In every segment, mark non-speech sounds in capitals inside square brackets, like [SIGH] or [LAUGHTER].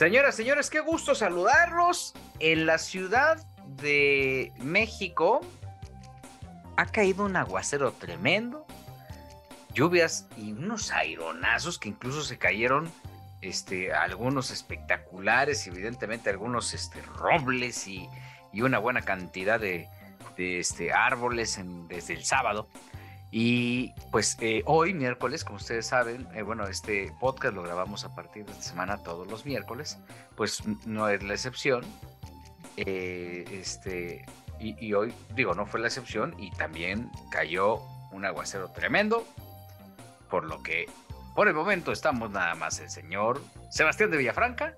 Señoras, señores, qué gusto saludarlos. En la Ciudad de México ha caído un aguacero tremendo, lluvias y unos aironazos que incluso se cayeron, este, algunos espectaculares, evidentemente algunos este, robles y, una buena cantidad de, este, árboles desde el sábado. Y pues eh, hoy, miércoles, como ustedes saben, eh, bueno, este podcast lo grabamos a partir de esta semana todos los miércoles, pues no es la excepción. Eh, este, y, hoy, digo, no fue la excepción y también cayó un aguacero tremendo, por lo que por el momento estamos nada más el señor Sebastián de Villafranca.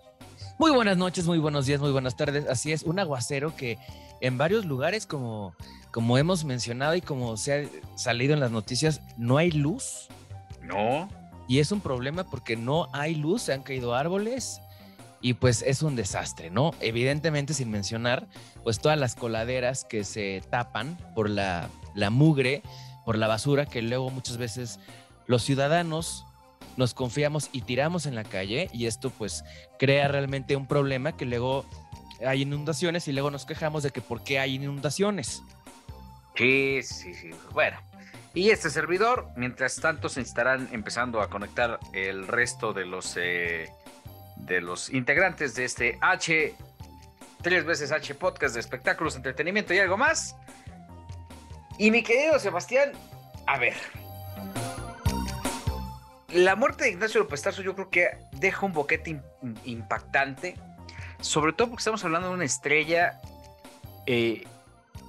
Muy buenas noches, muy buenos días, muy buenas tardes. Así es, un aguacero que en varios lugares como como hemos mencionado y como se ha salido en las noticias, no hay luz. No. Y es un problema porque no hay luz, se han caído árboles y pues es un desastre, ¿no? Evidentemente sin mencionar pues todas las coladeras que se tapan por la, la mugre, por la basura que luego muchas veces los ciudadanos nos confiamos y tiramos en la calle y esto pues crea realmente un problema que luego hay inundaciones y luego nos quejamos de que por qué hay inundaciones. Sí, sí, sí. Bueno. Y este servidor, mientras tanto, se estarán empezando a conectar el resto de los eh, de los integrantes de este H, tres veces H podcast de espectáculos, entretenimiento y algo más. Y mi querido Sebastián, a ver. La muerte de Ignacio López Tarso yo creo que deja un boquete impactante, sobre todo porque estamos hablando de una estrella eh,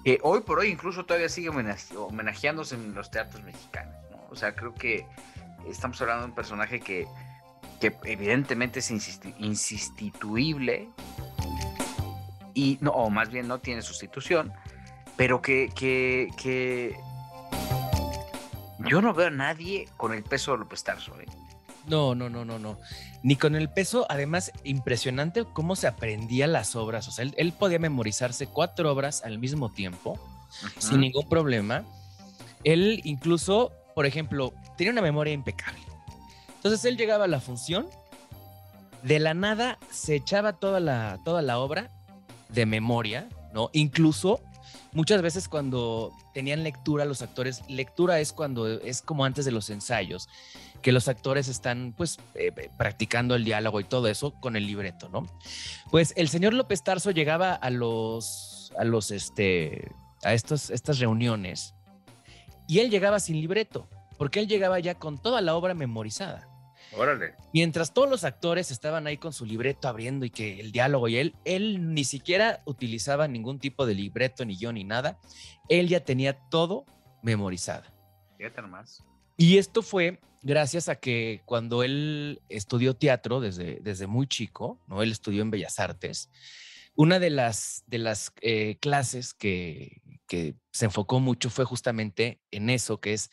que hoy por hoy incluso todavía sigue homenajeándose en los teatros mexicanos. ¿no? O sea, creo que estamos hablando de un personaje que, que evidentemente es insustituible y no, o más bien no tiene sustitución, pero que, que, que yo no veo a nadie con el peso de López Tarso. ¿eh? No, no, no, no, no. Ni con el peso, además, impresionante cómo se aprendía las obras. O sea, él, podía memorizarse cuatro obras al mismo tiempo, sin ningún problema. Él incluso, por ejemplo, tenía una memoria impecable. Entonces él llegaba a la función, de la nada se echaba toda la, toda la obra de memoria, ¿no? Incluso muchas veces cuando tenían lectura los actores, lectura es cuando es como antes de los ensayos que los actores están pues eh, eh, practicando el diálogo y todo eso con el libreto, ¿no? Pues el señor López Tarso llegaba a los, a los, este, a estos, estas reuniones y él llegaba sin libreto, porque él llegaba ya con toda la obra memorizada. Órale. Mientras todos los actores estaban ahí con su libreto abriendo y que el diálogo y él, él ni siquiera utilizaba ningún tipo de libreto, ni yo, ni nada. Él ya tenía todo memorizado. Fíjate más. Y esto fue gracias a que cuando él estudió teatro desde, desde muy chico, ¿no? Él estudió en Bellas Artes. Una de las, de las eh, clases que, que se enfocó mucho fue justamente en eso, que es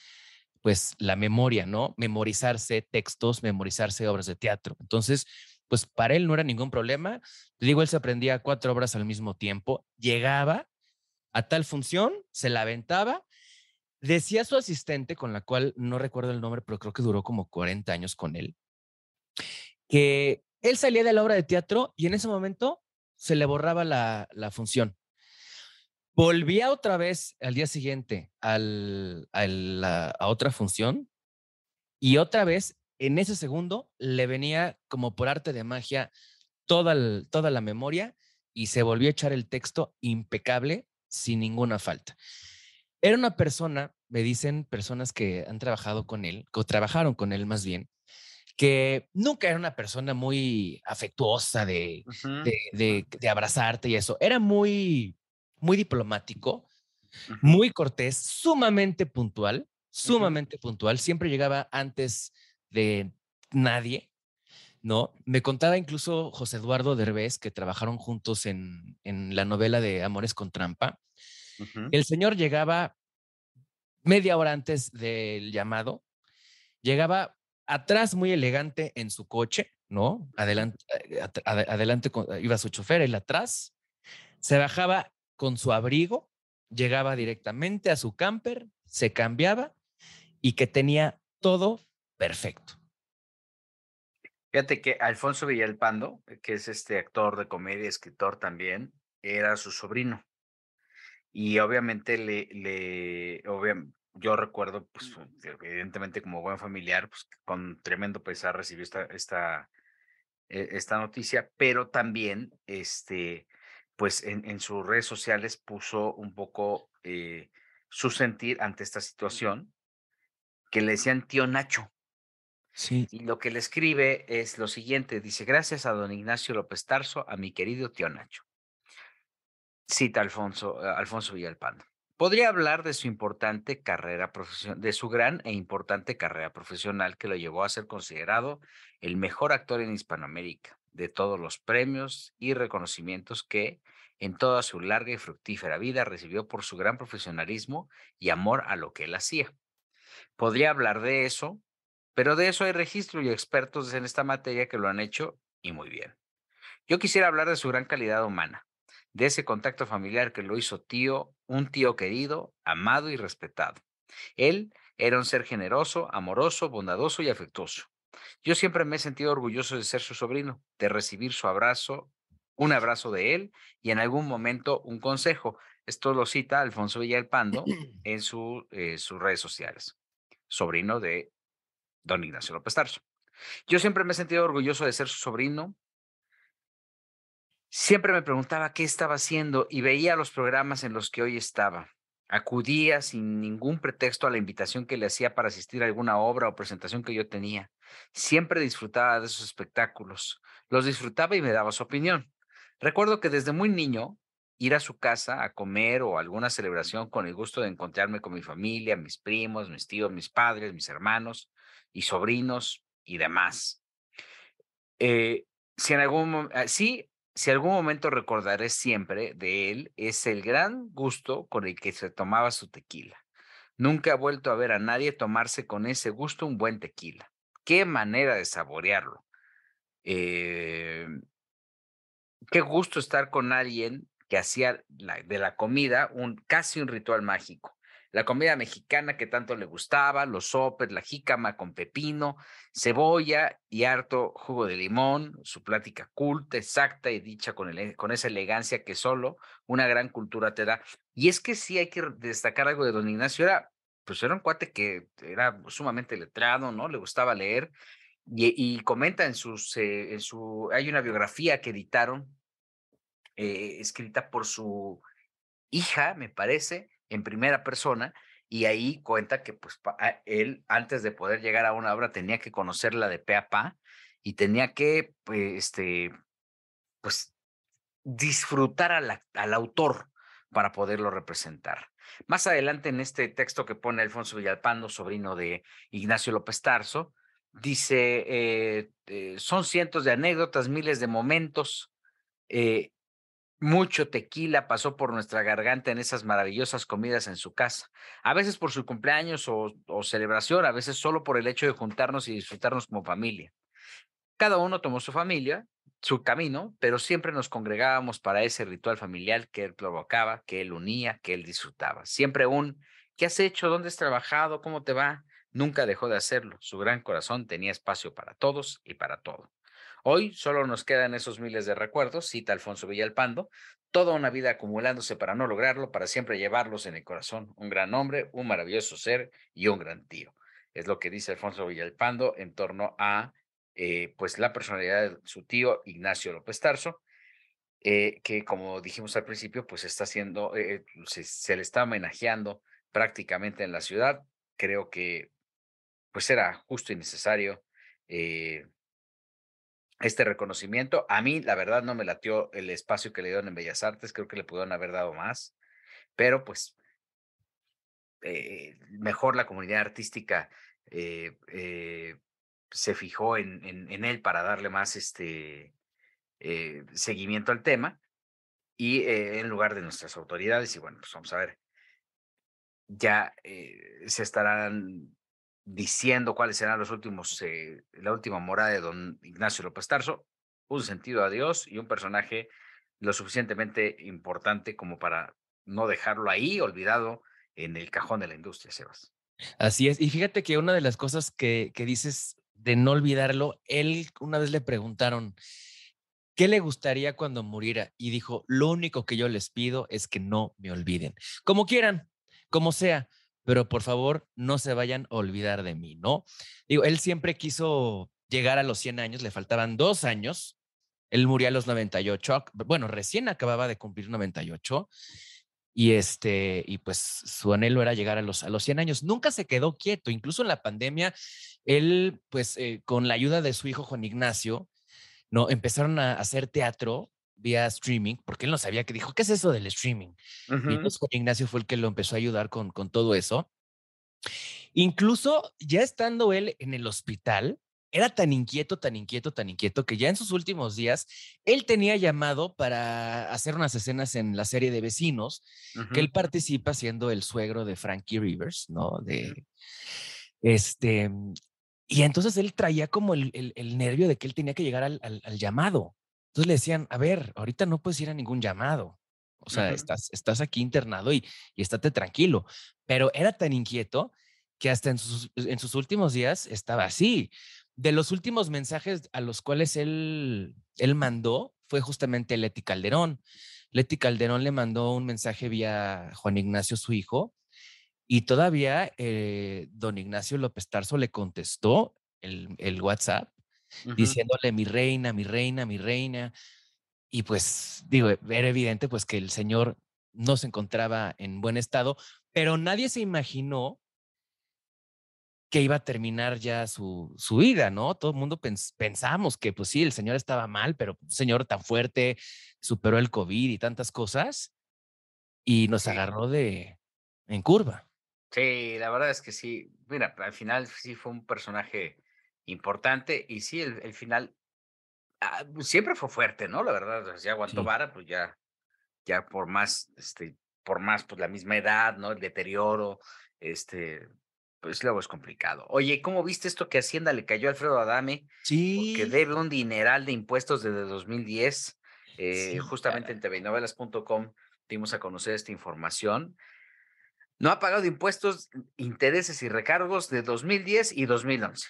pues la memoria, ¿no? Memorizarse textos, memorizarse obras de teatro. Entonces, pues para él no era ningún problema. Te digo, él se aprendía cuatro obras al mismo tiempo, llegaba a tal función, se la aventaba Decía su asistente, con la cual no recuerdo el nombre, pero creo que duró como 40 años con él, que él salía de la obra de teatro y en ese momento se le borraba la, función. Volvía otra vez al día siguiente al, a otra función y otra vez en ese segundo le venía como por arte de magia toda, toda la memoria y se volvió a echar el texto impecable sin ninguna falta. Era una persona, me dicen personas que han trabajado con él, o trabajaron con él más bien, que nunca era una persona muy afectuosa de, de, abrazarte y eso. Era muy, muy diplomático, muy cortés, sumamente puntual, sumamente puntual, siempre llegaba antes de nadie, ¿no? Me contaba incluso José Eduardo Derbez, que trabajaron juntos en, en la novela de Amores con Trampa. El señor llegaba media hora antes del llamado, llegaba atrás muy elegante en su coche, ¿no? Adelante, eh, adelante iba su chofer, él atrás, se bajaba con su abrigo, llegaba directamente a su camper, se cambiaba y que tenía todo perfecto. Fíjate que Alfonso Villalpando, que es este actor de comedia, escritor también, era su sobrino. Y obviamente le, le yo recuerdo, pues evidentemente como buen familiar, pues con tremendo pesar recibió esta, esta, e, esta noticia, pero también, este, pues en, en sus redes sociales puso un poco eh, su sentir ante esta situación, que le decían tío Nacho. Sí. Y lo que le escribe es lo siguiente, dice, gracias a don Ignacio López Tarso, a mi querido tío Nacho. Cita Alfonso, Alfonso Villalpando. Podría hablar de su importante carrera profesional, de su gran e importante carrera profesional que lo llevó a ser considerado el mejor actor en Hispanoamérica, de todos los premios y reconocimientos que, en toda su larga y fructífera vida, recibió por su gran profesionalismo y amor a lo que él hacía. Podría hablar de eso, pero de eso hay registro y expertos en esta materia que lo han hecho y muy bien. Yo quisiera hablar de su gran calidad humana, de ese contacto familiar que lo hizo tío, un tío querido, amado y respetado. Él era un ser generoso, amoroso, bondadoso y afectuoso. Yo siempre me he sentido orgulloso de ser su sobrino, de recibir su abrazo, un abrazo de él y en algún momento un consejo. Esto lo cita Alfonso Villalpando [CLEARS THROAT] en su, eh, sus redes sociales, sobrino de don Ignacio López Tarso. Yo siempre me he sentido orgulloso de ser su sobrino, Siempre me preguntaba qué estaba haciendo y veía los programas en los que hoy estaba. Acudía sin ningún pretexto a la invitación que le hacía para asistir a alguna obra o presentación que yo tenía. Siempre disfrutaba de esos espectáculos. Los disfrutaba y me daba su opinión. Recuerdo que desde muy niño ir a su casa a comer o alguna celebración con el gusto de encontrarme con mi familia, mis primos, mis tíos, mis padres, mis hermanos y sobrinos y demás. Eh, si en algún ah, sí si algún momento recordaré siempre de él, es el gran gusto con el que se tomaba su tequila. Nunca he vuelto a ver a nadie tomarse con ese gusto un buen tequila. Qué manera de saborearlo. Eh, qué gusto estar con alguien que hacía de la comida un casi un ritual mágico la comida mexicana que tanto le gustaba, los sopes, la jícama con pepino, cebolla y harto jugo de limón, su plática culta, exacta y dicha con, con esa elegancia que solo una gran cultura te da. Y es que sí hay que destacar algo de don Ignacio, era, pues era un cuate que era sumamente letrado, ¿no? Le gustaba leer y, comenta en, sus, eh, en su, hay una biografía que editaron, eh, escrita por su hija, me parece, en primera persona y ahí cuenta que pues él antes de poder llegar a una obra tenía que conocerla de pe a pa y tenía que pues, este pues disfrutar al autor para poderlo representar. Más adelante en este texto que pone Alfonso Villalpando, sobrino de Ignacio López Tarso, dice, eh, eh, son cientos de anécdotas, miles de momentos, eh, mucho tequila pasó por nuestra garganta en esas maravillosas comidas en su casa, a veces por su cumpleaños o, celebración, a veces solo por el hecho de juntarnos y disfrutarnos como familia. Cada uno tomó su familia, su camino, pero siempre nos congregábamos para ese ritual familiar que él provocaba, que él unía, que él disfrutaba. Siempre un, ¿qué has hecho? ¿Dónde has trabajado? ¿Cómo te va? Nunca dejó de hacerlo. Su gran corazón tenía espacio para todos y para todo. Hoy solo nos quedan esos miles de recuerdos, cita Alfonso Villalpando, toda una vida acumulándose para no lograrlo, para siempre llevarlos en el corazón. Un gran hombre, un maravilloso ser y un gran tío. Es lo que dice Alfonso Villalpando en torno a eh, pues la personalidad de su tío Ignacio López Tarso, eh, que como dijimos al principio, pues está haciendo, eh, se, le está homenajeando prácticamente en la ciudad. Creo que pues era justo y necesario este reconocimiento. A mí, la verdad, no me latió el espacio que le dieron en Bellas Artes, creo que le pudieron haber dado más, pero pues eh, mejor la comunidad artística eh, eh, se fijó en, él para darle más este, seguimiento al tema y en lugar de nuestras autoridades. Y bueno, pues vamos a ver, ya se estarán diciendo cuáles serán los últimos, la última morada de don Ignacio López Tarso, un sentido a Dios y un personaje lo suficientemente importante como para no dejarlo ahí olvidado en el cajón de la industria, Sebas. Así es. Y fíjate que una de las cosas que, que dices de no olvidarlo, él una vez le preguntaron, ¿qué le gustaría cuando muriera? Y dijo, lo único que yo les pido es que no me olviden. Como quieran, como sea, pero por favor no se vayan a olvidar de mí, ¿no? Digo, él siempre quiso llegar a los 100 años, le faltaban dos años. Él murió a los 98, bueno, recién acababa de cumplir 98 y este, y pues su anhelo era llegar a los, a los 100 años. Nunca se quedó quieto, incluso en la pandemia, él, pues eh, con la ayuda de su hijo Juan Ignacio, ¿no? Empezaron a hacer teatro vía streaming, porque él no sabía que dijo, ¿qué es eso del streaming? Y Juan Ignacio fue el que lo empezó a ayudar con, con todo eso. Incluso ya estando él en el hospital, era tan inquieto, tan inquieto, tan inquieto que ya en sus últimos días él tenía llamado para hacer unas escenas en la serie de vecinos, que él participa siendo el suegro de Frankie Rivers, ¿no? De este. Y entonces él traía como el, nervio de que él tenía que llegar al, llamado. Entonces le decían, a ver, ahorita no puedes ir a ningún llamado. O sea, estás, estás aquí internado y, y estate tranquilo. Pero era tan inquieto que hasta en sus, en sus últimos días estaba así de los últimos mensajes a los cuales él, él mandó fue justamente Leti Calderón. Leti Calderón le mandó un mensaje vía Juan Ignacio, su hijo, y todavía eh, don Ignacio López Tarso le contestó el, el WhatsApp diciéndole mi reina, mi reina, mi reina. Y pues digo, era evidente pues que el señor no se encontraba en buen estado, pero nadie se imaginó que iba a terminar ya su, su vida, ¿no? Todo el mundo pensamos que, pues sí, el señor estaba mal, pero un señor tan fuerte superó el COVID y tantas cosas y nos agarró de en curva. Sí, la verdad es que sí. Mira, al final sí fue un personaje importante y sí, el, final ah, pues siempre fue fuerte, ¿no? La verdad, ya aguantó vara, pues ya, ya por más, este, por más, pues la misma edad, ¿no? El deterioro, este, pues luego es complicado. Oye, ¿cómo viste esto que Hacienda le cayó a Alfredo Adame? Sí. Que debe un dineral de impuestos desde 2010. Eh, justamente en tvnovelas.com dimos a conocer esta información. No ha pagado impuestos, intereses y recargos de 2010 y 2011.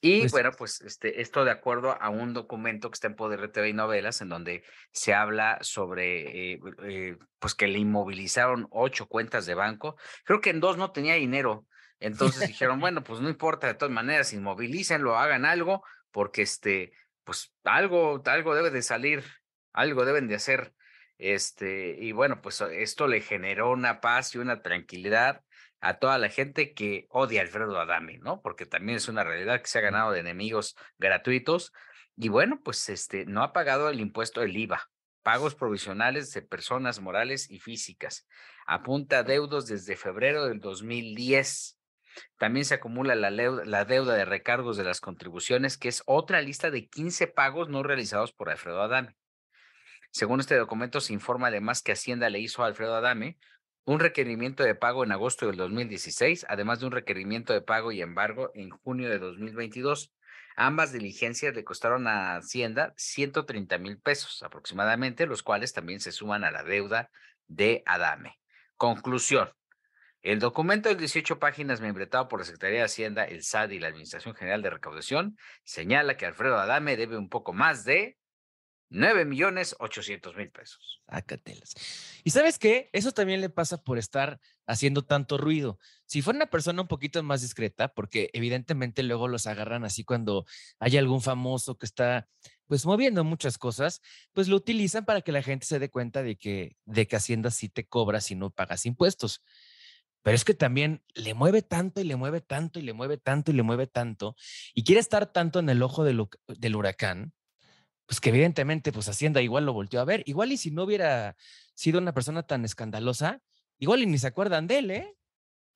Y pues bueno, pues este, esto de acuerdo a un documento que está en Poder de TV y Novelas, en donde se habla sobre eh, eh, pues que le inmovilizaron ocho cuentas de banco. Creo que en dos no tenía dinero. Entonces dijeron, [LAUGHS] bueno, pues no importa, de todas maneras, inmovilícenlo, hagan algo, porque este, pues algo, algo debe de salir, algo deben de hacer. Este, y bueno, pues esto le generó una paz y una tranquilidad a toda la gente que odia a Alfredo Adame, ¿no? Porque también es una realidad que se ha ganado de enemigos gratuitos. Y bueno, pues este no ha pagado el impuesto del IVA, pagos provisionales de personas morales y físicas. Apunta deudos desde febrero del 2010. También se acumula la, la, deuda de recargos de las contribuciones, que es otra lista de 15 pagos no realizados por Alfredo Adame. Según este documento, se informa además que Hacienda le hizo a Alfredo Adame un requerimiento de pago en agosto del 2016, además de un requerimiento de pago y embargo en junio de 2022. Ambas diligencias le costaron a Hacienda 130 mil pesos aproximadamente, los cuales también se suman a la deuda de Adame. Conclusión. El documento de 18 páginas membretado por la Secretaría de Hacienda, el SAD y la Administración General de Recaudación señala que Alfredo Adame debe un poco más de 9 millones 800 mil pesos. Sácatelas. Y sabes qué? Eso también le pasa por estar haciendo tanto ruido. Si fuera una persona un poquito más discreta, porque evidentemente luego los agarran así cuando hay algún famoso que está pues moviendo muchas cosas, pues lo utilizan para que la gente se dé cuenta de que, de que Hacienda sí te cobra si no pagas impuestos. Pero es que también le mueve tanto y le mueve tanto y le mueve tanto y le mueve tanto y quiere estar tanto en el ojo del, del huracán pues que evidentemente, pues Hacienda igual lo volteó a ver. Igual y si no hubiera sido una persona tan escandalosa, igual y ni se acuerdan de él, ¿eh?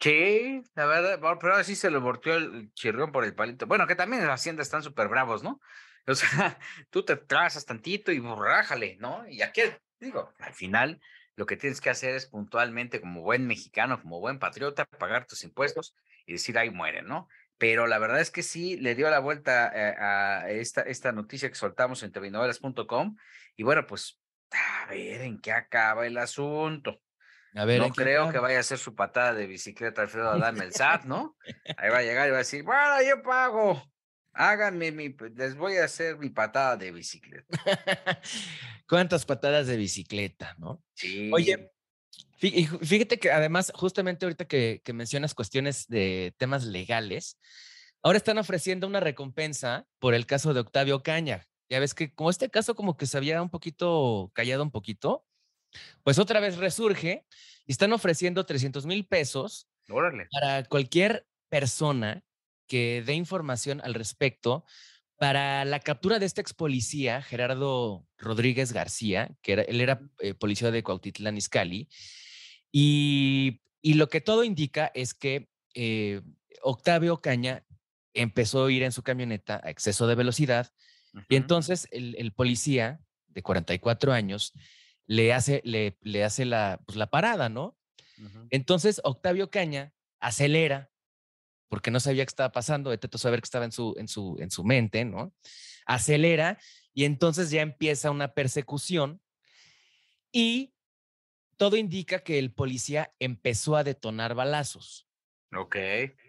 Sí, la verdad, pero ahora sí se le volteó el chirrión por el palito. Bueno, que también en Hacienda están súper bravos, ¿no? O sea, [LAUGHS] tú te trazas tantito y borrájale, ¿no? Y aquí, digo, al final lo que tienes que hacer es puntualmente, como buen mexicano, como buen patriota, pagar tus impuestos y decir, ahí mueren, ¿no? Pero la verdad es que sí le dio la vuelta eh, a, esta, esta noticia que soltamos en tvinovelas.com y bueno, pues a ver en qué acaba el asunto. A ver, no creo que vaya a hacer su patada de bicicleta Alfredo Adame el SAT, ¿no? [LAUGHS] Ahí va a llegar y va a decir, bueno, yo pago. Háganme mi, les voy a hacer mi patada de bicicleta. [LAUGHS] ¿Cuántas patadas de bicicleta, no? Sí. Oye, fíjate que además, justamente ahorita que, que mencionas cuestiones de temas legales, ahora están ofreciendo una recompensa por el caso de Octavio Caña. Ya ves que como este caso como que se había un poquito callado un poquito, pues otra vez resurge y están ofreciendo 300 mil pesos para cualquier persona que dé información al respecto para la captura de este ex policía, Gerardo Rodríguez García, que era, él era eh, policía de Cuautitlán Izcalli, y, lo que todo indica es que eh, Octavio Caña empezó a ir en su camioneta a exceso de velocidad, y entonces el, policía de 44 años le hace, le, le hace la, pues, la parada, ¿no? Entonces Octavio Caña acelera porque no sabía qué estaba pasando, de saber que estaba en su, en, su, en su mente, ¿no? Acelera y entonces ya empieza una persecución y todo indica que el policía empezó a detonar balazos. Ok.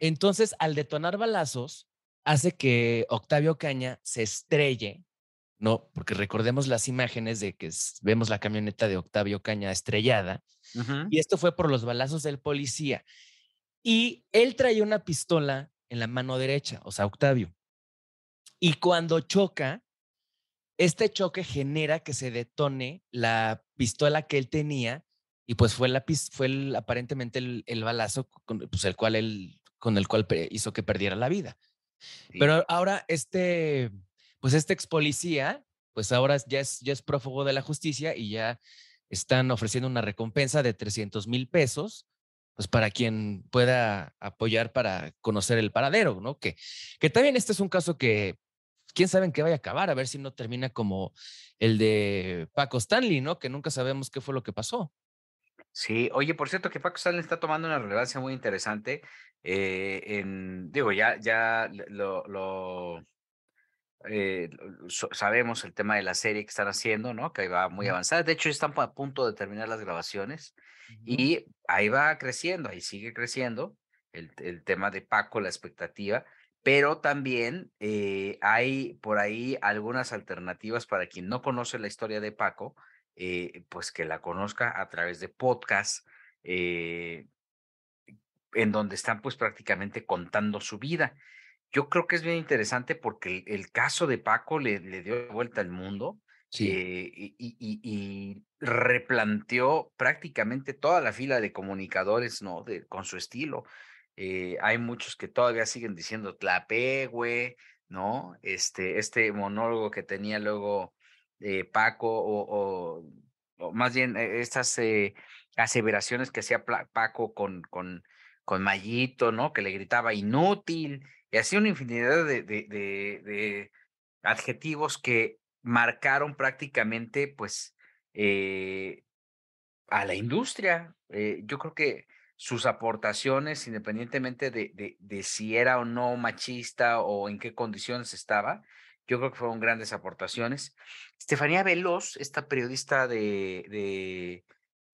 Entonces, al detonar balazos, hace que Octavio Caña se estrelle, ¿no? Porque recordemos las imágenes de que vemos la camioneta de Octavio Caña estrellada, y esto fue por los balazos del policía. Y él traía una pistola en la mano derecha, o sea, Octavio. Y cuando choca, este choque genera que se detone la pistola que él tenía y pues fue, la, fue el, aparentemente el, balazo con, pues el cual él, con el cual hizo que perdiera la vida. Pero ahora este, pues este ex policía, pues ahora ya es, ya es prófugo de la justicia y ya están ofreciendo una recompensa de 300 mil pesos pues para quien pueda apoyar para conocer el paradero, ¿no? Que, que también este es un caso que quién sabe en qué vaya a acabar, a ver si no termina como el de Paco Stanley, ¿no? Que nunca sabemos qué fue lo que pasó. Sí, oye, por cierto que Paco Stanley está tomando una relevancia muy interesante. Eh, en, digo, ya, ya lo, lo eh, sabemos el tema de la serie que están haciendo, ¿no? Que va muy avanzada. De hecho, están a punto de terminar las grabaciones y ahí va creciendo, ahí sigue creciendo el, el tema de Paco, la expectativa, pero también eh, hay por ahí algunas alternativas para quien no conoce la historia de Paco, eh, pues que la conozca a través de podcasts. en donde están pues prácticamente contando su vida yo creo que es bien interesante porque el, caso de Paco le, le, dio vuelta al mundo eh, y, replanteó prácticamente toda la fila de comunicadores, ¿no? De, con su estilo. Eh, hay muchos que todavía siguen diciendo güey, ¿no? Este, este monólogo que tenía luego eh, Paco o, más bien estas aseveraciones que hacía Paco con, con, con Mayito, ¿no? Que le gritaba inútil y así una infinidad de, de, de, adjetivos que marcaron prácticamente, pues, eh, a la industria. Eh, yo creo que sus aportaciones, independientemente de, de, si era o no machista o en qué condiciones estaba, yo creo que fueron grandes aportaciones. Estefanía Veloz, esta periodista de, de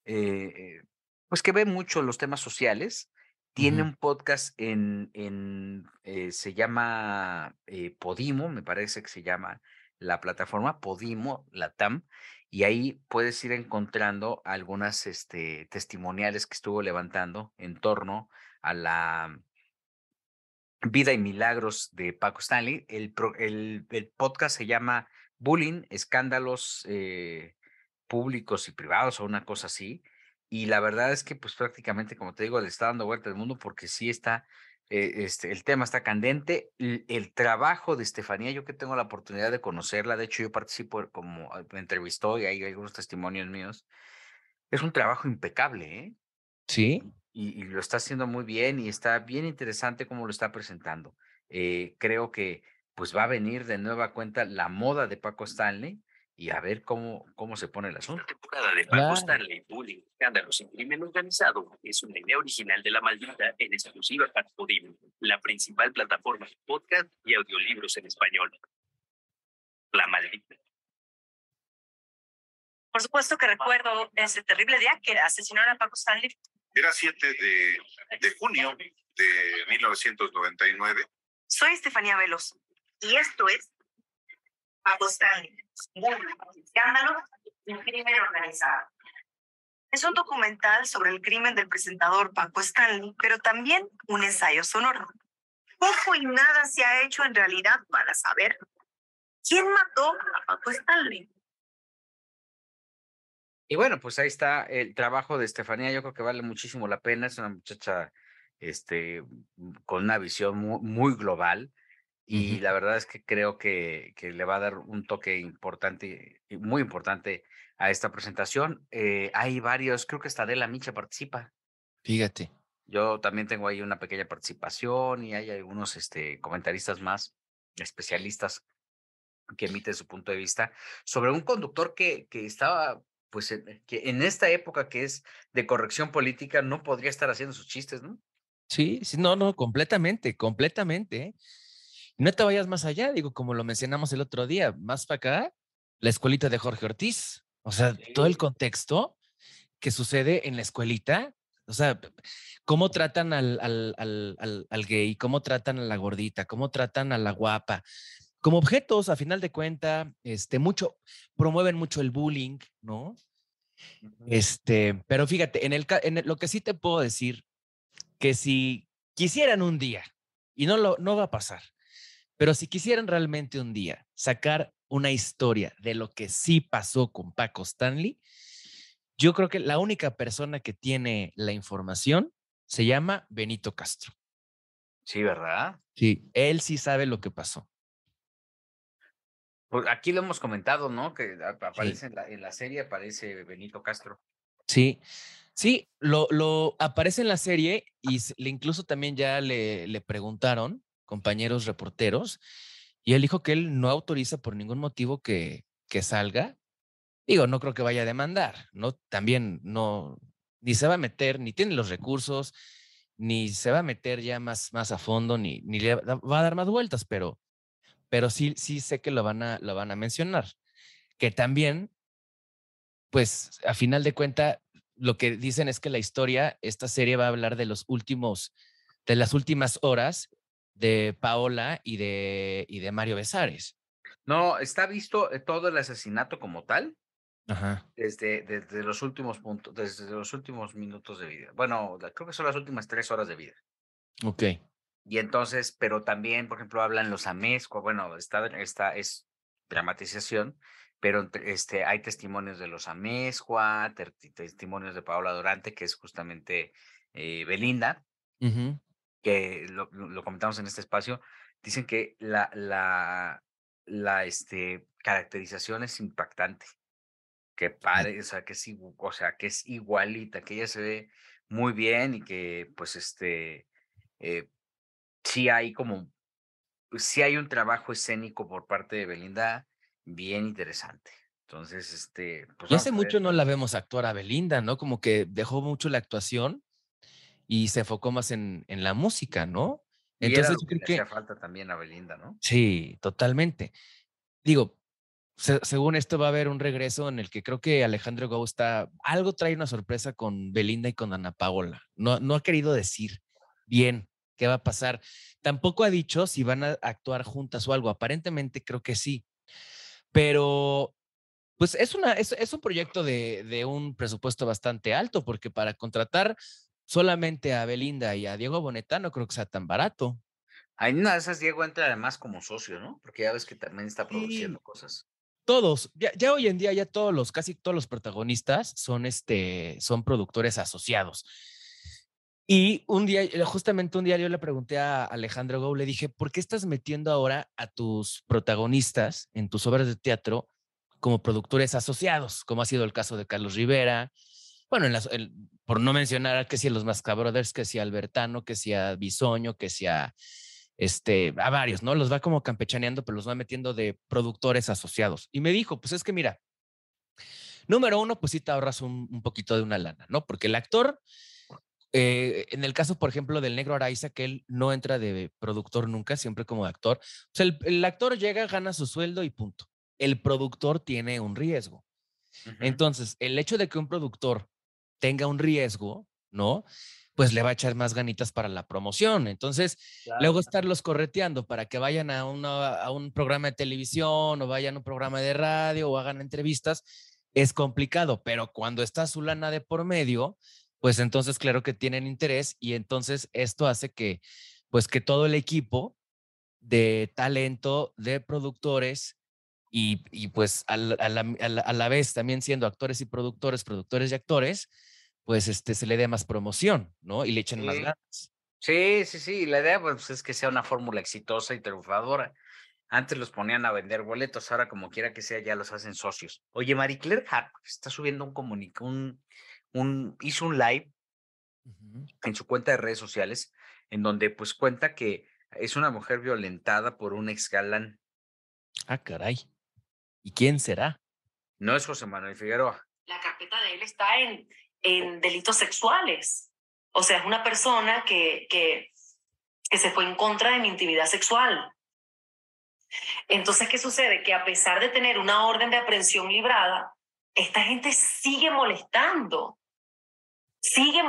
eh, pues que ve mucho los temas sociales, tiene un podcast en, en eh, se llama eh, Podimo, me parece que se llama la plataforma Podimo, la TAM, y ahí puedes ir encontrando algunas este, testimoniales que estuvo levantando en torno a la vida y milagros de Paco Stanley. El, el, podcast se llama Bullying, escándalos eh, públicos y privados o una cosa así y la verdad es que pues prácticamente, como te digo, le está dando vuelta al mundo porque sí está, eh, este, el tema está candente. El, trabajo de Estefanía, yo que tengo la oportunidad de conocerla, de hecho yo participo como me entrevistó y hay algunos testimonios míos, es un trabajo impecable, ¿eh? Sí. Y, lo está haciendo muy bien y está bien interesante cómo lo está presentando. Eh, creo que pues va a venir de nueva cuenta la moda de Paco Stanley y a ver cómo, cómo se pone el asunto. La temporada de Paco Stanley, Bullying, Escándalos y Crimen Organizado es una idea original de La Maldita en exclusiva para Podimo, la principal plataforma de podcast y audiolibros en español. La Maldita. Por supuesto que recuerdo ese terrible día que asesinaron a Paco Stanley. Era 7 de, de junio de 1999. Soy Estefanía Velos y esto es Paco Stanley, escándalo y crimen organizado. Es un documental sobre el crimen del presentador Paco Stanley, pero también un ensayo sonoro. Poco y nada se ha hecho en realidad para saber quién mató a Paco Stanley. Y bueno, pues ahí está el trabajo de Estefanía. Yo creo que vale muchísimo la pena. Es una muchacha este, con una visión muy, global. Y la verdad es que creo que, que, le va a dar un toque importante, muy importante a esta presentación. Eh, hay varios, creo que hasta Adela Micha participa. Fíjate. Yo también tengo ahí una pequeña participación y hay algunos este, comentaristas más, especialistas que emiten su punto de vista sobre un conductor que, que estaba pues que en esta época que es de corrección política no podría estar haciendo sus chistes, ¿no? Sí, sí, no, no, completamente, completamente. ¿eh? No te vayas más allá, digo, como lo mencionamos el otro día, más para acá, la escuelita de Jorge Ortiz, o sea, todo el contexto que sucede en la escuelita, o sea, cómo tratan al, al, al, al, gay, cómo tratan a la gordita, cómo tratan a la guapa, como objetos, a final de cuenta, este, mucho, promueven mucho el bullying, ¿no? Este, pero fíjate, en, el, en lo que sí te puedo decir, que si quisieran un día, y no, lo, no va a pasar, pero si quisieran realmente un día sacar una historia de lo que sí pasó con Paco Stanley, yo creo que la única persona que tiene la información se llama Benito Castro. Sí, ¿verdad? Sí, él sí sabe lo que pasó. Pues aquí lo hemos comentado, ¿no? Que aparece en, la, en, la, serie, aparece Benito Castro. Sí, sí, lo, lo aparece en la serie y le, incluso también ya le, le preguntaron compañeros reporteros y él dijo que él no autoriza por ningún motivo que, que salga. Digo, no creo que vaya a demandar, ¿no? También no, ni se va a meter, ni tiene los recursos, ni se va a meter ya más, más a fondo, ni, ni le va a dar más vueltas, pero pero sí, sí sé que lo van a, lo van a mencionar. Que también, pues a final de cuenta, lo que dicen es que la historia, esta serie va a hablar de los últimos, de las últimas horas de Paola y de, y de Mario Besares. No, está visto eh, todo el asesinato como tal. Ajá. Desde, desde los últimos puntos, desde los últimos minutos de vida. Bueno, creo que son las últimas tres horas de vida. Ok. Y entonces, pero también, por ejemplo, hablan los amescos, bueno, esta, esta es dramatización, pero este, hay testimonios de los Amezcua, testimonios de Paola Durante, que es justamente eh, Belinda, que lo, lo, comentamos en este espacio, dicen que la, la, la este, caracterización es impactante, que pare, o sea, que es, o sea, que es igualita, que ella se ve muy bien y que pues este... Eh, sí hay como, sí hay un trabajo escénico por parte de Belinda bien interesante. Entonces, este... Pues y hace mucho no la vemos actuar a Belinda, ¿no? Como que dejó mucho la actuación y se enfocó más en, en la música, ¿no? Entonces, yo creo que... falta también a Belinda, ¿no? Sí, totalmente. Digo, según esto va a haber un regreso en el que creo que Alejandro Gau está, algo trae una sorpresa con Belinda y con Ana Paola. No, no ha querido decir bien qué va a pasar. Tampoco ha dicho si van a actuar juntas o algo. Aparentemente creo que sí. Pero pues es, una, es, es un proyecto de, de, un presupuesto bastante alto, porque para contratar solamente a Belinda y a Diego Boneta no creo que sea tan barato. Hay una de esas, Diego entra además como socio, ¿no? Porque ya ves que también está produciendo cosas. Todos, ya, ya, hoy en día ya todos los, casi todos los protagonistas son, este, son productores asociados. Y un día, eh, justamente un día yo le pregunté a Alejandro Gou, le dije, ¿por qué estás metiendo ahora a tus protagonistas en tus obras de teatro como productores asociados, como ha sido el caso de Carlos Rivera, bueno, por no mencionar que si a los Masca Brothers, que si a Albertano, que si a Bisoño, que si a, este, a varios, ¿no? Los va como campechaneando, pero los va metiendo de productores asociados. Y me dijo, pues es que mira, número uno, pues sí te ahorras un poquito de una lana, ¿no? Porque el actor, eh, en el caso, por ejemplo, del negro Araiza, que él no entra de productor nunca, siempre como actor. O sea, el, el actor llega, gana su sueldo y punto. El productor tiene un riesgo. Entonces, el hecho de que un productor tenga un riesgo, ¿no? Pues le va a echar más ganitas para la promoción. Entonces, luego estarlos correteando para que vayan a, a un programa de televisión o vayan a un programa de radio o hagan entrevistas, es complicado, pero cuando está su lana de por medio, pues entonces claro que tienen interés y entonces esto hace que, pues que todo el equipo de talento, de productores, y, pues a la, vez también siendo actores y productores, productores y actores, pues este, se le dé más promoción, ¿no? Y le echen más ganas. Sí, sí, sí, la idea pues, es que sea una fórmula exitosa y triunfadora. Antes los ponían a vender boletos, ahora como quiera que sea, ya los hacen socios. Oye, Marie Claire Hart está subiendo un comunicado, un, un, hizo un live en su cuenta de redes sociales, en donde pues cuenta que es una mujer violentada por un ex galán. Ah, caray. ¿Y quién será? No es José Manuel Figueroa. La carpeta de él está en, en delitos sexuales. O sea, es una persona que, que, que se fue en contra de mi intimidad sexual. Entonces, ¿qué sucede? Que a pesar de tener una orden de aprehensión librada, esta gente sigue molestando. Sigue.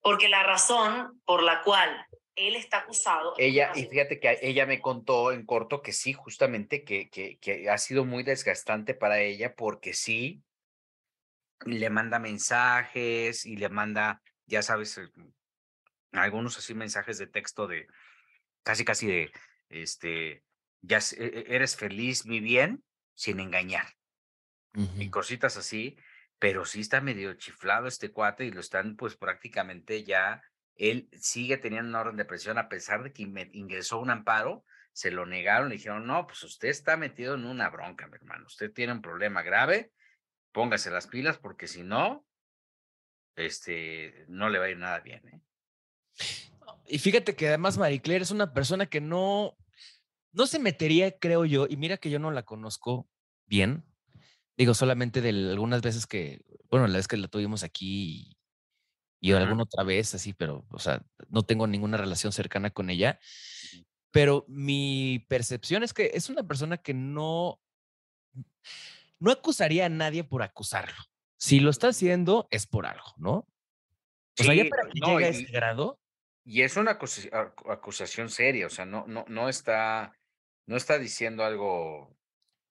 Porque la razón por la cual él está acusado. Ella, y fíjate que ella me contó en corto que sí, justamente que, que, que ha sido muy desgastante para ella porque sí, le manda mensajes y le manda, ya sabes, eh, algunos así mensajes de texto de casi, casi de, este, ya e, e, eres feliz, mi bien, sin engañar. Y cositas así, pero sí está medio chiflado este cuate y lo están pues prácticamente ya él sigue teniendo una orden de presión a pesar de que ingresó un amparo, se lo negaron, le dijeron, no, pues usted está metido en una bronca, mi hermano, usted tiene un problema grave, póngase las pilas porque si no, este, no le va a ir nada bien. ¿eh? Y fíjate que además Marie Claire es una persona que no, no se metería, creo yo, y mira que yo no la conozco bien, digo solamente de algunas veces que, bueno, la vez que la tuvimos aquí y alguna otra vez así, pero, o sea, no tengo ninguna relación cercana con ella. Pero mi percepción es que es una persona que no, no acusaría a nadie por acusarlo. Si lo está haciendo, es por algo, ¿no? O sea, ya para que llegue a ese grado. Y es una acusación seria, o sea, no, no, no está, no está diciendo algo,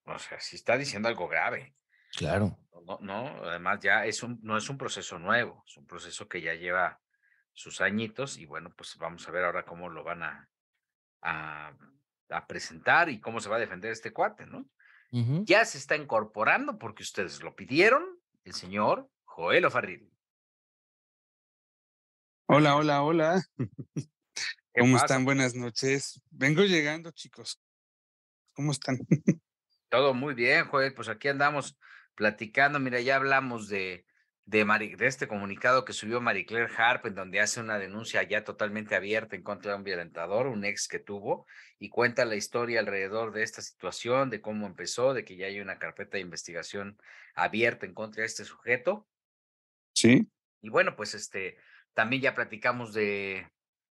o sea, si está diciendo algo grave. Claro. No, no, además ya es un, no es un proceso nuevo, es un proceso que ya lleva sus añitos y bueno, pues vamos a ver ahora cómo lo van a, a, presentar y cómo se va a defender este cuate, ¿no? Ya se está incorporando porque ustedes lo pidieron, el señor Joel Ofarril. Hola, hola, hola. ¿Cómo están? Buenas noches. Vengo llegando, chicos. ¿Cómo están? [LAUGHS] Todo muy bien, Joel. Pues aquí andamos platicando. Mira, ya hablamos de, de, de este comunicado que subió Marie Claire Harp, en donde hace una denuncia ya totalmente abierta en contra de un violentador, un ex que tuvo, y cuenta la historia alrededor de esta situación, de cómo empezó, de que ya hay una carpeta de investigación abierta en contra de este sujeto. Sí. Y bueno, pues este, también ya platicamos de,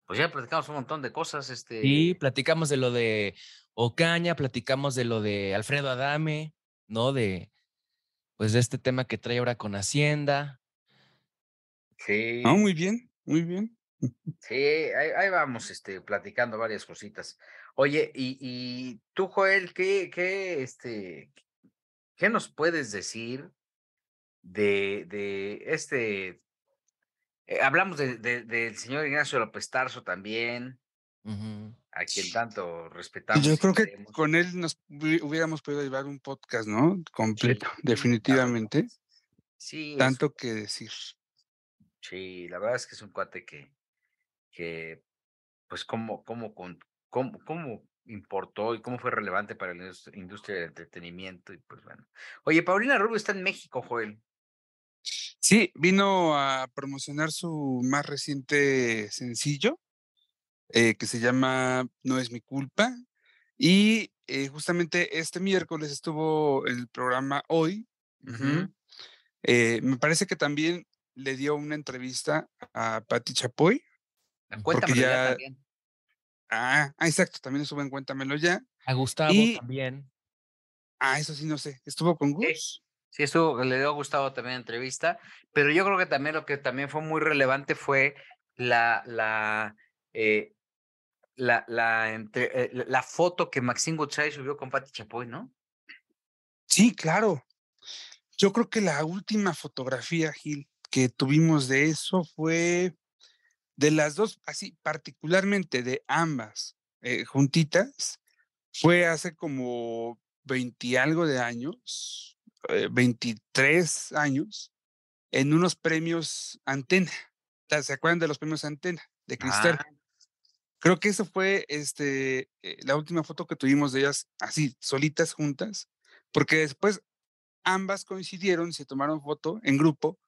pues ya platicamos un montón de cosas. Este... Sí, platicamos de lo de Ocaña, platicamos de lo de Alfredo Adame, ¿no? De, pues de este tema que trae ahora con Hacienda. Sí. Ah, muy bien, muy bien. [LAUGHS] Sí, ahí, vamos, este, platicando varias cositas. Oye, y, y tú, Joel, ¿qué, qué, este, qué nos puedes decir de, de este? Eh, hablamos de, del señor Ignacio López Tarso también, a quien tanto respetamos. Yo creo que con él nos hubiéramos podido llevar un podcast, ¿no? Completo, [LAUGHS] definitivamente. Sí. Tanto que decir. Sí, la verdad es que es un cuate que, que pues, cómo, cómo, cómo, cómo importó y cómo fue relevante para la industria del entretenimiento. Y pues bueno. Oye, Paulina Rubio está en México, Joel. Sí, vino a promocionar su más reciente sencillo, eh, que se llama No es mi culpa. Y eh, justamente este miércoles estuvo en el programa Hoy. Eh, me parece que también le dio una entrevista a Patti Chapoy. Cuéntamelo ya, ya también. Ah, ah, exacto, también estuvo en Cuéntamelo ya. A Gustavo también. Ah, eso sí, no sé. ¿Estuvo con Gus? Sí, estuvo, le dio a Gustavo también entrevista, pero yo creo que también lo que también fue muy relevante fue la, la, eh, la, la, entre, eh, la foto que Maxine Gutiérrez subió con Pati Chapoy, ¿no? Sí, claro. Yo creo que la última fotografía, Gil, que tuvimos de eso fue de las dos, así particularmente de ambas eh, juntitas, fue hace como 20 algo de años, 23 eh, años en unos premios Antena. ¿Se acuerdan de los premios Antena de Cristel? Ah. Creo que eso fue este, eh, la última foto que tuvimos de ellas así, solitas, juntas, porque después ambas coincidieron, se tomaron foto en grupo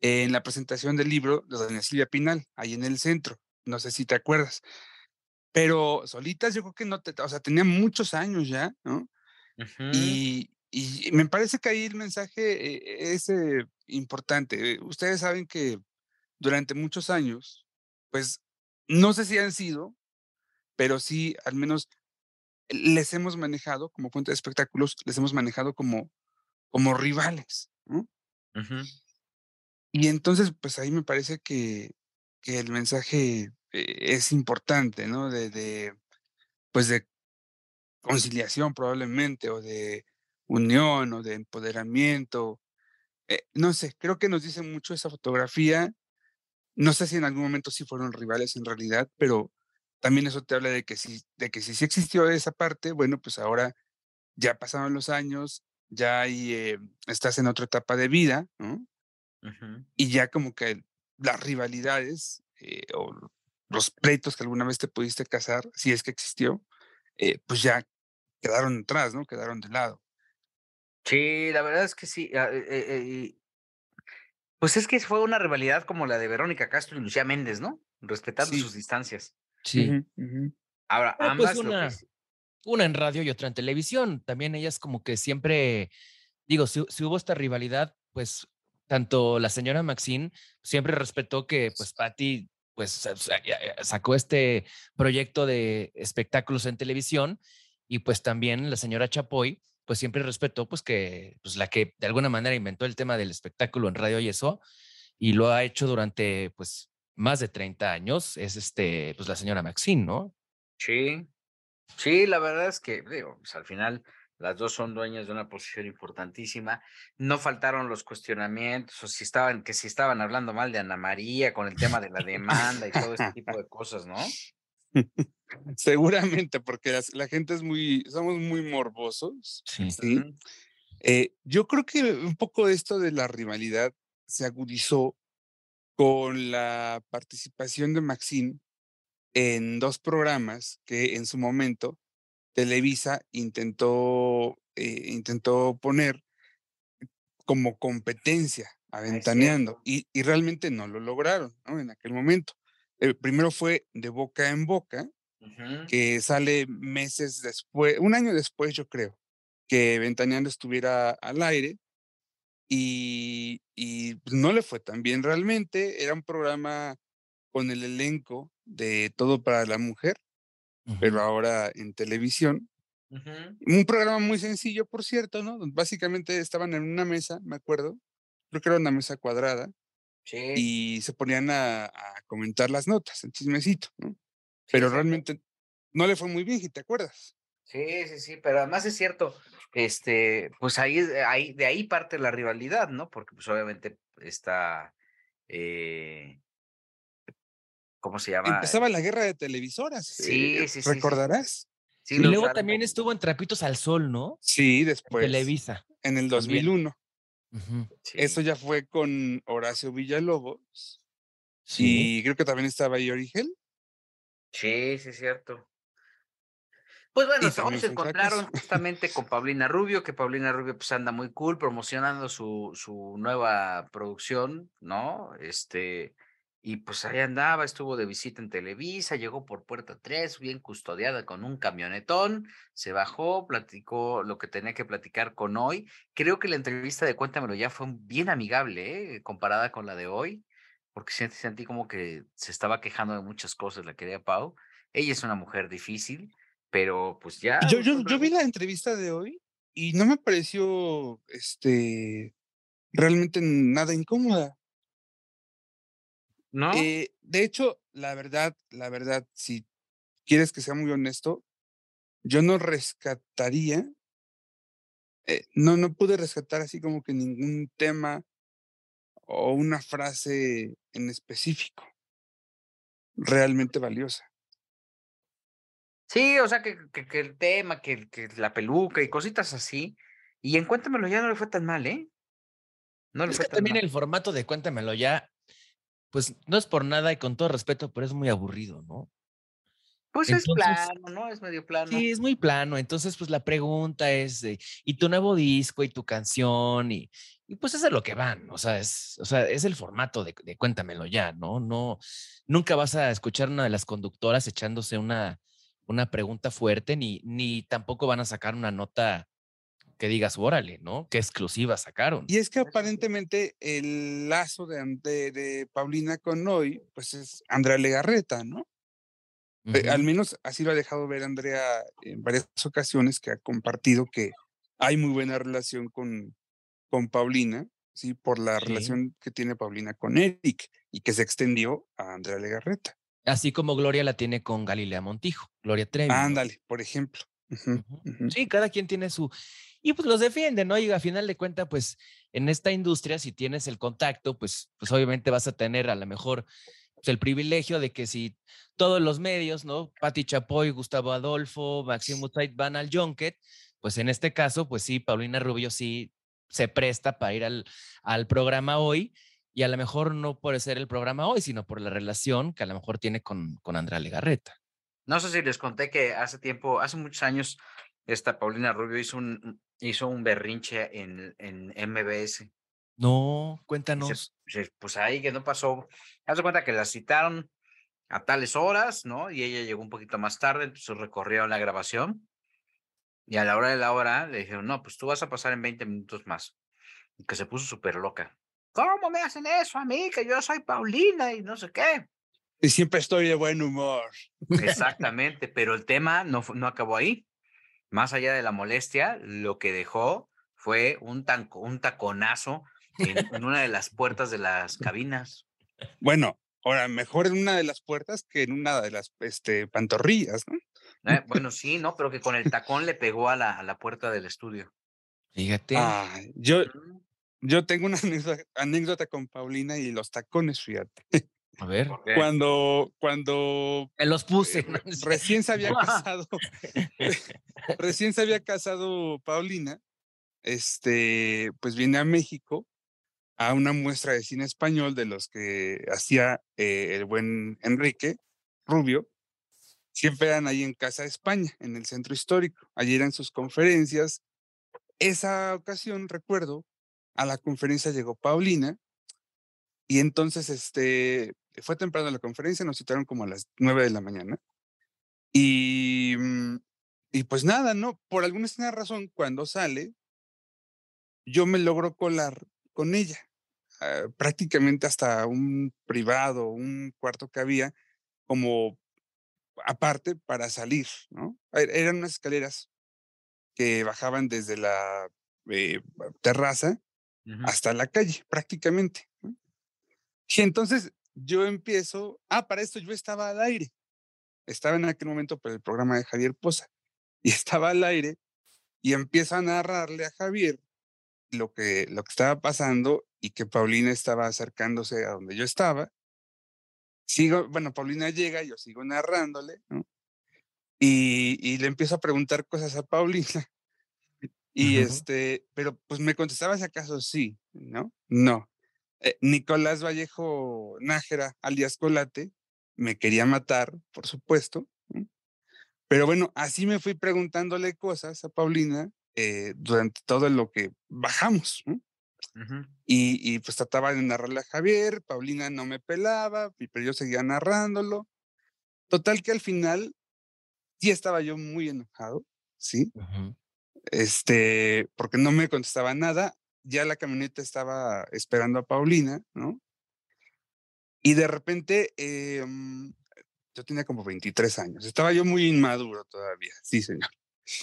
en la presentación del libro de Doña Silvia Pinal, ahí en el centro. No sé si te acuerdas. Pero solitas yo creo que no, te, o sea, tenían muchos años ya, ¿no? y, y me parece que ahí el mensaje eh, es eh, importante. Ustedes saben que durante muchos años, pues no sé si han sido, pero sí al menos les hemos manejado como fuente de espectáculos, les hemos manejado como, como rivales. Y entonces, pues ahí me parece que, que el mensaje eh, es importante, ¿no? De, de, pues de conciliación probablemente, o de unión o de empoderamiento. Eh, no sé, creo que nos dice mucho esa fotografía. No sé si en algún momento sí fueron rivales en realidad, pero también eso te habla de que sí, de que si sí existió esa parte, bueno, pues ahora ya pasaron los años, ya ahí, eh, estás en otra etapa de vida, ¿no? Y ya como que las rivalidades eh, o los pleitos que alguna vez te pudiste casar, si es que existió, pues ya quedaron atrás, ¿no? Quedaron de lado. Sí, la verdad es que sí. Ah, eh, eh, eh, pues es que fue una rivalidad como la de Verónica Castro y Lucía Méndez, ¿no? Respetando sus distancias. Sí. Ahora, pues ambas. una, una, en radio y otra en televisión. También ellas como que siempre, digo, si, hubo esta rivalidad, pues tanto la señora Maxine siempre respetó que pues Patty pues sacó este proyecto de espectáculos en televisión y pues también la señora Chapoy pues siempre respetó pues que pues la que de alguna manera inventó el tema del espectáculo en radio y eso y lo ha hecho durante pues más de 30 años es este pues la señora Maxine, ¿no? Sí. Sí, la verdad es que digo, pues al final las dos son dueñas de una posición importantísima. No faltaron los cuestionamientos, o si estaban, que si estaban hablando mal de Ana María con el tema de la demanda y todo ese [LAUGHS] tipo de cosas, ¿no? [LAUGHS] Seguramente, porque la, gente es muy, somos muy morbosos. Sí. Eh, yo creo que un poco esto de la rivalidad se agudizó con la participación de Maxine en dos programas que en su momento Televisa intentó, eh, intentó poner como competencia, aventaneando, y, y, realmente no lo lograron ¿no? en aquel momento. El primero fue de boca en boca, que sale meses después, un año después yo creo, que Ventaneando estuviera al aire y, y pues, no le fue tan bien realmente. Era un programa con el elenco de Todo para la Mujer, pero ahora en televisión. Un programa muy sencillo, por cierto, ¿no? Básicamente estaban en una mesa, me acuerdo, creo que era una mesa cuadrada, y se ponían a, a, comentar las notas, el chismecito, ¿no? Pero realmente no le fue muy bien, ¿te acuerdas? Sí, sí, sí, pero además es cierto, este, pues ahí, ahí de ahí parte la rivalidad, ¿no? Porque pues obviamente está, eh, ¿cómo se llama? Empezaba la guerra de televisoras. Sí, eh, sí, sí. ¿Recordarás? Sí, y luego también estuvo en Trapitos al Sol, ¿no? Sí, después. Televisa. En el 2001. Eso ya fue con Horacio Villalobos. Sí. Y creo que también estaba ahí Origel. Sí, sí, es cierto. Pues bueno, también se encontraron justamente con Paulina Rubio, que Paulina Rubio pues anda muy cool promocionando su, su nueva producción, ¿no? Este, y pues ahí andaba, estuvo de visita en Televisa, llegó por puerta 3, bien custodiada con un camionetón, se bajó, platicó lo que tenía que platicar con hoy. Creo que la entrevista de Cuéntamelo ya fue bien amigable, ¿eh? comparada con la de hoy, porque sentí, como que se estaba quejando de muchas cosas la querida Pau. Ella es una mujer difícil, pero pues ya. Yo, yo, nosotros- yo vi la entrevista de hoy y no me pareció este realmente nada incómoda. ¿No? Eh, de hecho, la verdad, la verdad, si quieres que sea muy honesto, yo no rescataría, eh, no, no pude rescatar así como que ningún tema o una frase en específico realmente valiosa. Sí, o sea, que, que, que el tema, que, que la peluca y cositas así. Y en Cuéntamelo ya no le fue tan mal, ¿eh? No le Es fue que tan también mal. el formato de Cuéntamelo ya, pues no es por nada y con todo respeto, pero es muy aburrido, ¿no? Pues es plano, ¿no? Es medio plano. Sí, es muy plano. Entonces, pues la pregunta es, de, ¿y tu nuevo disco y tu canción? Y, y pues es lo que van. O sea, es, o sea, es el formato de, de Cuéntamelo ya, ¿no? No, nunca vas a escuchar una de las conductoras echándose una, una pregunta fuerte, ni, ni tampoco van a sacar una nota que digas, órale, ¿no? Qué exclusiva sacaron. Y es que aparentemente el lazo de, de, de Paulina con hoy, pues es Andrea Legarreta, ¿no? Eh, al menos así lo ha dejado ver Andrea en varias ocasiones que ha compartido que hay muy buena relación con, con Paulina, ¿sí? Por la Sí. relación que tiene Paulina con Eric y que se extendió a Andrea Legarreta. Así como Gloria la tiene con Galilea Montijo, Gloria Trevi. Ándale, por ejemplo. Sí, cada quien tiene su... Y pues los defiende, ¿no? Y a final de cuentas, pues en esta industria, si tienes el contacto, pues, pues obviamente vas a tener a lo mejor pues, el privilegio de que si todos los medios, ¿no? Pati Chapoy, Gustavo Adolfo, Maximo Tait van al Junket, pues en este caso, pues sí, Paulina Rubio sí se presta para ir al, al programa hoy y a lo mejor no por ser el programa hoy, sino por la relación que a lo mejor tiene con, con Andrea Legarreta. No sé si les conté que hace tiempo, hace muchos años, esta Paulina Rubio hizo un, hizo un berrinche en, en MBS. No, cuéntanos. pues ahí que no pasó. Haz de cuenta que la citaron a tales horas, ¿no? Y ella llegó un poquito más tarde, entonces recorrieron la grabación. Y a la hora de la hora le dijeron, no, pues tú vas a pasar en 20 minutos más. Y que se puso súper loca. ¿Cómo me hacen eso a mí? Que yo soy Paulina y no sé qué. Y siempre estoy de buen humor. [LAUGHS] Exactamente, pero el tema no, no acabó ahí. Más allá de la molestia, lo que dejó fue un, tanco, un taconazo [LAUGHS] en, una de las puertas de las cabinas. Bueno, ahora mejor en una de las puertas que en una de las este, pantorrillas, ¿no? Eh, Bueno, sí, ¿no? Pero que con el tacón le pegó a la, a la puerta del estudio. Fíjate. Yo, Mm, yo tengo una anécdota, anécdota con Paulina y los tacones, fíjate. A ver. ¿por Eh? Cuando, cuando Me los eh, puse. re- recién se había [LAUGHS] casado, [LAUGHS] recién se había casado Paulina, este, pues viene a México a una muestra de cine español de los que hacía eh, el buen Enrique Rubio. Siempre eran ahí en Casa España, en el centro histórico. Allí eran sus conferencias. Esa ocasión, recuerdo, a la conferencia llegó Paulina y entonces este, fue temprano la conferencia, nos citaron como a las nueve de la mañana. Y, mm, y pues nada, ¿no? Por alguna extraña razón, cuando sale, yo me logro colar con ella, ah, prácticamente hasta un privado, un cuarto que había, como aparte para salir, ¿no? Er- Eran unas escaleras que bajaban desde la eh, terraza hasta la calle, prácticamente. ¿no? Y entonces yo empiezo, ah, para esto yo estaba al aire. Estaba en aquel momento por el programa de Javier Poza y [LAUGHS] estaba al aire y empiezo a narrarle a Javier lo que, lo que estaba pasando y que Paulina estaba acercándose a donde yo estaba. Sigo, bueno, Paulina llega, yo sigo narrándole, ¿no? Y, y le empiezo a preguntar cosas a Paulina. Y este, pero pues me contestaba si acaso sí, ¿no? No. Eh, Nicolás Vallejo Nájera, alias Colate, me quería matar, por supuesto, ¿no? Pero bueno, así me fui preguntándole cosas a Paulina eh, durante todo lo que bajamos. ¿no? Ujú. Y, y, pues trataba de narrarle a Javier, Paulina no me pelaba, pero yo seguía narrándolo. Total que al final sí estaba yo muy enojado, ¿sí? Ujú. Este, porque no me contestaba nada. Ya la camioneta estaba esperando a Paulina, ¿no? Y de repente, eh, yo tenía como 23 años, estaba yo muy inmaduro todavía, sí, señor.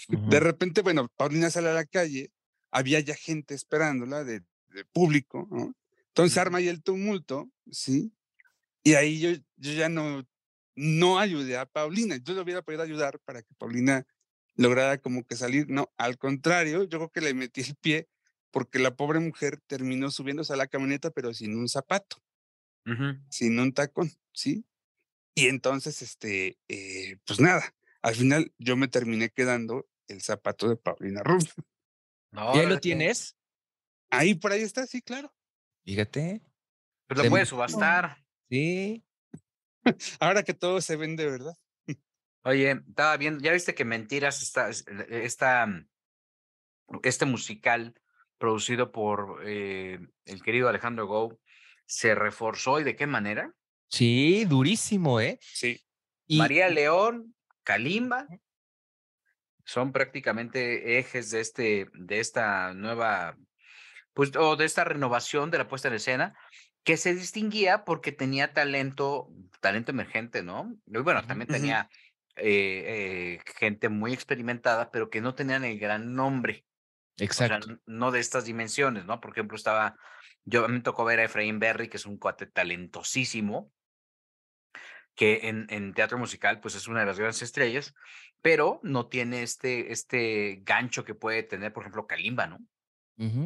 De repente, bueno, Paulina sale a la calle, había ya gente esperándola de, de público, ¿no? Entonces arma ahí el tumulto, ¿sí? Y ahí yo, yo ya no, no ayudé a Paulina. Yo le hubiera podido ayudar para que Paulina lograra como que salir. No, al contrario, yo creo que le metí el pie porque la pobre mujer terminó subiéndose a la camioneta, pero sin un zapato, sin un tacón, ¿sí? Y entonces, este, eh, pues nada, al final yo me terminé quedando el zapato de Paulina Rubio. ¿Y ahí Órale. lo tienes? Ahí por ahí está, sí, claro. Fíjate. Pues lo puedes subastar. Sí. [LAUGHS] Ahora que todo se vende, ¿verdad? Oye, estaba viendo, ya viste que Mentiras está, es- está, mm, este musical producido por eh, el querido Alejandro Gou se reforzó y de qué manera? Sí, durísimo, ¿eh? Sí. Y, María León, Kalimba, son prácticamente ejes de este, de esta nueva, pues, o de esta renovación de la puesta en escena, que se distinguía porque tenía talento, talento emergente, ¿no? Y bueno, también tenía eh, eh, gente muy experimentada, pero que no tenían el gran nombre. O sea, exacto. no de estas dimensiones, ¿no? Por ejemplo, estaba, yo me tocó ver a Efraín Berry, que es un cuate talentosísimo, que en, en teatro musical, pues es una de las grandes estrellas, pero no tiene este, este gancho que puede tener, por ejemplo, Kalimba, ¿no?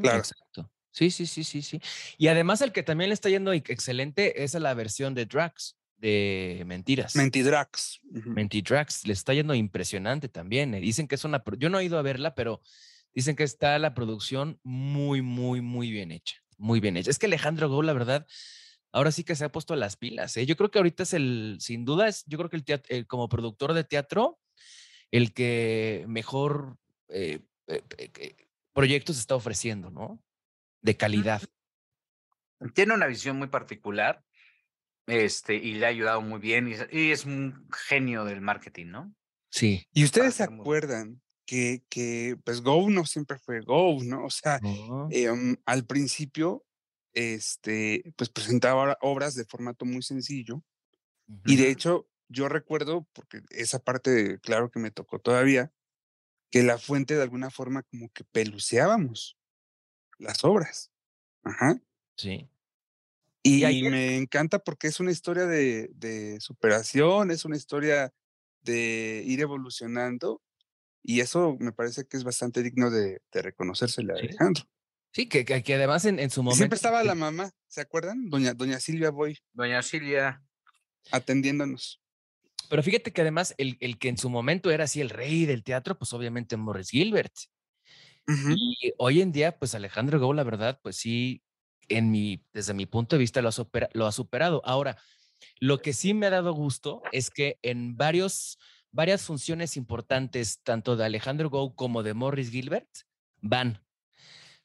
Claro. Exacto. Sí, sí, sí, sí, sí. Y además el que también le está yendo ex- excelente es a la versión de Drax, de Mentiras. Mentidrax. Ujú. Mentidrax, le está yendo impresionante también. Dicen que es una, pro- yo no he ido a verla, pero dicen que está la producción muy, muy, muy bien hecha. Muy bien hecha. Es que Alejandro Gou, la verdad, ahora sí que se ha puesto las pilas. ¿eh? Yo creo que ahorita es el, sin duda, es, yo creo que el teat- eh, como productor de teatro, el que mejor eh, proyectos está ofreciendo, ¿no? De calidad. Tiene una visión muy particular, este, y le ha ayudado muy bien, y, es- y es un genio del marketing, ¿no? Sí. Y ustedes se acuerdan que, que pues Go no siempre fue Go, ¿no? O sea, em, al principio, este, pues presentaba obra- obras de formato muy sencillo. Y de hecho, yo recuerdo, porque esa parte, claro que me tocó todavía, que la fuente de alguna forma como que peluceábamos las obras. Ajá. Sí. Y, ayer- me encanta porque es una historia de, de superación, es una historia de ir evolucionando. Y eso me parece que es bastante digno de, de reconocérsele a Sí. Alejandro. Sí, que, que, que además en, en su momento. Siempre estaba la mamá, ¿se acuerdan? Doña, doña Silvia Boy Doña Silvia, atendiéndonos. Pero fíjate que además el, el que en su momento era así el rey del teatro, pues obviamente Morris Gilbert. Ujú. Y hoy en día, pues Alejandro Gou, la verdad, pues sí, en mi, desde mi punto de vista lo ha, supera- lo ha superado. Ahora, lo que sí me ha dado gusto es que en varios, varias funciones importantes, tanto de Alejandro Gou como de Morris Gilbert, van.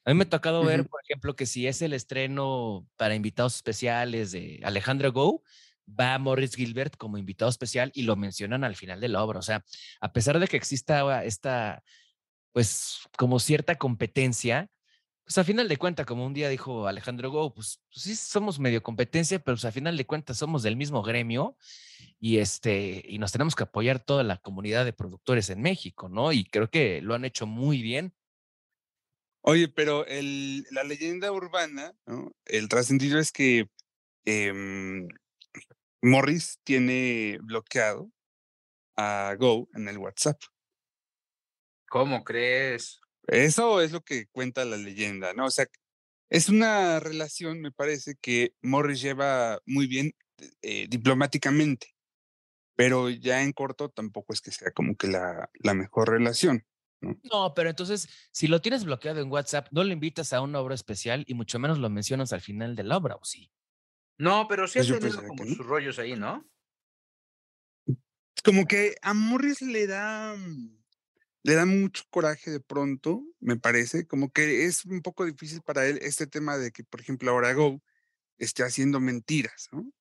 A mí me ha tocado ver, Ujú. por ejemplo, que si es el estreno para invitados especiales de Alejandro Gou, va Morris Gilbert como invitado especial y lo mencionan al final de la obra. O sea, a pesar de que exista esta, pues, como cierta competencia, pues a final de cuentas, como un día dijo Alejandro Gou, pues, pues sí somos medio competencia, pero pues, a final de cuentas somos del mismo gremio y este y nos tenemos que apoyar toda la comunidad de productores en México, ¿no? Y creo que lo han hecho muy bien. Oye, pero el, la leyenda urbana, ¿no? El trascendido es que em, Morris tiene bloqueado a Go en el WhatsApp. ¿cómo crees? Eso es lo que cuenta la leyenda, ¿no? O sea, es una relación, me parece, que Morris lleva muy bien eh, diplomáticamente, pero ya en corto tampoco es que sea como que la, la mejor relación. No, pero entonces, si lo tienes bloqueado en WhatsApp, no lo invitas a una obra especial y mucho menos lo mencionas al final de la obra, ¿o sí? No, pero sí Pues ha yo tenido como que sus rollos ahí, ¿no? como que a Morris le da, mm, le da mucho coraje de pronto, me parece, como que es un poco difícil para él este tema de que, por ejemplo, ahora Go esté haciendo mentiras, ¿no?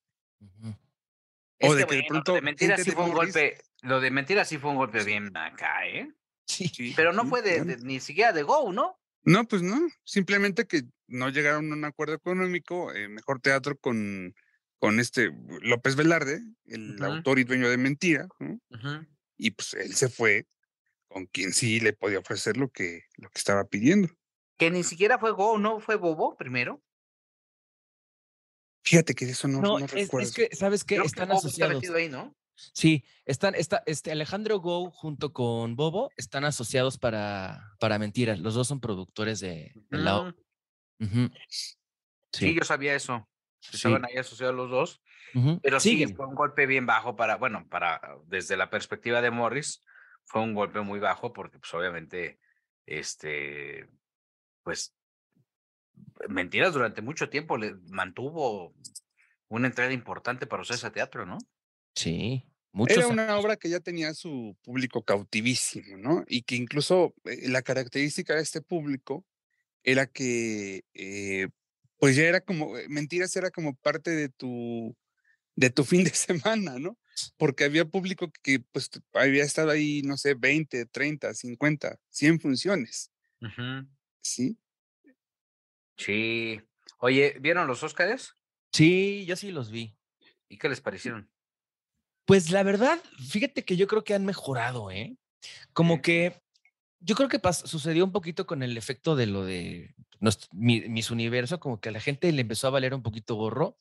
O de que, de pronto lo de mentiras sí fue un golpe. Lo de mentiras sí fue un golpe bien acá, ¿eh? Sí. Pero no sí, fue de, ni siquiera de Go, ¿no? No, pues no, simplemente que no llegaron a un acuerdo económico, eh, mejor teatro con, con este López Velarde, el autor y dueño de Mentira, y pues él se fue con quien sí le podía ofrecer lo que, lo que estaba pidiendo. Que ni siquiera fue Go, ¿no? Fue Bobo primero. Fíjate que de eso no, No, no es, recuerdo. es que, ¿sabes qué? Creo que Están está asociados. metido ahí, ¿no? Sí, están, está, este Alejandro Go junto con Bobo están asociados para, para mentiras. Los dos son productores de, de la sí. Sí, yo sabía eso. que sí. Estaban ahí asociados los dos. Pero sí, fue un golpe bien bajo para, bueno, para, desde la perspectiva de Morris, fue un golpe muy bajo porque, pues, obviamente, este, pues, mentiras durante mucho tiempo le mantuvo una entrada importante para ustedes a teatro, ¿no? Sí, muchos Era una obra que ya tenía su público cautivísimo, ¿no? Y que incluso eh, la característica de este público era que, eh, pues ya era como, eh, Mentiras era como parte de tu, de tu fin de [LAUGHS] semana, ¿no? Porque había público que pues había estado ahí, no sé, 20, 30, 50, 100 funciones, ¿sí? Sí. Oye, ¿vieron los Óscares? Sí, yo sí los vi. ¿Y qué les parecieron? Pues la verdad, fíjate que yo creo que han mejorado, ¿eh? Como que yo creo que pas- sucedió un poquito con el efecto de lo de nuestro- mi- Miss Universo, como que a la gente le empezó a valer un poquito gorro.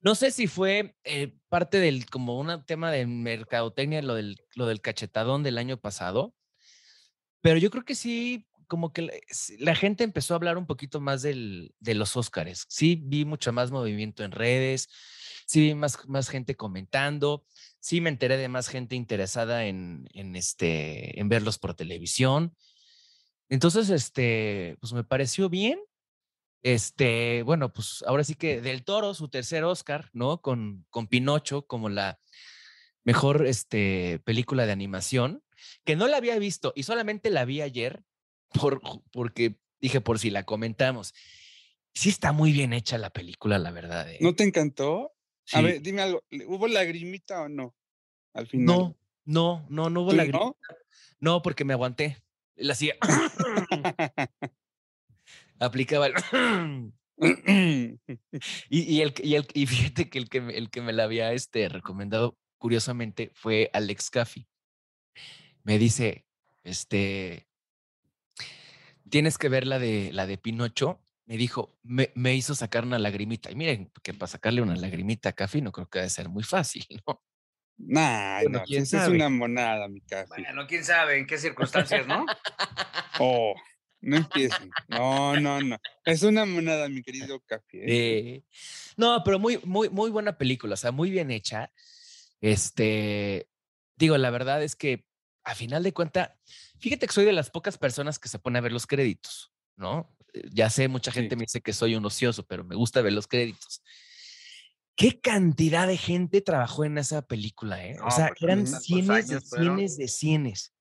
No sé si fue eh, parte del, como un tema de mercadotecnia, lo del, lo del cachetadón del año pasado, pero yo creo que sí, como que la gente empezó a hablar un poquito más del, de los Óscares. Sí, vi mucho más movimiento en redes, sí más, más gente comentando, sí me enteré de más gente interesada en, en, este, en verlos por televisión. Entonces, este, pues me pareció bien. Este, bueno, pues ahora sí que Del Toro, su tercer Oscar, ¿no? Con, con Pinocho como la mejor este, película de animación, que no la había visto y solamente la vi ayer por, porque dije, por si la comentamos. Sí está muy bien hecha la película, la verdad. ¿eh? ¿No te encantó? A ver, dime algo, ¿le- ¿hubo lagrimita o no? Al final. no, no, no, no hubo ¿Tú la no? No, porque me aguanté. La hacía. [LAUGHS] [LAUGHS] aplicaba el. [CLEARS THROAT] y, y el, y, el, y fíjate que el que, me- el que me la había este, recomendado, curiosamente, fue Alex Caffey. Me dice, este, tienes que ver la de, la de Pinocho. Me dijo, me, me hizo sacar una lagrimita. Y miren, que para sacarle una lagrimita a Caffey no creo que debe ser muy fácil, [LAUGHS] ¿no? Nah, Bueno, no, quién esa es sabe. una monada, mi café. Bueno, quién sabe en qué circunstancias, ¿no? [LAUGHS] Oh, no empiecen. No, no, no. Es una monada, mi querido café. ¿eh? Eh, no, pero muy, muy, muy buena película, o sea, muy bien hecha. Este, digo, la verdad es que a final de cuenta, fíjate que soy de las pocas personas que se pone a ver los créditos, ¿no? Ya sé, mucha gente Sí. me dice que soy un ocioso, pero me gusta ver los créditos. ¿Qué cantidad de gente trabajó en esa película, eh? o sea, pues, eran cienes de fueron. cienes de cienes.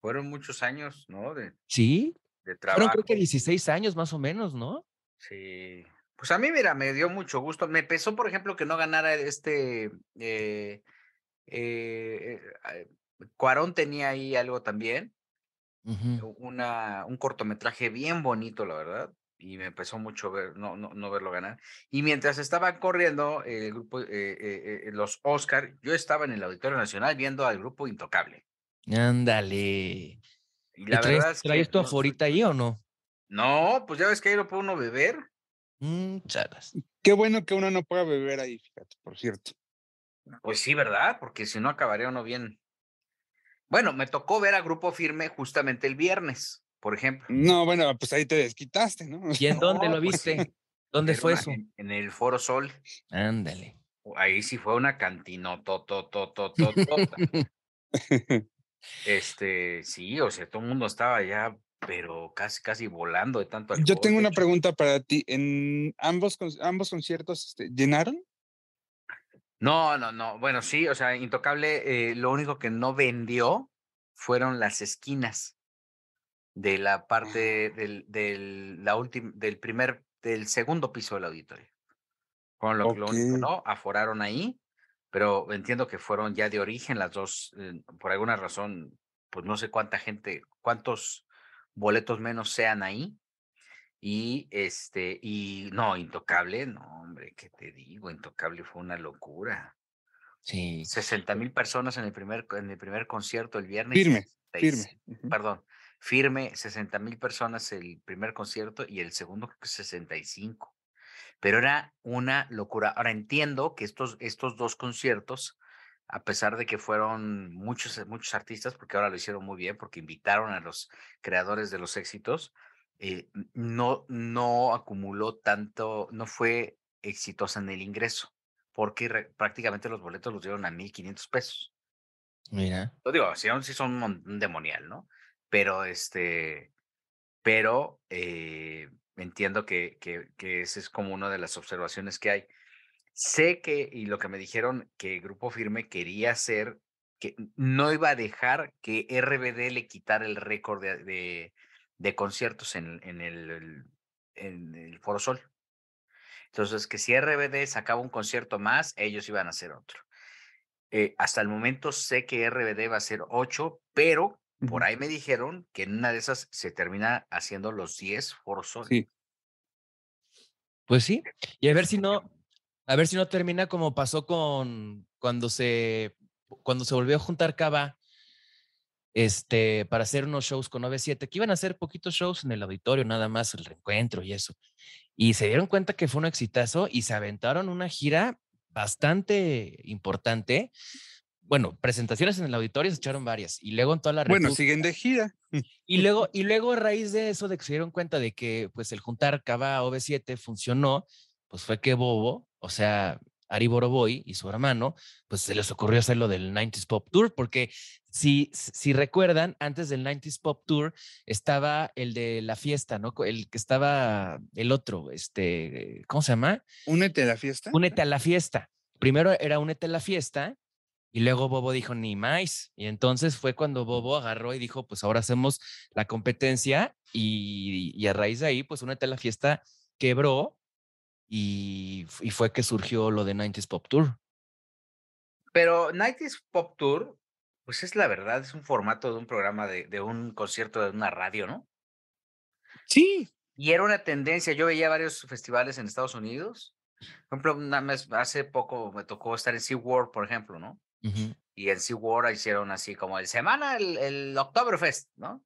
Fueron muchos años, ¿no? De, ¿Sí? de Fueron trabajo. creo que 16 años más o menos, ¿no? Sí. Pues a mí, mira, me dio mucho gusto. Me pesó, por ejemplo, que no ganara este. Eh, eh, eh, Cuarón tenía ahí algo también, Ujú. una, un cortometraje bien bonito, la verdad. Y me pesó mucho ver, no, no, no verlo ganar. Y mientras estaban corriendo el grupo, eh, eh, eh, los Oscar, yo estaba en el Auditorio Nacional viendo al grupo Intocable. Ándale. Y ¿Y la traes, verdad es traes que tu no- aforita ahí o no? No, pues ya ves que ahí lo puede uno beber. Mm. Qué bueno que uno no pueda beber ahí, fíjate, por cierto. Pues sí, ¿verdad? Porque si no acabaría uno bien. Bueno, me tocó ver a Grupo Firme justamente el viernes, por ejemplo. No, bueno, pues ahí te desquitaste, ¿no? ¿Y en dónde [LAUGHS] No, lo pues, viste? ¿Dónde fue una- eso? En, en el Foro Sol. Ándale. Ahí sí fue una cantina. [LAUGHS] Este, sí, o sea, todo el mundo estaba ya, pero casi, casi volando de tanto Yo tengo una hecho. pregunta para ti. ¿En ambos, ambos conciertos este, llenaron? No, no, no. Bueno, sí, o sea, Intocable, eh, lo único que no vendió fueron las esquinas de la parte del, del, la última, del primer, del segundo piso del auditorio. Con lo, lo único. ¿no? Aforaron ahí, pero entiendo que fueron ya de origen las dos, eh, por alguna razón, pues no sé cuánta gente, cuántos boletos menos sean ahí. Y este, y no, Intocable, no, hombre, ¿qué te digo? Intocable fue una locura. Sí. 60 mil personas en el primer, en el primer concierto el viernes. Firme, 66 firme. Ujú. Perdón, firme, 60 mil personas el primer concierto y el segundo creo que 65. Pero era una locura. Ahora entiendo que estos, estos dos conciertos, a pesar de que fueron muchos, muchos artistas, porque ahora lo hicieron muy bien, porque invitaron a los creadores de los éxitos, eh, no, no acumuló tanto, no fue exitosa en el ingreso, porque re- prácticamente los boletos los dieron a 1.500 pesos. Mira. Lo digo, sí son un mon- un demonial, ¿no? Pero este, pero eh, entiendo que, que, que esa es como una de las observaciones que hay. Sé que, y lo que me dijeron, que Grupo Firme quería hacer, que no iba a dejar que RBD le quitara el récord de, de, de conciertos en, en, el, en el Foro Sol. Entonces, que si RBD sacaba un concierto más, ellos iban a hacer otro. Eh, hasta el momento sé que RBD va a ser 8, pero por ahí me dijeron que en una de esas se termina haciendo los 10 Foro Sol. Sí. Pues sí. Y a ver si no, a ver si no termina como pasó con cuando se, cuando se volvió a juntar Cava, este, para hacer unos shows con 97, que iban a hacer poquitos shows en el auditorio, nada más el reencuentro y eso. Y se dieron cuenta que fue un exitazo y se aventaron una gira bastante importante. Bueno, presentaciones en el auditorio se echaron varias y luego en toda la Bueno, siguen de gira. Y luego, y luego a raíz de eso, de que se dieron cuenta de que pues el juntar Cava OV7 funcionó, pues fue que Bobo, o sea, Ari Boroboy y su hermano, pues se les ocurrió hacer lo del 90s Pop Tour, porque si, si recuerdan, antes del 90s Pop Tour estaba el de la fiesta, ¿no? El que estaba el otro, este, ¿cómo se llama? Únete a la fiesta. Únete a la fiesta. Primero era Únete a la fiesta y luego Bobo dijo ni más. Y entonces fue cuando Bobo agarró y dijo, pues ahora hacemos la competencia y, y a raíz de ahí, pues Únete a la fiesta quebró y, fue que surgió lo de 90s Pop Tour. Pero 90s Pop Tour, pues es la verdad, es un formato de un programa de, de un concierto de una radio, ¿no? Sí. Y era una tendencia. Yo veía varios festivales en Estados Unidos. Por ejemplo, una hace poco me tocó estar en SeaWorld, por ejemplo, ¿no? Y en SeaWorld hicieron así como el semana, el, el Oktoberfest, ¿no?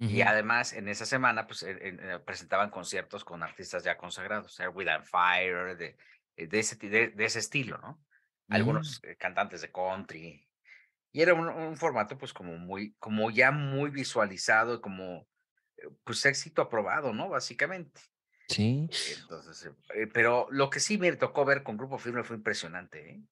Y además, en esa semana, pues en- en- eh, presentaban conciertos con artistas ya consagrados, With and Fire, de, eh, de, ese, de, de ese estilo, ¿no? Mm, Algunos eh, cantantes de country. Y era un, un formato, pues, como muy, como ya muy visualizado, como, eh, pues, éxito aprobado, ¿no? Básicamente. Sí. Entonces, eh, eh, pero lo que sí me tocó ver con Grupo Firme fue impresionante, ¿eh?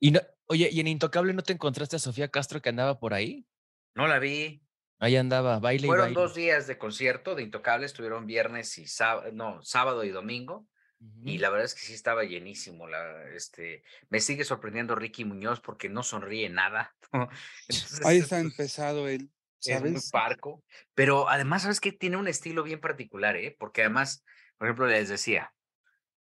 Y no, oye, ¿y en Intocable no te encontraste a Sofía Castro que andaba por ahí? No la vi. Ahí andaba, baile y Fueron baile. dos días de concierto de Intocable, estuvieron viernes y sábado, no, sábado y domingo. Y la verdad es que sí estaba llenísimo. La, este, me sigue sorprendiendo Ricky Muñoz porque no sonríe nada. [LAUGHS] Entonces, Ahí es, está empezado él. es muy ¿Sabes? parco. Pero además, ¿sabes que Tiene un estilo bien particular, ¿eh? Porque además, por ejemplo, les decía,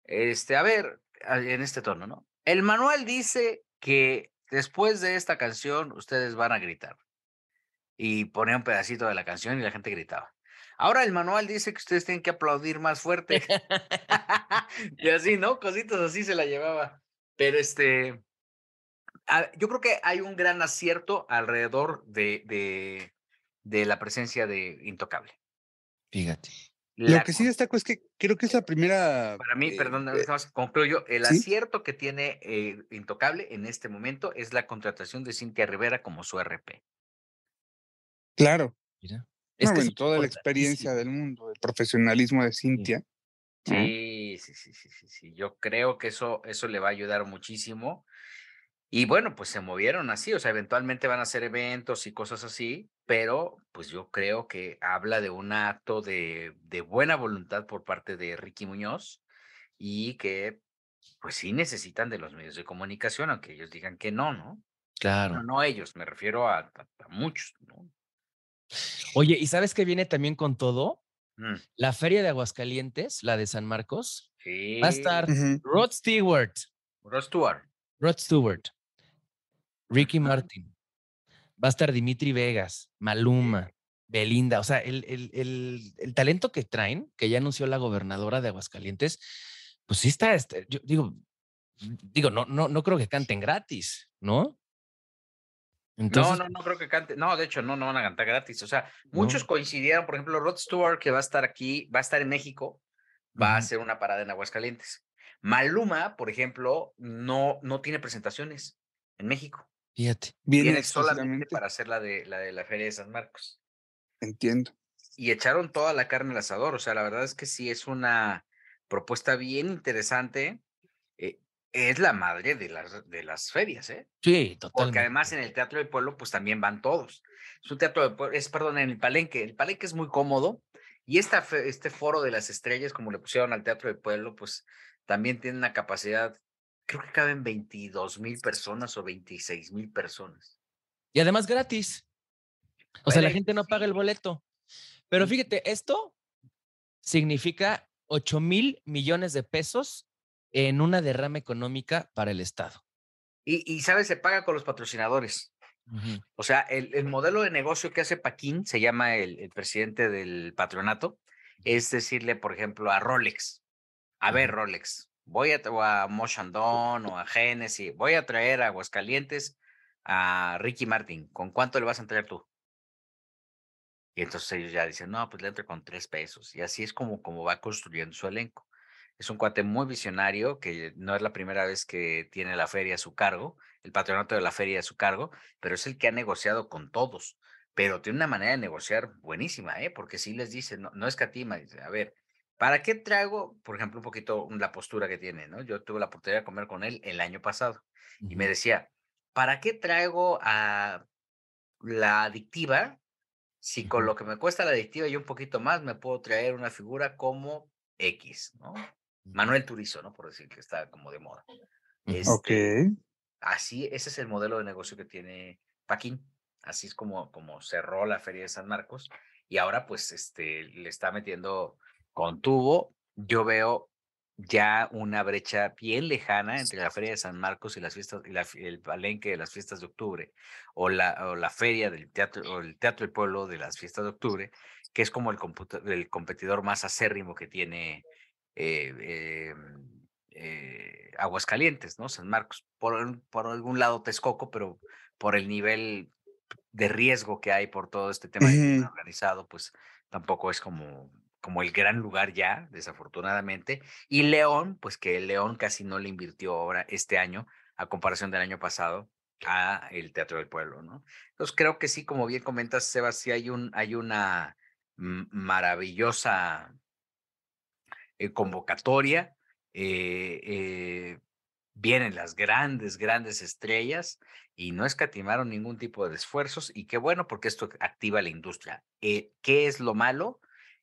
este, a ver, en este tono, ¿no? El manual dice que después de esta canción ustedes van a gritar. Y ponía un pedacito de la canción y la gente gritaba. Ahora el manual dice que ustedes tienen que aplaudir más fuerte. [LAUGHS] [LAUGHS] y así, ¿no? Cositas así se la llevaba. Pero este, a- yo creo que hay un gran acierto alrededor de, de, de la presencia de Intocable. Fíjate. Lo que sí destaco es que creo que es la primera. para mí, eh, perdón, eh, concluyo, el ¿sí? acierto que tiene eh, Intocable en este momento es la contratación de Cintia Rivera como su RP. Claro. Mira. Es No, que toda la experiencia del mundo, el profesionalismo de Cintia. Sí, sí, sí, sí, sí, sí. Yo creo que eso, eso le va a ayudar muchísimo. Y bueno, pues se movieron así, o sea, eventualmente van a hacer eventos y cosas así, pero pues yo creo que habla de un acto de, de buena voluntad por parte de Ricky Muñoz y que pues sí necesitan de los medios de comunicación, aunque ellos digan que no, ¿no? Claro. No, no ellos, me refiero a, a- a muchos, ¿no? Oye, ¿y sabes qué viene también con todo? Mm, La feria de Aguascalientes, la de San Marcos, Sí. va a estar. Rod Stewart, Rod Stewart. Rod Stewart, Ricky. Martin, va a estar Dimitri Vegas, Maluma, Belinda, o sea, el, el- el- el talento que traen, que ya anunció la gobernadora de Aguascalientes, pues sí está, este, yo digo, digo, no, no, no creo que canten gratis, ¿no? Entonces, no, no, no creo que cante. No, de hecho, no, no van a cantar gratis. O sea, No. muchos coincidieron. Por ejemplo, Rod Stewart, que va a estar aquí, va a estar en México, va a hacer una parada en Aguascalientes. Maluma, por ejemplo, no, no tiene presentaciones en México. fíjate. Viene solamente para hacer la de la de la Feria de San Marcos. Entiendo. Y echaron toda la carne al asador. O sea, la verdad es que sí es una propuesta bien interesante. Es la madre de las, de las ferias, ¿eh? Sí, Porque totalmente. además en el Teatro del Pueblo, pues también van todos. Es un teatro de pueblo, es, perdón, en el Palenque. El Palenque es muy cómodo. Y esta, este foro de las estrellas, como le pusieron al Teatro del Pueblo, pues también tiene una capacidad, creo que caben 22 mil personas o 26 mil personas. Y además gratis. O sea, la gente no paga el boleto. Pero fíjate, esto significa 8 mil millones de pesos en una derrama económica para el Estado. Y, y ¿sabes? Se paga con los patrocinadores. O sea, el, el modelo de negocio que hace Paquín, se llama el, el presidente del patronato, es decirle, por ejemplo, a Rolex, a ver. Rolex, voy a, o a o a Genesis, voy a traer a Aguascalientes a Ricky Martin, ¿con cuánto le vas a traer tú? Y entonces ellos ya dicen, no, pues le entro con tres pesos. Y así es como, como va construyendo su elenco. Es un cuate muy visionario que no es la primera vez que tiene la feria a su cargo, el patronato de la feria a su cargo, pero es el que ha negociado con todos. Pero tiene una manera de negociar buenísima, ¿eh? Porque sí les dice, no, no escatima, dice, a ver, ¿para qué traigo, por ejemplo, un poquito la postura que tiene, ¿no? Yo tuve la oportunidad de comer con él el año pasado y me decía, ¿para qué traigo a la adictiva si con lo que me cuesta la adictiva y un poquito más me puedo traer una figura como X, ¿no? Manuel Turizo, ¿no? Por decir que está como de moda. Ujú. Ok. Este, así, ese es el modelo de negocio que tiene Paquín. Así es como, como cerró la Feria de San Marcos y ahora pues este, le está metiendo con tubo. Yo veo ya una brecha bien lejana entre la Feria de San Marcos y las fiestas, y la el palenque de las fiestas de octubre, o la, o la feria del teatro, o el Teatro del Pueblo de las fiestas de octubre, que es como el, computa- el competidor más acérrimo que tiene eh, em, eh, Aguascalientes, ¿no? San Marcos. Por, por algún lado Texcoco, pero por el nivel de riesgo que hay por todo este tema Ujú. organizado, pues tampoco es como, como el gran lugar ya, desafortunadamente. Y León, pues que León casi no le invirtió ahora este año, a comparación del año pasado, a el Teatro del Pueblo, ¿no? Entonces creo que sí, como bien comentas, Sebas, sí hay, un, hay una mm, maravillosa eh, convocatoria. eh, eh, vienen las grandes, grandes estrellas y no escatimaron ningún tipo de esfuerzos y qué bueno porque esto activa la industria. Eh, ¿Qué es lo malo?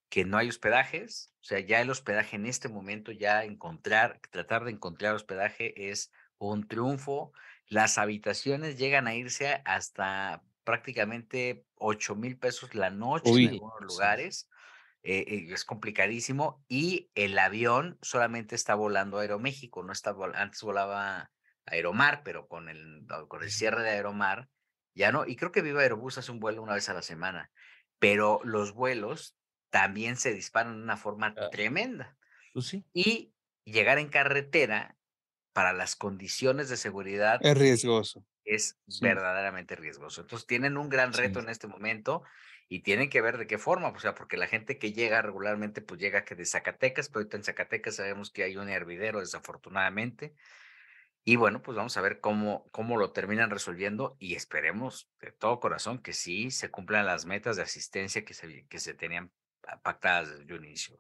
Que no hay hospedajes, o sea, ya el hospedaje en este momento, ya encontrar, tratar de encontrar hospedaje es un triunfo. Las habitaciones llegan a irse hasta prácticamente 8 mil pesos la noche Uy, en algunos lugares eh, es complicadísimo y el avión solamente está volando Aeroméxico, no está vol- antes volaba Aeromar, pero con el, con el cierre de Aeromar ya no, y creo que Viva Aerobús hace un vuelo una vez a la semana, pero los vuelos también se disparan de una forma Ah. tremenda Pues sí. y llegar en carretera para las condiciones de seguridad Es riesgoso. es Sí. verdaderamente riesgoso. Entonces tienen un gran reto Sí. en este momento y tienen que ver de qué forma, o sea, porque la gente que llega regularmente, pues llega que de Zacatecas, pero ahorita en Zacatecas sabemos que hay un hervidero, desafortunadamente. Y bueno, pues vamos a ver cómo, cómo lo terminan resolviendo y esperemos de todo corazón que sí se cumplan las metas de asistencia que se, que se tenían pa- pactadas desde un inicio.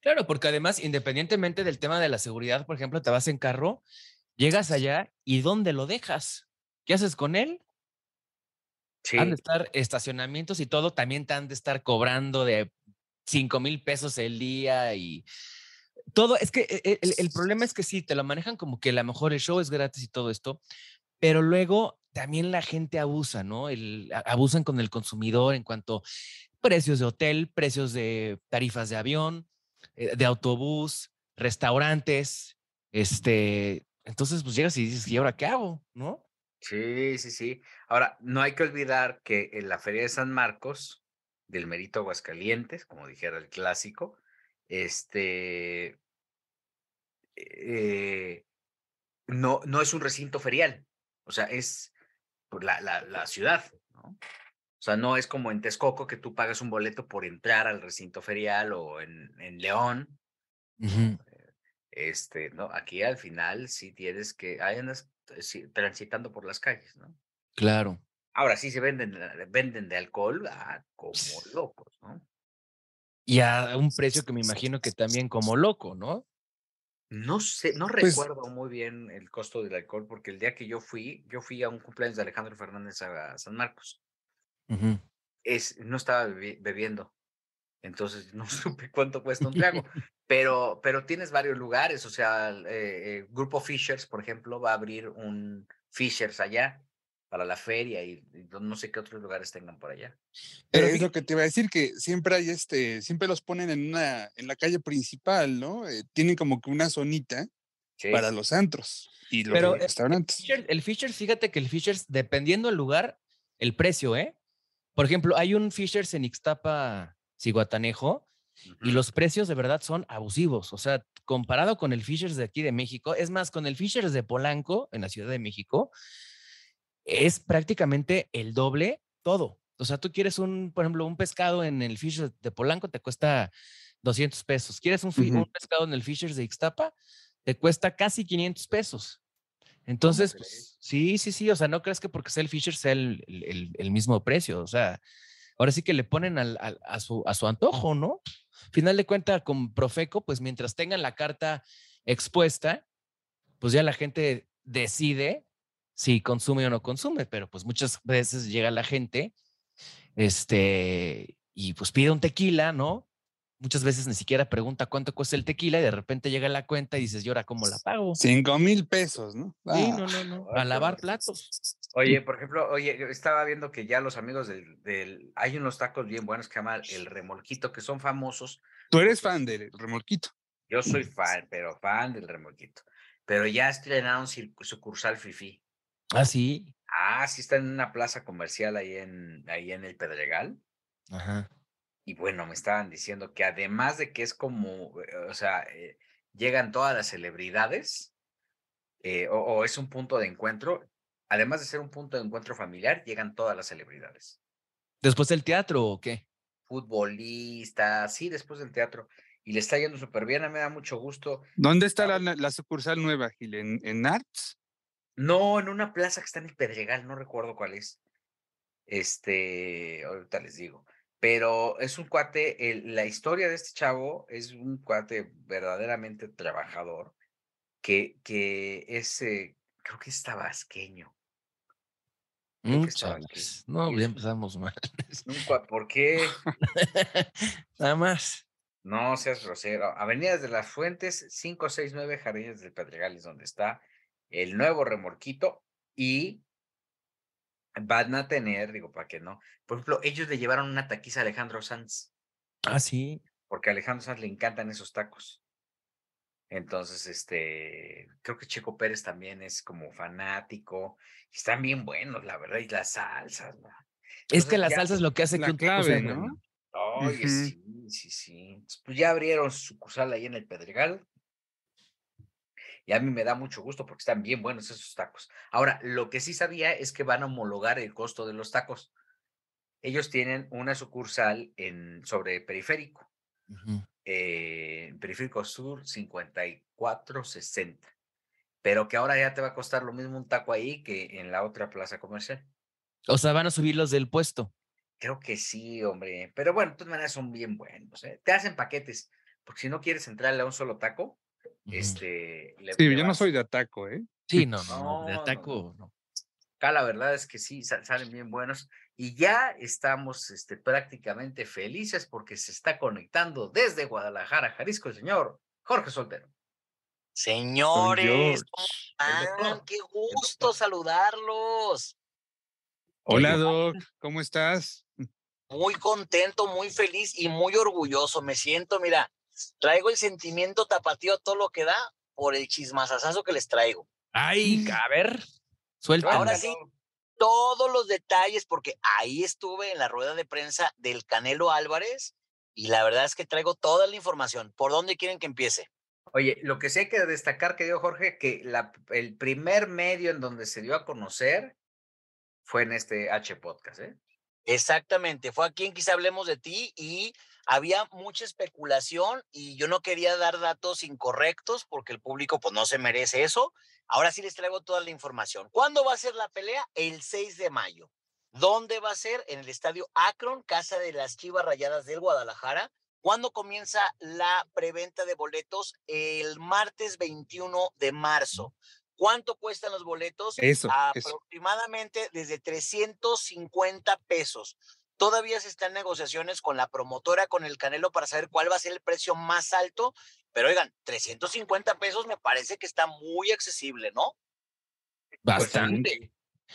Claro, porque además, independientemente del tema de la seguridad, por ejemplo, te vas en carro, llegas allá y ¿dónde lo dejas? ¿Qué haces con él? Han de Sí, estar estacionamientos y todo, también te han de estar cobrando de 5 mil pesos el día y todo, es que e- e- el, el problema es que sí, te lo manejan como que a lo mejor el show es gratis y todo esto, pero luego también la gente abusa, ¿no? El, a- abusan con el consumidor en cuanto precios de hotel, precios de tarifas de avión, eh, de autobús, restaurantes, este, entonces pues llegas y dices, ¿y ahora qué hago? ¿No? Sí, sí, sí. Ahora, no hay que olvidar que en la Feria de San Marcos, del Merito Aguascalientes, como dijera el clásico, este, eh, no, no es un recinto ferial, o sea, es por la, la, la ciudad, ¿no? O sea, no es como en Texcoco que tú pagas un boleto por entrar al recinto ferial o en, en León. Ujú. Este, no, aquí al final sí tienes que, eh, transitando por las calles, ¿no? Claro. Ahora sí se venden, eh, venden de alcohol ah, como locos, ¿no? Y a un precio que me imagino que también como loco, ¿no? No sé, no Pues- recuerdo muy bien el costo del alcohol, porque el día que yo fui, yo fui a un cumpleaños de Alejandro Fernández a San Marcos. Es, no estaba bebi- bebiendo, entonces [LAUGHS] no supe cuánto cuesta un trago. [LAUGHS] pero, pero tienes varios lugares, o sea, el, eh, eh, Grupo Fishers, por ejemplo, va a abrir un Fishers allá para la feria y, y no sé qué otros lugares tengan por allá. Pero Eh, es lo que te iba a decir, que siempre hay este, siempre los ponen en una, en la calle principal, ¿no? Eh, tienen como que una zonita Sí. para los antros y los Pero, eh, restaurantes. Fisher- el Fishers, fíjate que el Fishers, dependiendo del lugar, el precio, ¿eh? Por ejemplo, hay un Fishers en Ixtapa, Ciguatanejo, y los precios de verdad son abusivos. O sea, comparado con el Fishers de aquí de México, es más, con el Fishers de Polanco, en la Ciudad de México, es prácticamente el doble todo. O sea, tú quieres un, por ejemplo, un pescado en el Fishers de Polanco, te cuesta 200 pesos. ¿Quieres un, pescado en el Fishers de Ixtapa? Te cuesta casi 500 pesos. Entonces, pues, sí, sí, sí. O sea, no crees que porque sea el Fisher sea el- el mismo precio. O sea, ahora sí que le ponen al- a, su, a su antojo, ¿no? Final de cuentas, con Profeco, pues mientras tengan la carta expuesta, pues ya la gente decide si consume o no consume, pero pues muchas veces llega la gente, este, y pues pide un tequila, ¿no? Muchas veces ni siquiera pregunta cuánto cuesta el tequila y de repente llega la cuenta y dices, ¿y ahora cómo la pago? Cinco mil pesos, ¿no? Sí, Ah, no, no, no. ay, A lavar platos. Oye, por ejemplo, oye, estaba viendo que ya los amigos del, del, hay unos tacos bien buenos que se llaman el remolquito, que son famosos. Tú eres fan del remolquito. Yo soy [LAUGHS] fan, pero fan del remolquito. Pero ya estrenaron sucursal Fifi. Ah, sí. Ah, sí está en una plaza comercial ahí en, ahí en el Pedregal. Ajá. Y bueno, me estaban diciendo que además de que es como, eh, o sea, eh, llegan todas las celebridades, eh, o, o es un punto de encuentro, además de ser un punto de encuentro familiar, llegan todas las celebridades. ¿Después del teatro o qué? Futbolistas, sí, después del teatro. Y le está yendo súper bien, a mí me da mucho gusto. ¿Dónde está la, la sucursal nueva, Gil? ¿En, en Arts? No, en una plaza que está en el Pedregal, no recuerdo cuál es. Este, ahorita les digo. Pero es un cuate, el- la historia de este chavo es un cuate verdaderamente trabajador, que, que es, eh, creo que es tabasqueño. Mm, chales. No, ya es un- empezamos mal. [LAUGHS] es un cua- ¿Por qué? [LAUGHS] Nada más. No seas grosero. Avenidas de las Fuentes, 569 Jardines del Pedregal es donde está el nuevo remolquito y van a tener, digo, para que no. Por ejemplo, ellos le llevaron una taquiza a Alejandro Sanz, Ah, sí. porque a Alejandro Sanz le encantan esos tacos. Entonces, este, creo que Checo Pérez también es como fanático. Están bien buenos, la verdad, y las salsas. ¿no? Es que Entonces, la ya- salsa es lo que hace La que un clave. ¿no? Sí, sí, sí. Entonces, Pues ya abrieron su sucursal ahí en el Pedregal. Y a mí me da mucho gusto porque están bien buenos esos tacos. Ahora, lo que sí sabía es que van a homologar el costo de los tacos. Ellos tienen una sucursal en sobre periférico, eh, periférico sur 5460. Pero que ahora ya te va a costar lo mismo un taco ahí que en la otra plaza comercial. O sea, van a subir los del puesto. Creo que sí, hombre. Pero bueno, de todas maneras son bien buenos. ¿eh? Te hacen paquetes, porque si no quieres entrarle a un solo taco. Este. le- Sí, le yo no soy de ataco, ¿eh? Sí, no, no, De no, taco, no. Acá la verdad es que sí, sa- salen bien buenos. Y ya estamos este, prácticamente felices porque se está conectando desde Guadalajara, Jalisco, el señor Jorge Soltero. Señores, ¿cómo doctor. Qué gusto saludarlos. Hola, Doc, ¿cómo estás? Muy contento, muy feliz y muy orgulloso. Me siento, mira, traigo el sentimiento tapatío todo lo que da por el chismazazazo que les traigo. Ay, a ver, suelta. Ahora sí, todos los detalles, porque ahí estuve en la rueda de prensa del Canelo Álvarez y la verdad es que traigo toda la información. ¿Por dónde quieren que empiece? Oye, lo que sí hay que destacar que dio Jorge, que la, el primer medio en donde se dio a conocer fue en este H podcast, ¿eh? Exactamente, fue aquí en Quizá Hablemos de Ti y había mucha especulación y yo no quería dar datos incorrectos porque el público pues no se merece eso. Ahora sí les traigo toda la información. ¿Cuándo va a ser la pelea? El 6 de mayo. ¿Dónde va a ser? En el estadio Akron, casa de las Chivas Rayadas del Guadalajara. ¿Cuándo comienza la preventa de boletos? El martes 21 de marzo. ¿Cuánto cuestan los boletos? Eso, eso. Aproximadamente desde 350 pesos. Todavía se están en negociaciones con la promotora, con el Canelo, para saber cuál va a ser el precio más alto. Pero oigan, 350 pesos me parece que está muy accesible, ¿no? Bastante. O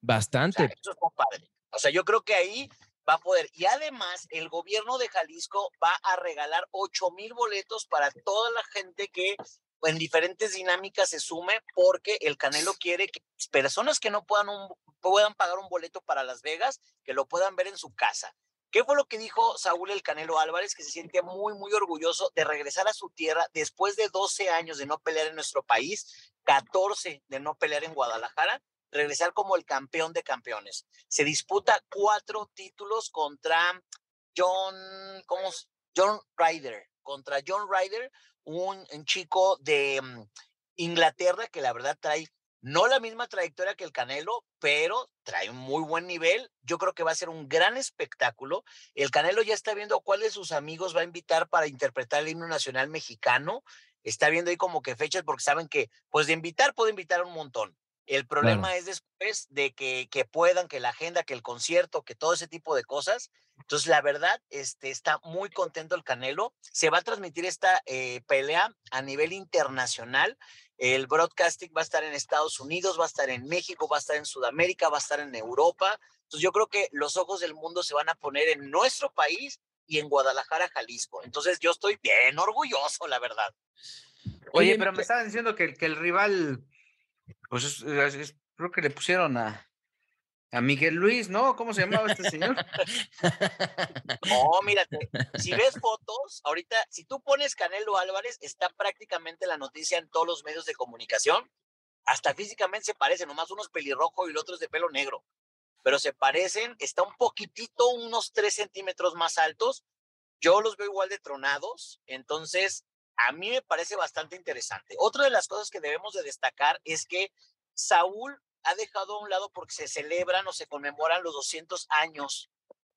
Bastante. sea, eso es compadre. O sea, yo creo que ahí va a poder. Y además, el gobierno de Jalisco va a regalar 8 mil boletos para toda la gente que en diferentes dinámicas se sume, porque el Canelo quiere que personas que no puedan, un- puedan pagar un boleto para Las Vegas, que lo puedan ver en su casa. ¿Qué fue lo que dijo Saúl el Canelo Álvarez? Que se siente muy, muy orgulloso de regresar a su tierra después de 12 años de no pelear en nuestro país, 14 de no pelear en Guadalajara, regresar como el campeón de campeones. Se disputa cuatro títulos contra John, ¿cómo? John Ryder, contra John Ryder, un, un chico de mm, Inglaterra que la verdad trae no la misma trayectoria que el Canelo, pero trae un muy buen nivel. Yo creo que va a ser un gran espectáculo. El Canelo ya está viendo cuál de sus amigos va a invitar para interpretar el himno nacional mexicano. Está viendo ahí como que fechas porque saben que, pues de invitar, puede invitar a un montón. El problema es después de que, que puedan, que la agenda, que el concierto, que todo ese tipo de cosas. Entonces, la verdad, este, está muy contento el Canelo. Se va a transmitir esta eh, pelea a nivel internacional. El broadcasting va a estar en Estados Unidos, va a estar en México, va a estar en Sudamérica, va a estar en Europa. Entonces, yo creo que los ojos del mundo se van a poner en nuestro país y en Guadalajara, Jalisco. Entonces, yo estoy bien orgulloso, la verdad. Oye, pero pe- me estaban diciendo que, el- que el rival, pues es- es- es- creo que le pusieron a, a Miguel Luis, ¿no? ¿Cómo se llamaba este señor? No, mírate, si ves fotos, ahorita, si tú pones Canelo Álvarez, está prácticamente la noticia en todos los medios de comunicación. Hasta físicamente se parecen, nomás uno es pelirrojo y el otro es de pelo negro. Pero se parecen, está un poquitito, unos tres centímetros más altos. Yo los veo igual de tronados, entonces a mí me parece bastante interesante. Otra de las cosas que debemos de destacar es que Saúl ha dejado a un lado porque se celebran o se conmemoran los 200 años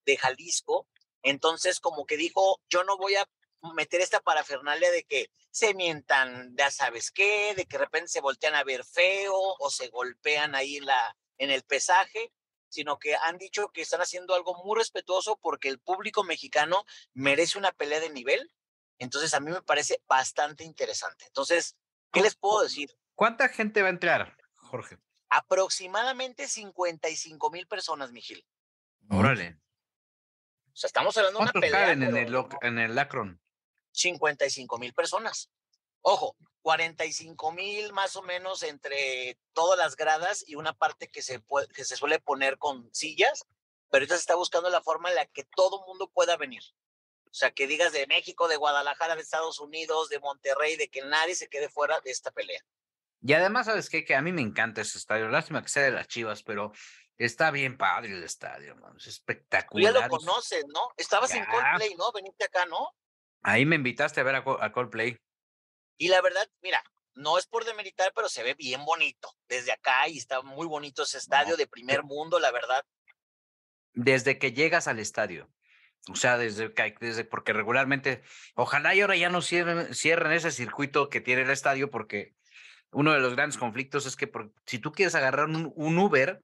de Jalisco. Entonces, como que dijo, yo no voy a meter esta parafernalia de que se mientan, ya sabes qué, de que de repente se voltean a ver feo o se golpean ahí en, la, en el pesaje, sino que han dicho que están haciendo algo muy respetuoso porque el público mexicano merece una pelea de nivel. Entonces, a mí me parece bastante interesante. Entonces, ¿qué les puedo decir? ¿Cuánta gente va a entrar, Jorge? Aproximadamente 55 mil personas, Mijil. Órale. O sea, estamos hablando de una ¿Cuántos pelea. caben en el, en el Akron? 55 mil personas. Ojo, 45 mil más o menos entre todas las gradas y una parte que se, puede, que se suele poner con sillas, pero ahorita se está buscando la forma en la que todo mundo pueda venir. O sea, que digas de México, de Guadalajara, de Estados Unidos, de Monterrey, de que nadie se quede fuera de esta pelea. Y además, ¿sabes qué? Que a mí me encanta ese estadio. Lástima que sea de las Chivas, pero está bien padre el estadio, man. Es Tú ya espectacular. lo conoces, ¿no? Estabas en Ya. Coldplay, ¿no? Veniste acá, ¿no? Ahí me invitaste a ver a, a Coldplay. Y la verdad, mira, no es por demeritar, pero se ve bien bonito desde acá y está muy bonito ese estadio de primer mundo, la verdad. Desde que llegas al estadio. O sea, desde desde, porque regularmente, ojalá y ahora ya no cierren, cierren ese circuito que tiene el estadio, porque uno de los grandes conflictos es que por- si tú quieres agarrar un, un Uber,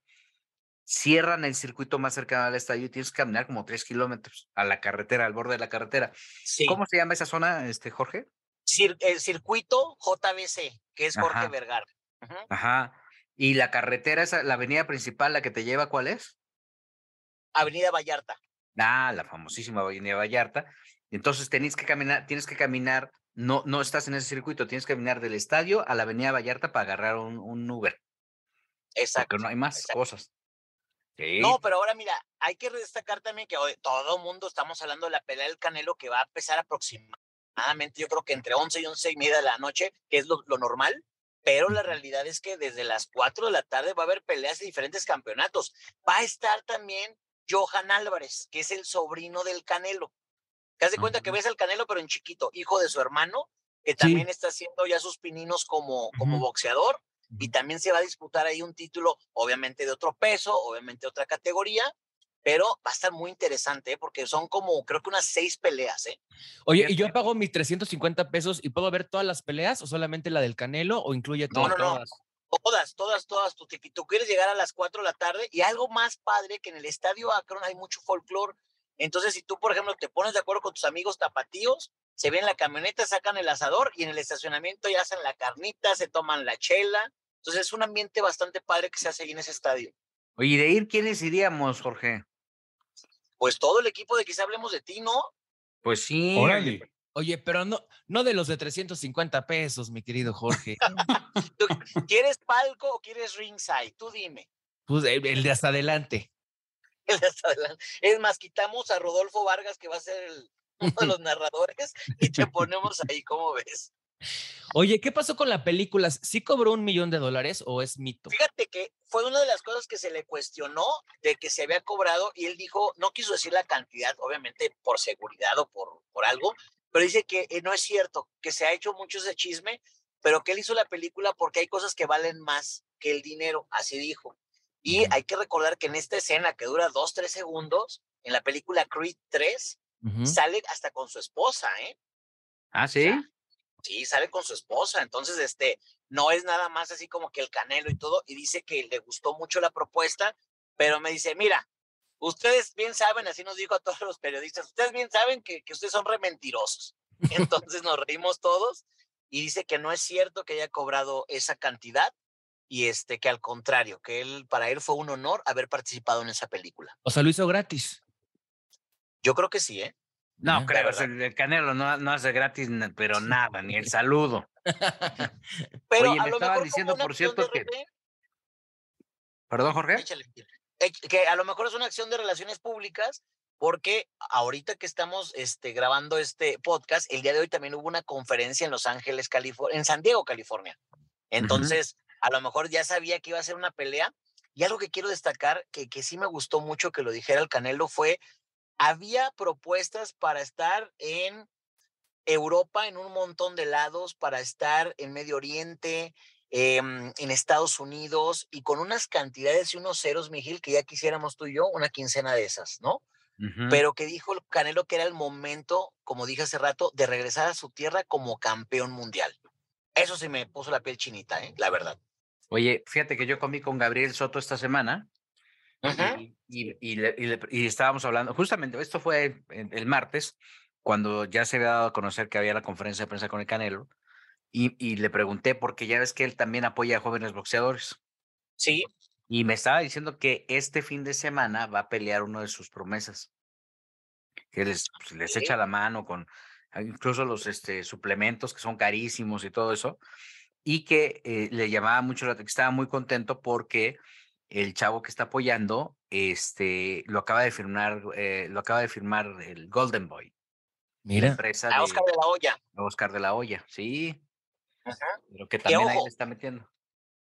cierran el circuito más cercano al estadio y tienes que caminar como tres kilómetros a la carretera, al borde de la carretera. Sí. ¿Cómo se llama esa zona, este Jorge? Cir- el circuito JBC, que es Jorge Ajá. Vergara. Ajá. ¿Y la carretera, esa, la avenida principal, la que te lleva, cuál es? Avenida Vallarta. Ah, la famosísima Avenida Vallarta. Entonces tenés que caminar, tienes que caminar, no, no estás en ese circuito, tienes que caminar del estadio a la Avenida Vallarta para agarrar un, un Uber, Exacto. porque no hay más exacto. cosas. Sí. No, pero ahora mira, hay que destacar también que hoy todo el mundo estamos hablando de la pelea del Canelo que va a empezar aproximadamente, yo creo que entre 11 y 11 y media de la noche, que es lo, lo normal, pero la realidad es que desde las 4 de la tarde va a haber peleas de diferentes campeonatos. Va a estar también Johan Álvarez, que es el sobrino del Canelo. Te das de cuenta que ves al Canelo, pero en chiquito, hijo de su hermano, que también está haciendo ya sus pininos como, como boxeador y también se va a disputar ahí un título, obviamente de otro peso, obviamente de otra categoría, pero va a estar muy interesante ¿eh? porque son como, creo que unas seis peleas, ¿eh? Oye, ¿y yo pago mis 350 pesos y puedo ver todas las peleas o solamente la del Canelo o incluye No, todo? no, no. Todas, todas, todas. Tú, tú quieres llegar a las 4 de la tarde y algo más padre que en el estadio Akron hay mucho folclore. Entonces, si tú, por ejemplo, te pones de acuerdo con tus amigos tapatíos, se ven en la camioneta, sacan el asador y en el estacionamiento ya hacen la carnita, se toman la chela. Entonces, es un ambiente bastante padre que se hace ahí en ese estadio. Oye, ¿y de ir quiénes iríamos, Jorge? Pues todo el equipo de quizá hablemos de ti, ¿no? Pues sí. Órale. Oye, pero no, no de los de 350 pesos, mi querido Jorge. [LAUGHS] ¿Tú ¿Quieres palco o quieres ringside? Tú dime. Pues el, el de hasta adelante. El de hasta adelante. Es más, quitamos a Rodolfo Vargas, que va a ser el, [LAUGHS] uno de los narradores, y te ponemos ahí, ¿cómo ves? Oye, ¿qué pasó con la película? ¿Sí cobró un millón de dólares o es mito? Fíjate que fue una de las cosas que se le cuestionó de que se había cobrado y él dijo, no quiso decir la cantidad, obviamente por seguridad o por, por algo, pero dice que eh, no es cierto, que se ha hecho mucho ese chisme, pero que él hizo la película porque hay cosas que valen más que el dinero, así dijo. Y hay que recordar que en esta escena que dura dos, tres segundos, en la película Creed 3, Ujú. sale hasta con su esposa, ¿eh? Ah, sí. Sí, sale con su esposa. Entonces, este, no es nada más así como que el canelo y todo. Y dice que le gustó mucho la propuesta, pero me dice, mira, ustedes bien saben, así nos dijo a todos los periodistas, ustedes bien saben que, que ustedes son re mentirosos. [LAUGHS] [LAUGHS] Entonces nos reímos todos y dice que no es cierto que haya cobrado esa cantidad y este, que al contrario, que él, para él fue un honor haber participado en esa película. O sea, lo hizo gratis. Yo creo que sí, ¿eh? No, creo, el Canelo no, no hace gratis, pero nada, ni el saludo. [LAUGHS] Pero Oye, a me lo estaban mejor como diciendo, por cierto, que- Perdón, Jorge. Échale, Ech- que a lo mejor es una acción de relaciones públicas, porque ahorita que estamos este, grabando este podcast, el día de hoy también hubo una conferencia en Los Ángeles, California, en San Diego, California. Entonces, a lo mejor ya sabía que iba a ser una pelea. Y algo que quiero destacar, que, que sí me gustó mucho que lo dijera el Canelo, fue, había propuestas para estar en Europa, en un montón de lados, para estar en Medio Oriente, em, en Estados Unidos y con unas cantidades y unos ceros, Miguel, que ya quisiéramos tú y yo una quincena de esas, ¿no? Pero que dijo el Canelo que era el momento, como dije hace rato, de regresar a su tierra como campeón mundial. Eso sí me puso la piel chinita, ¿eh? la verdad. Oye, fíjate que yo comí con Gabriel Soto esta semana y, y- y le- y le- y estábamos hablando, justamente, esto fue el, martes, cuando ya se había dado a conocer que había la conferencia de prensa con el Canelo, y, le pregunté, porque ya ves que él también apoya a jóvenes boxeadores, Sí, y me estaba diciendo que este fin de semana va a pelear uno de sus promesas, que les, pues, les echa la mano con ah, incluso los este, suplementos que son carísimos y todo eso, y que eh, le llamaba mucho la atención, estaba muy contento porque el chavo que está apoyando, este, lo acaba de firmar, eh, lo acaba de firmar el Golden Boy, la Mira. empresa a de Oscar de la Hoya. Oscar de la Hoya, sí, Ujú. pero que también ahí le está metiendo.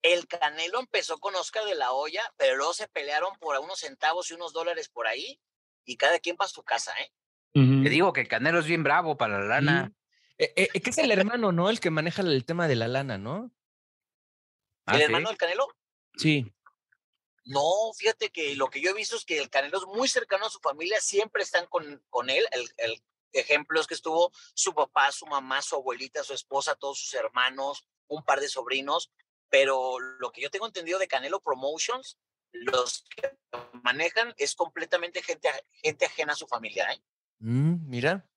El Canelo empezó con Oscar de la Hoya, pero luego se pelearon por unos centavos y unos dólares por ahí, y cada quien para su casa, ¿eh? Te digo que el Canelo es bien bravo para la lana. Eh, eh, que es el hermano, ¿no? El que maneja el tema de la lana, ¿no? Ah, ¿El ¿sí? hermano del Canelo? Sí. No, fíjate que lo que yo he visto es que el Canelo es muy cercano a su familia, siempre están con, con él. El, el ejemplo es que estuvo su papá, su mamá, su abuelita, su esposa, todos sus hermanos, un par de sobrinos, pero lo que yo tengo entendido de Canelo Promotions, los que manejan es completamente gente, gente ajena a su familia, ¿eh? Mm, mira.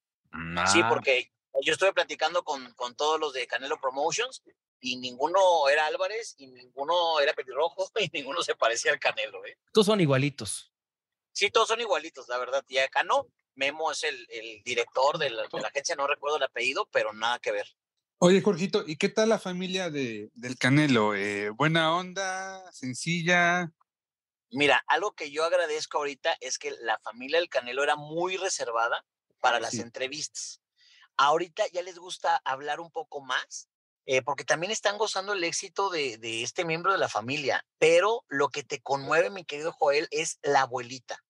Sí, Ah, porque Yo estuve platicando con, con todos los de Canelo Promotions y ninguno era Álvarez y ninguno era pelirrojo [LAUGHS] y ninguno se parecía al Canelo. ¿eh? Todos son igualitos. Sí, todos son igualitos, la verdad. Y acá no. Memo es el, el director de la, de la agencia, no recuerdo el apellido, pero nada que ver. Oye, Jorgito, ¿y qué tal la familia de, del Canelo? Eh, ¿Buena onda? ¿Sencilla? Mira, algo que yo agradezco ahorita es que la familia del Canelo era muy reservada para las Sí. entrevistas. Ahorita ya les gusta hablar un poco más, eh, porque también están gozando el éxito de, de este miembro de la familia. Pero lo que te conmueve, mi querido Joel, es la abuelita.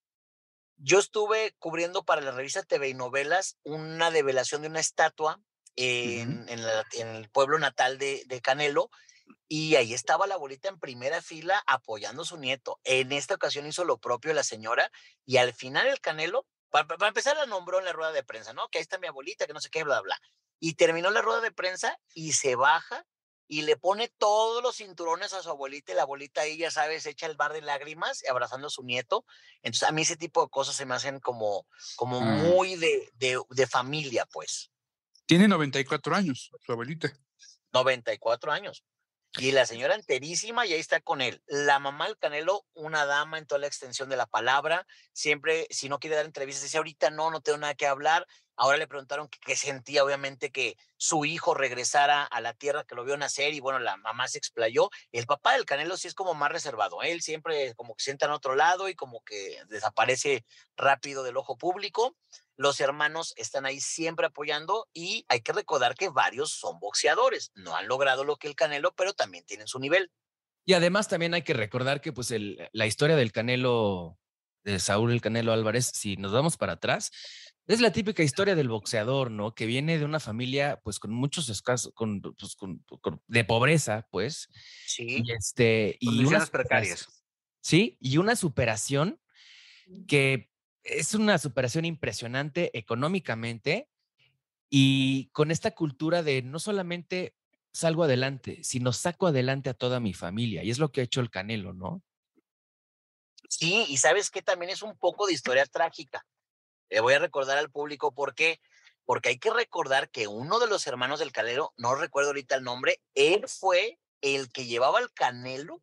Yo estuve cubriendo para la revista TV y Novelas una develación de una estatua en, en la- en el pueblo natal de, de Canelo y ahí estaba la abuelita en primera fila apoyando a su nieto. En esta ocasión hizo lo propio la señora y al final el Canelo, para, para empezar la nombró en la rueda de prensa, ¿no? Que ahí está mi abuelita, que no sé qué, bla, bla. Y terminó la rueda de prensa y se baja y le pone todos los cinturones a su abuelita y la abuelita ahí, ya sabes, echa el bar de lágrimas abrazando a su nieto. Entonces a mí ese tipo de cosas se me hacen como, como Ah. muy de, de, de familia, pues. Tiene 94 años, su abuelita. 94 años. Y la señora enterísima y ahí está con él. La mamá del Canelo, una dama en toda la extensión de la palabra. Siempre, si no quiere dar entrevistas, dice ahorita no, no tengo nada que hablar. Ahora le preguntaron qué sentía, obviamente, que su hijo regresara a la tierra que lo vio nacer y bueno, la mamá se explayó. El papá del Canelo sí es como más reservado. Él siempre como que sienta en otro lado y como que desaparece rápido del ojo público. Los hermanos están ahí siempre apoyando y hay que recordar que varios son boxeadores. No han logrado lo que el Canelo, pero también tienen su nivel. Y además también hay que recordar que pues el- la historia del Canelo, de Saúl el Canelo Álvarez, si nos vamos para atrás, es la típica historia del boxeador, ¿no? Que viene de una familia pues con muchos escasos, con, pues, con- con- de pobreza, pues. Sí. Y este, y una Condiciones superación- precarias. Sí, y una superación que es una superación impresionante económicamente y con esta cultura de no solamente salgo adelante, sino saco adelante a toda mi familia. Y es lo que ha hecho el Canelo, ¿no? Sí, y sabes que también es un poco de historia trágica. Le voy a recordar al público por qué. Porque hay que recordar que uno de los hermanos del Canelo, no recuerdo ahorita el nombre, él fue el que llevaba al Canelo,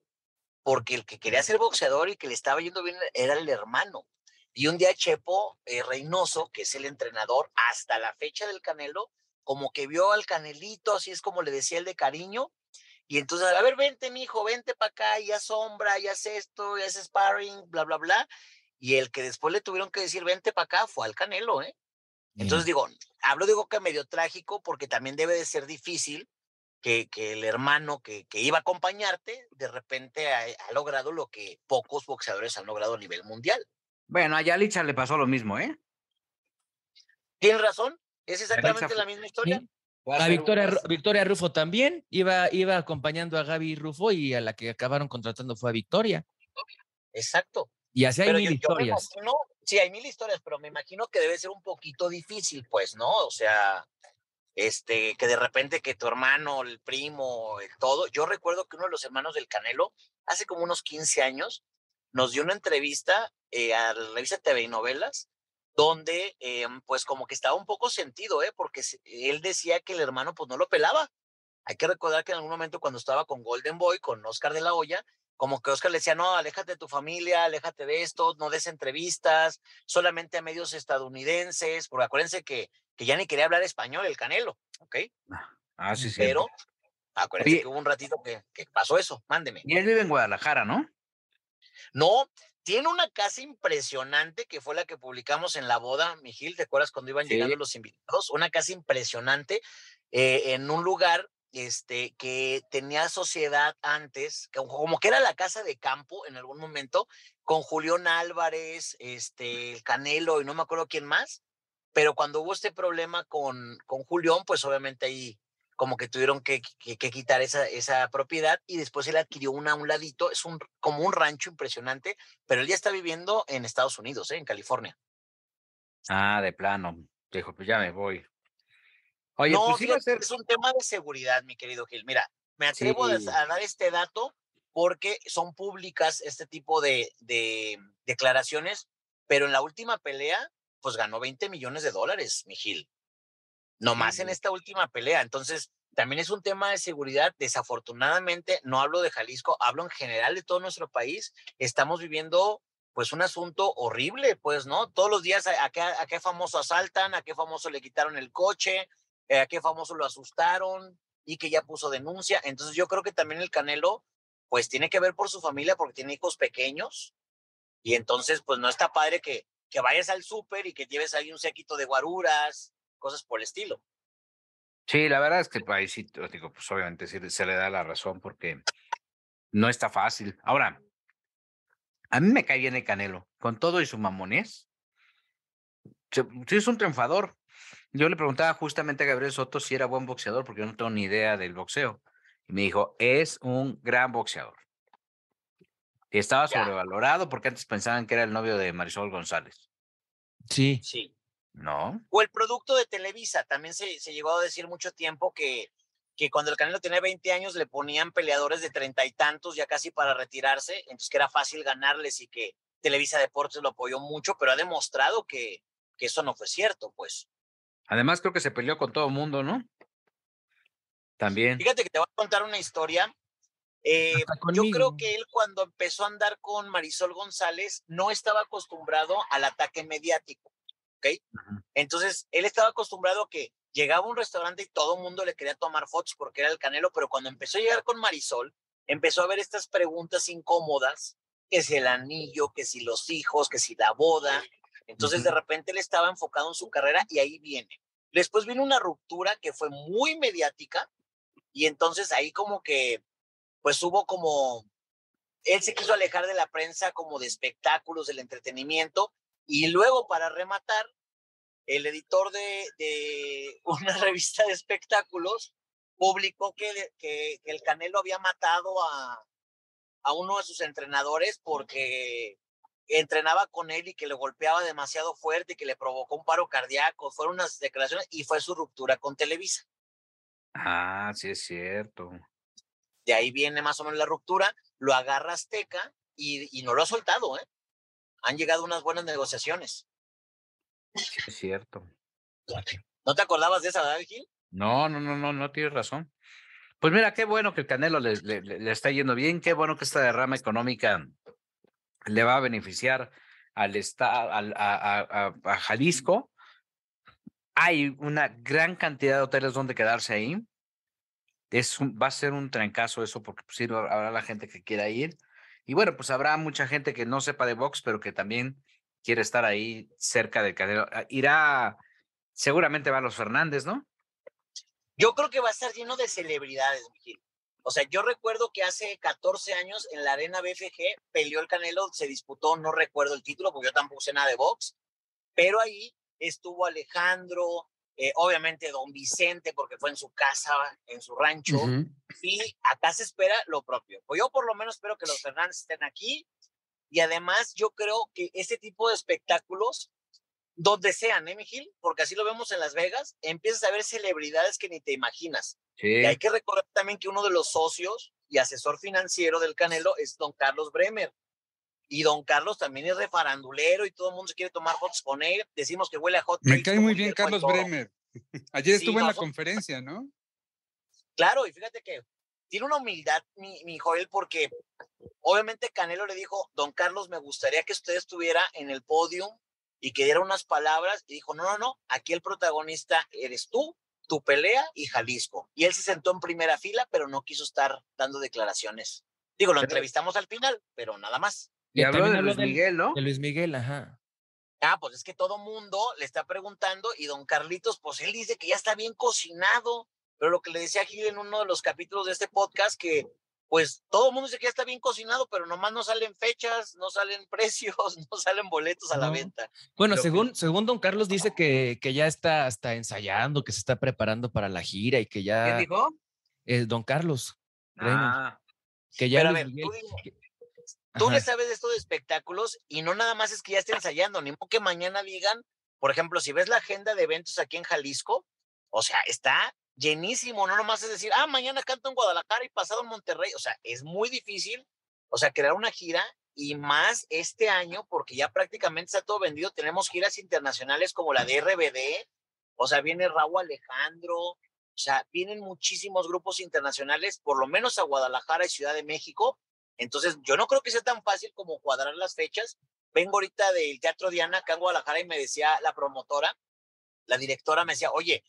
porque el que quería ser boxeador y que le estaba yendo bien era el hermano. Y un día Chepo eh, Reynoso, que es el entrenador hasta la fecha del Canelo, como que vio al Canelito, así es como le decía el de cariño, y entonces, a ver, vente, mijo, vente para acá, y haz sombra, y haz esto, y haz sparring, bla, bla, bla. Y el que después le tuvieron que decir, vente para acá, fue al Canelo, ¿eh? Entonces digo, hablo digo que medio trágico porque también debe de ser difícil que, que el hermano que, que iba a acompañarte de repente ha, ha logrado lo que pocos boxeadores han logrado a nivel mundial. Bueno, a Yalitza le pasó lo mismo, ¿eh? ¿Tienes razón? Es exactamente la misma historia. Sí. A Victoria, Victoria Rufo también iba, iba acompañando a Gaby Rufo y a la que acabaron contratando fue a Victoria. Exacto. Y así hay Pero mil yo, historias. imagino, sí, hay mil historias, pero me imagino que debe ser un poquito difícil, pues, ¿no? O sea, este, que de repente que tu hermano, el primo, el todo. Yo recuerdo que uno de los hermanos del Canelo, hace como unos 15 años, nos dio una entrevista eh, a la revista TV y Novelas, donde, eh, pues, como que estaba un poco sentido, ¿eh? Porque él decía que el hermano, pues, no lo pelaba. Hay que recordar que en algún momento cuando estaba con Golden Boy, con Oscar de la Hoya, como que Oscar le decía, no, aléjate de tu familia, aléjate de esto, no des entrevistas, solamente a medios estadounidenses, porque acuérdense que, que ya ni quería hablar español el Canelo, ¿ok? Ah, sí, sí. Pero acuérdense Oye. que hubo un ratito que, que pasó eso, mándeme. Y él vive en Guadalajara, ¿no? No, tiene una casa impresionante que fue la que publicamos en la boda, Mijil, ¿te acuerdas cuando iban Sí. llegando los invitados? Una casa impresionante eh, en un lugar este, que tenía sociedad antes, como que era la casa de campo en algún momento, con Julián Álvarez, este, el Canelo y no me acuerdo quién más, pero cuando hubo este problema con, con Julián, pues obviamente ahí como que tuvieron que, que- que quitar esa, esa propiedad y después él adquirió una a un ladito, es un, como un rancho impresionante, pero él ya está viviendo en Estados Unidos, ¿eh? en California. Ah, de plano. Dijo, pues ya me voy. Oye, no, pues iba a fíjate, ser. es un tema de seguridad, mi querido Gil. Mira, me atrevo a Sí. a, dar este dato porque son públicas este tipo de, de declaraciones, pero en la última pelea, pues ganó 20 millones de dólares, mi Gil. nomás en esta última pelea. Entonces, también es un tema de seguridad. Desafortunadamente, no hablo de Jalisco, hablo en general de todo nuestro país. Estamos viviendo pues un asunto horrible, pues, ¿no? Todos los días a, qué, a qué famoso asaltan, a qué famoso le quitaron el coche, eh, a qué famoso lo asustaron y que ya puso denuncia. Entonces yo creo que también el Canelo, pues tiene que ver por su familia porque tiene hijos pequeños y entonces pues no está padre que, que vayas al súper y que lleves ahí un séquito de guaruras, cosas por el estilo. Sí, la verdad es que ahí sí, digo, pues obviamente se le da la razón porque no está fácil. Ahora, a mí me cae bien el Canelo, con todo y su mamonés. Sí, es un triunfador. Yo le preguntaba justamente a Gabriel Soto si era buen boxeador, porque yo no tengo ni idea del boxeo. Y me dijo, es un gran boxeador. Y estaba sobrevalorado porque antes pensaban que era el novio de Marisol González. Sí. Sí. ¿No? O el producto de Televisa. También se, se llegó a decir mucho tiempo que que cuando el Canelo tenía 20 años le ponían peleadores de treinta y tantos ya casi para retirarse, entonces que era fácil ganarles y que Televisa Deportes lo apoyó mucho, pero ha demostrado que, que eso no fue cierto, pues. Además creo que se peleó con todo el mundo, ¿no? También. Fíjate que te voy a contar una historia. Eh, yo creo que él cuando empezó a andar con Marisol González no estaba acostumbrado al ataque mediático, ¿ok? Entonces, él estaba acostumbrado a que llegaba a un restaurante y todo el mundo le quería tomar fotos porque era el Canelo, pero cuando empezó a llegar con Marisol, empezó a ver estas preguntas incómodas, que si el anillo, que si los hijos, que si la boda. Entonces de repente él estaba enfocado en su carrera y ahí viene. Después vino una ruptura que fue muy mediática y entonces ahí como que, pues hubo como, él se quiso alejar de la prensa como de espectáculos, del entretenimiento y luego para rematar, el editor de, [LAUGHS] una revista de espectáculos publicó que, que, el Canelo había matado a, a uno de sus entrenadores porque entrenaba con él y que le golpeaba demasiado fuerte y que le provocó un paro cardíaco. Fueron unas declaraciones y fue su ruptura con Televisa. Ah, sí es cierto. De ahí viene más o menos la ruptura, lo agarra Azteca y, y no lo ha soltado, ¿eh? Han llegado unas buenas negociaciones. Sí, es cierto. ¿No te acordabas de esa, verdad, Gil? No, no, no, no, no tienes razón. Pues mira, qué bueno que el Canelo le, le, está yendo bien, qué bueno que esta derrama económica le va a beneficiar al estado, a, a, Jalisco. Hay una gran cantidad de hoteles donde quedarse ahí. Es va a ser un trancazo eso porque pues, sí, habrá la gente que quiera ir. Y bueno, pues habrá mucha gente que no sepa de box, pero que también quiere estar ahí cerca del Canelo. Ah, irá, seguramente va a los Fernández, ¿no? Yo creo que va a estar lleno de celebridades, Miguel. O sea, yo recuerdo que hace 14 años en la arena BFG peleó el Canelo, se disputó, no recuerdo el título porque yo tampoco sé nada de box, pero ahí estuvo Alejandro, eh, obviamente don Vicente porque fue en su casa, en su rancho, y acá se espera lo propio. Pues yo por lo menos espero que los Fernández estén aquí, y además yo creo que este tipo de espectáculos, donde sean, ¿eh, Miguel? Porque así lo vemos en Las Vegas, empiezas a ver celebridades que ni te imaginas. Y hay que recordar también que uno de los socios y asesor financiero del Canelo es don Carlos Bremer. Y don Carlos también es refarandulero y todo el mundo se quiere tomar fotos con él. Decimos que huele a hot. Me cae muy bien Carlos Bremer. [LAUGHS] Ayer estuvo en la conferencia, ¿no? Claro, y fíjate que tiene una humildad, mi, mi Joel, porque obviamente Canelo le dijo, don Carlos, me gustaría que usted estuviera en el podio y que diera unas palabras, y dijo, no, no, no, aquí el protagonista eres tú, tu pelea y Jalisco. Y él se sentó en primera fila, pero no quiso estar dando declaraciones. Digo, lo entrevistamos al final, pero nada más. Y habló de Luis Miguel, ¿no? De Luis Miguel, ajá. Ah, pues es que todo mundo le está preguntando y don Carlitos, pues él dice que ya está bien cocinado, pero lo que le decía Gil en uno de los capítulos de este podcast, que pues todo el mundo dice que ya está bien cocinado, pero nomás no salen fechas, no salen [LAUGHS] precios, no salen boletos a la venta. Bueno, según, según don Carlos dice que, que ya está hasta ensayando, que se está preparando para la gira y que ya... ¿Quién dijo? Eh, don Carlos. Ah. Que ya... Pero tú, le sabes de esto de espectáculos y no nada más es que ya esté ensayando, ni modo que mañana digan, por ejemplo, si ves la agenda de eventos aquí en Jalisco, o sea, está llenísimo, no nomás es decir, ah, mañana canto en Guadalajara y pasado en Monterrey, o sea, es muy difícil, o sea, crear una gira y más este año, porque ya prácticamente está todo vendido, tenemos giras internacionales como la de RBD, O sea, viene Raúl Alejandro, o sea, vienen muchísimos grupos internacionales, por lo menos a Guadalajara y Ciudad de México. Entonces, yo no creo que sea tan fácil como cuadrar las fechas. Vengo ahorita del Teatro Diana acá en Guadalajara y me decía la promotora, la directora me decía, oye,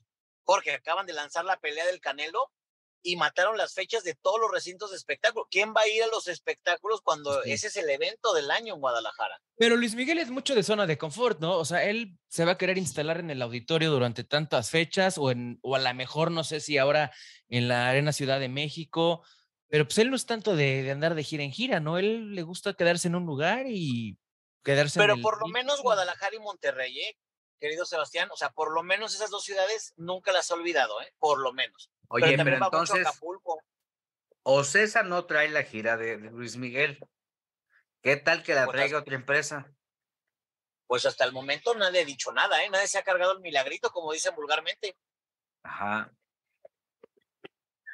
Jorge, acaban de lanzar la pelea del Canelo y mataron las fechas de todos los recintos de espectáculo. ¿Quién va a ir a los espectáculos cuando Sí. ese es el evento del año en Guadalajara? Pero Luis Miguel es mucho de zona de confort, ¿no? O sea, él se va a querer instalar en el auditorio durante tantas fechas o, en, o a lo mejor, no sé si ahora en la Arena Ciudad de México, pero pues él no es tanto de, de andar de gira en gira, ¿no? Él le gusta quedarse en un lugar y quedarse en Pero el por lo menos Guadalajara y Monterrey, ¿eh? Querido Sebastián, o sea, por lo menos esas dos ciudades nunca las he olvidado, ¿eh? Por lo menos. Oye, pero, a entonces, Acapulco. Ocesa no trae la gira de, de Luis Miguel. ¿Qué tal que la Pues traiga otra empresa? Pues hasta el momento nadie ha dicho nada, ¿eh? Nadie se ha cargado el milagrito, como dicen vulgarmente. Ajá.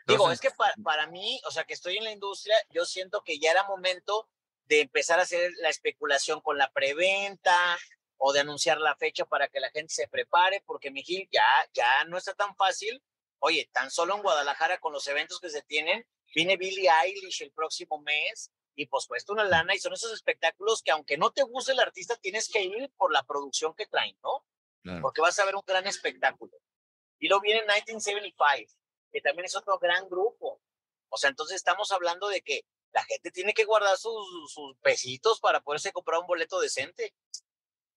Digo, es que para, para mí, o sea, que estoy en la industria, yo siento que ya era momento de empezar a hacer la especulación con la preventa o de anunciar la fecha para que la gente se prepare, porque mi Gil ya, ya no está tan fácil. Oye, tan solo en Guadalajara con los eventos que se tienen, viene Billie Eilish el próximo mes y pues cuesta una lana y son esos espectáculos que aunque no te guste el artista, tienes que ir por la producción que traen, ¿no? Claro. porque vas a ver un gran espectáculo. Y luego viene 1975, que también es otro gran grupo. O sea, entonces estamos hablando de que la gente tiene que guardar sus, sus pesitos para poderse comprar un boleto decente.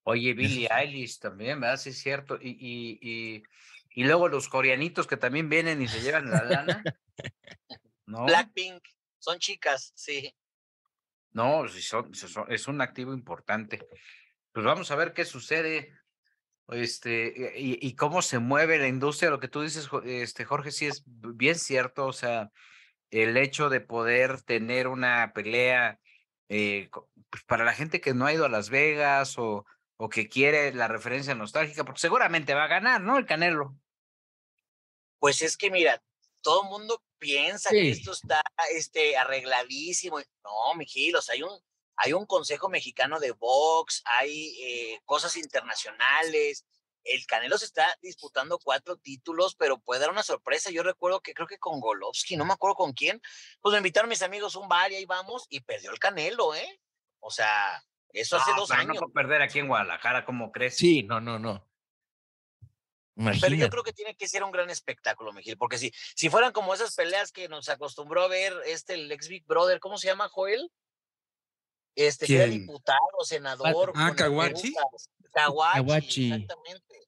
Oye, Billie Eilish también, ¿verdad? Sí, es cierto. Y, y, y, y luego los coreanitos que también vienen y se llevan la lana. [LAUGHS] No, Blackpink, son chicas, sí. no, sí son, son- es un activo importante. Pues vamos a ver qué sucede. Este, y, y cómo se mueve la industria, lo que tú dices, este, Jorge, sí es bien cierto. O sea, el hecho de poder tener una pelea eh, pues, para la gente que no ha ido a Las Vegas o, o que quiere la referencia nostálgica, porque seguramente va a ganar, ¿no? El Canelo. Pues es que mira, todo el mundo piensa Sí. que esto está este, arregladísimo. No, Mijil, o sea, hay un, hay un Consejo Mexicano de Box, hay eh, cosas internacionales. El Canelo se está disputando cuatro títulos, pero puede dar una sorpresa. Yo recuerdo que creo que con Golovsky, no me acuerdo con quién, pues me invitaron mis amigos a un bar y ahí vamos y perdió el Canelo, ¿eh? O sea, eso hace No, dos pero años. No puedo perder aquí en Guadalajara, ¿cómo crees? Sí, no, no, no. Pero yo Imagínate. creo que tiene que ser un gran espectáculo, Miguel, porque si, si fueran como esas peleas que nos acostumbró a ver este, el ex Big Brother, ¿cómo se llama, Joel? Este, que era diputado, senador. Ah. Caguachi, Caguachi. exactamente.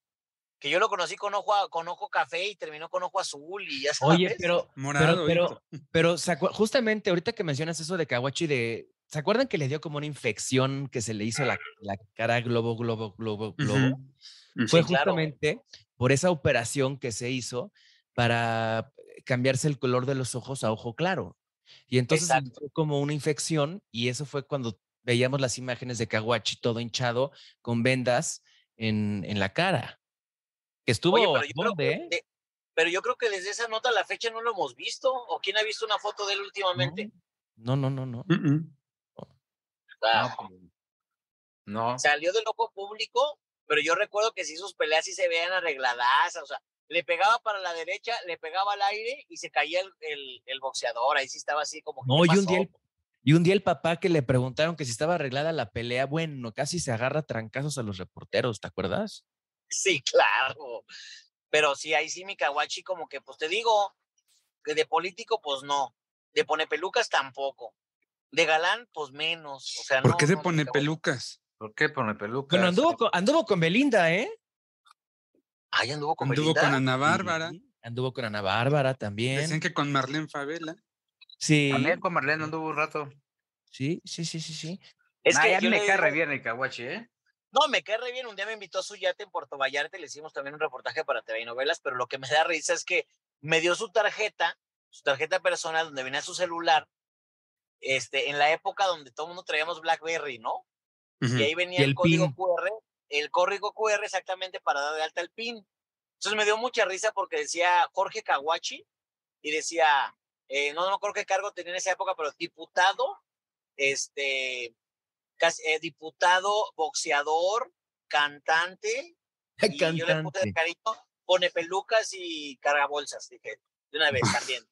Que yo lo conocí con ojo, a- con ojo café y terminó con ojo azul y ya sabes. Oye, pero, Morado, pero, pero, pero ¿se acuer- justamente ahorita que mencionas eso de Kawachi, de, ¿se acuerdan que le dio como una infección que se le hizo la, la cara globo, globo, globo, globo? Ujú. Fue Sí, claro. justamente por esa operación que se hizo para cambiarse el color de los ojos a ojo claro. Y entonces dio como una infección y eso fue cuando veíamos las imágenes de Kawachi todo hinchado con vendas en, en la cara. Que estuvo Oye, pero yo, creo ¿eh? de- pero yo creo que desde esa nota a la fecha no lo hemos visto. ¿O quién ha visto una foto de él últimamente? No, no, no, no. Mm, mm. Ah, No, no. salió del ojo público, pero yo recuerdo que sí sus peleas sí se veían arregladas, o sea, le pegaba para la derecha, le pegaba al aire y se caía el, el, el boxeador, ahí sí estaba así como que, No, ¿qué y un, día el, y un día el papá que le preguntaron que si estaba arreglada la pelea, bueno, casi se agarra trancazos a los reporteros, ¿te acuerdas? Sí, claro, pero sí, ahí sí mi Kawachi como que, pues te digo, que de político, pues no, de pone pelucas tampoco, de galán, pues menos, o sea, ¿Por no, qué se no, pone pelucas? ¿Por qué pone peluca? Bueno, anduvo con, anduvo con Belinda, ¿eh? Ay, anduvo con Anduvo Belinda. con Ana Bárbara. Sí, Anduvo con Ana Bárbara también. Decían que con Marlene Favela. Sí, También con Marlene anduvo un rato. sí, sí, sí, sí, sí. Es Nah, que ya me cae re bien el Caguachi, ¿eh? No, me cae re bien. Un día me invitó a su yate en Puerto Vallarta y le hicimos también un reportaje para TV y novelas, pero lo que me da risa es que me dio su tarjeta, su tarjeta personal donde venía su celular, este, en la época donde todo el mundo traíamos BlackBerry, ¿no? Y ahí venía Y el, el código PIN. QR, el código QR exactamente para dar de alta el PIN. Entonces me dio mucha risa porque decía Jorge Caguachi y decía, eh, no, no creo qué cargo tenía en esa época, pero diputado, este, casi- eh, diputado, boxeador, cantante, [LAUGHS] y yo le puse de cariño pone pelucas y carga bolsas, dije, de una vez también.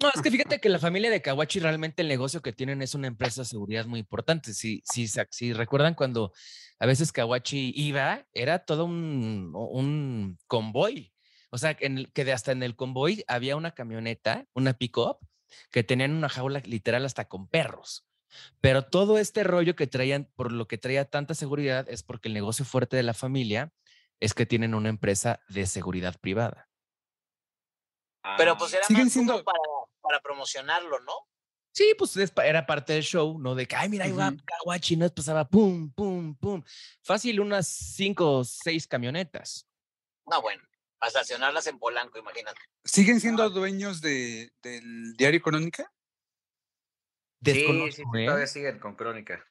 No, es que fíjate que la familia de Kawachi realmente el negocio que tienen es una empresa de seguridad muy importante. Si, si, si recuerdan cuando a veces Kawachi iba, era todo un, un convoy. O sea, en el, que de hasta en el convoy había una camioneta, una pick-up, que tenían una jaula literal hasta con perros. Pero todo este rollo que traían, por lo que traía tanta seguridad, es porque el negocio fuerte de la familia es que tienen una empresa de seguridad privada. Pero pues era Siguen más como siendo- para, para promocionarlo, ¿no? Sí, pues era parte del show, ¿no? De que, ay, mira, ahí va. Kawachi, no pasaba pum, pum, pum. Fácil, unas cinco o seis camionetas. No, bueno, para estacionarlas en Polanco, imagínate. ¿Siguen siendo dueños de, del diario Crónica? Sí, sí, ¿eh? todavía siguen con Crónica,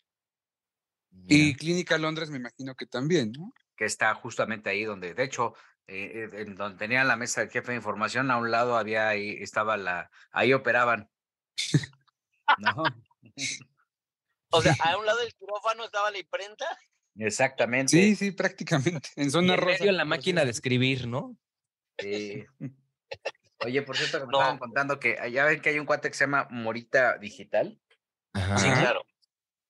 Y. Clínica Londres me imagino que también, ¿no? que está justamente ahí donde, de hecho, eh, eh, en donde tenían la mesa del jefe de información, a un lado había ahí, estaba la, ahí operaban. ¿No? [LAUGHS] O sea, a un lado del quirófano estaba la imprenta. Exactamente. Sí, sí, prácticamente. En Y zona en rosa. medio la máquina de escribir, ¿no? Sí. [LAUGHS] Oye, por cierto, que me No. estaban contando que allá ven que hay un cuate que se llama Morita Digital, Ajá. Sí, claro.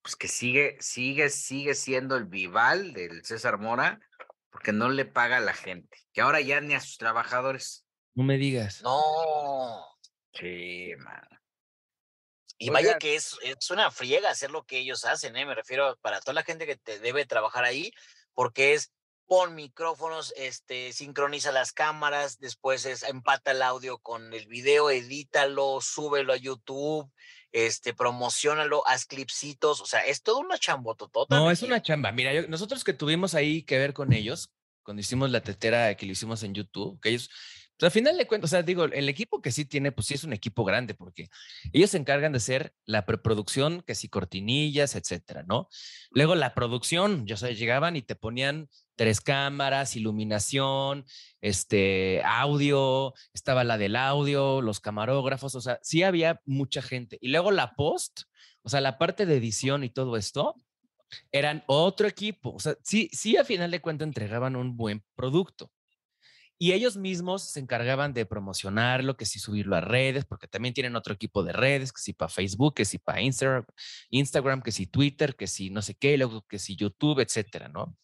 pues que sigue, sigue, sigue siendo el vival del César Mora, porque no le paga a la gente, que ahora ya ni a sus trabajadores. No me digas. No. Sí, man. Y vaya que es, es una friega hacer lo que ellos hacen, ¿eh? Me refiero para toda la gente que te debe trabajar ahí, porque es pon micrófonos, este, sincroniza las cámaras, después es empata el audio con el video, edítalo, súbelo a YouTube, este, promocionalo, haz clipsitos, o sea, es todo una chambototota. No, es una chamba. Mira, yo- nosotros que tuvimos ahí que ver con ellos, cuando hicimos la tetera que lo hicimos en YouTube, que ellos, pues al final de cuentas, o sea, digo, el equipo que sí tiene, pues sí es un equipo grande, porque ellos se encargan de hacer la preproducción, que sí, cortinillas, etcétera, ¿no? Luego la producción, ya sabes, llegaban y te ponían tres cámaras, iluminación, este, audio, estaba la del audio, los camarógrafos, o sea, sí había mucha gente. Y luego la post, o sea, la parte de edición y todo esto, eran otro equipo. O sea, sí, sí, a final de cuentas entregaban un buen producto. Y ellos mismos se encargaban de promocionarlo, que si subirlo a redes, porque también tienen otro equipo de redes, que si para Facebook, que si para Instagram, Instagram, que si Twitter, que si no sé qué, luego que si YouTube, etcétera, ¿no?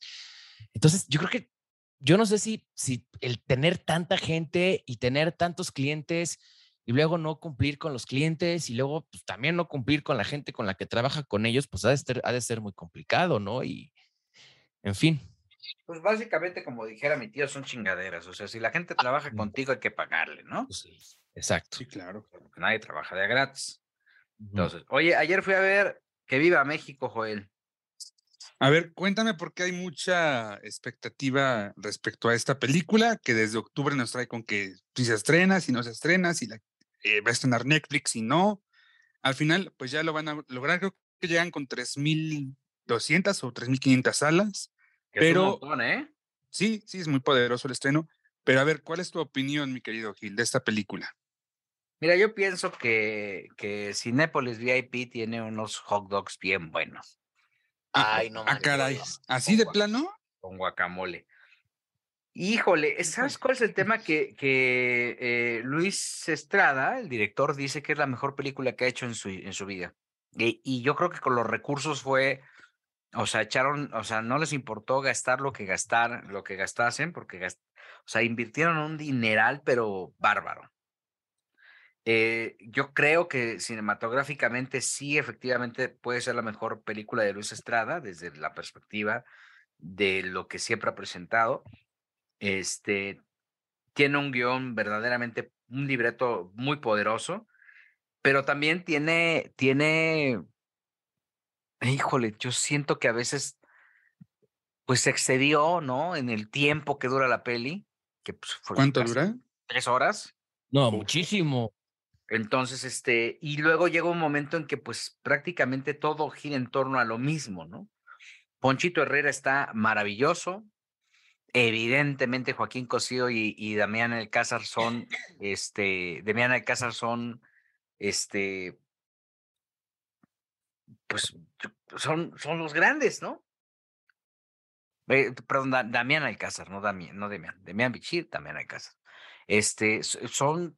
Entonces, yo creo que, yo no sé si, si el tener tanta gente y tener tantos clientes y luego no cumplir con los clientes y luego pues, también no cumplir con la gente con la que trabaja con ellos, pues ha de ser, ha de ser muy complicado, ¿no? Y, en fin. Pues básicamente, como dijera mi tío, son chingaderas. O sea, si la gente trabaja Mm. contigo, hay que pagarle, ¿no? Pues sí, exacto. Sí, claro. Porque nadie trabaja de gratis. Entonces, oye, ayer fui a ver Que Viva México, Joel. A ver, cuéntame por qué hay mucha expectativa respecto a esta película que desde octubre nos trae con que si se estrena, si no se estrena, si la eh, va a estrenar Netflix, si no. Al final, pues ya lo van a lograr. Creo que llegan con 3.200 o 3.500 salas. Que es un Pero- montón, ¿eh? Sí, sí, es muy poderoso el estreno. Pero a ver, ¿cuál es tu opinión, mi querido Gil, de esta película? Mira, yo pienso que, que Cinépolis VIP tiene unos hot dogs bien buenos, Ay, no Ah, mames. caray. ¿Así de plano? con guacamole. Híjole, ¿sabes cuál es el tema? Que, que eh, Luis Estrada, el director, dice que es la mejor película que ha hecho en su, en su vida. Y, y yo creo que con los recursos fue, o sea, echaron, o sea, no les importó gastar lo que gastar, lo que gastasen, porque, o sea, invirtieron un dineral, pero bárbaro. Eh, yo creo que cinematográficamente sí, efectivamente puede ser la mejor película de Luis Estrada desde la perspectiva de lo que siempre ha presentado. Este tiene un guion verdaderamente, un libreto muy poderoso, pero también tiene, tiene, híjole, yo siento que a veces, pues se excedió, ¿no? En el tiempo que dura la peli, que pues, fue ¿Cuánto dura? Tres horas. No, muchísimo. Entonces, este, y luego llega un momento en que pues prácticamente todo gira en torno a lo mismo, ¿no? Ponchito Herrera está maravilloso. Evidentemente Joaquín Cosío y, y Damián Alcázar son, este, Damián Alcázar son, este, pues yo- son, son los grandes, ¿no? Eh, perdón, Da- Damián Alcázar, no Damián, no Damián, Damián Bichir, Damián Alcázar. Este, son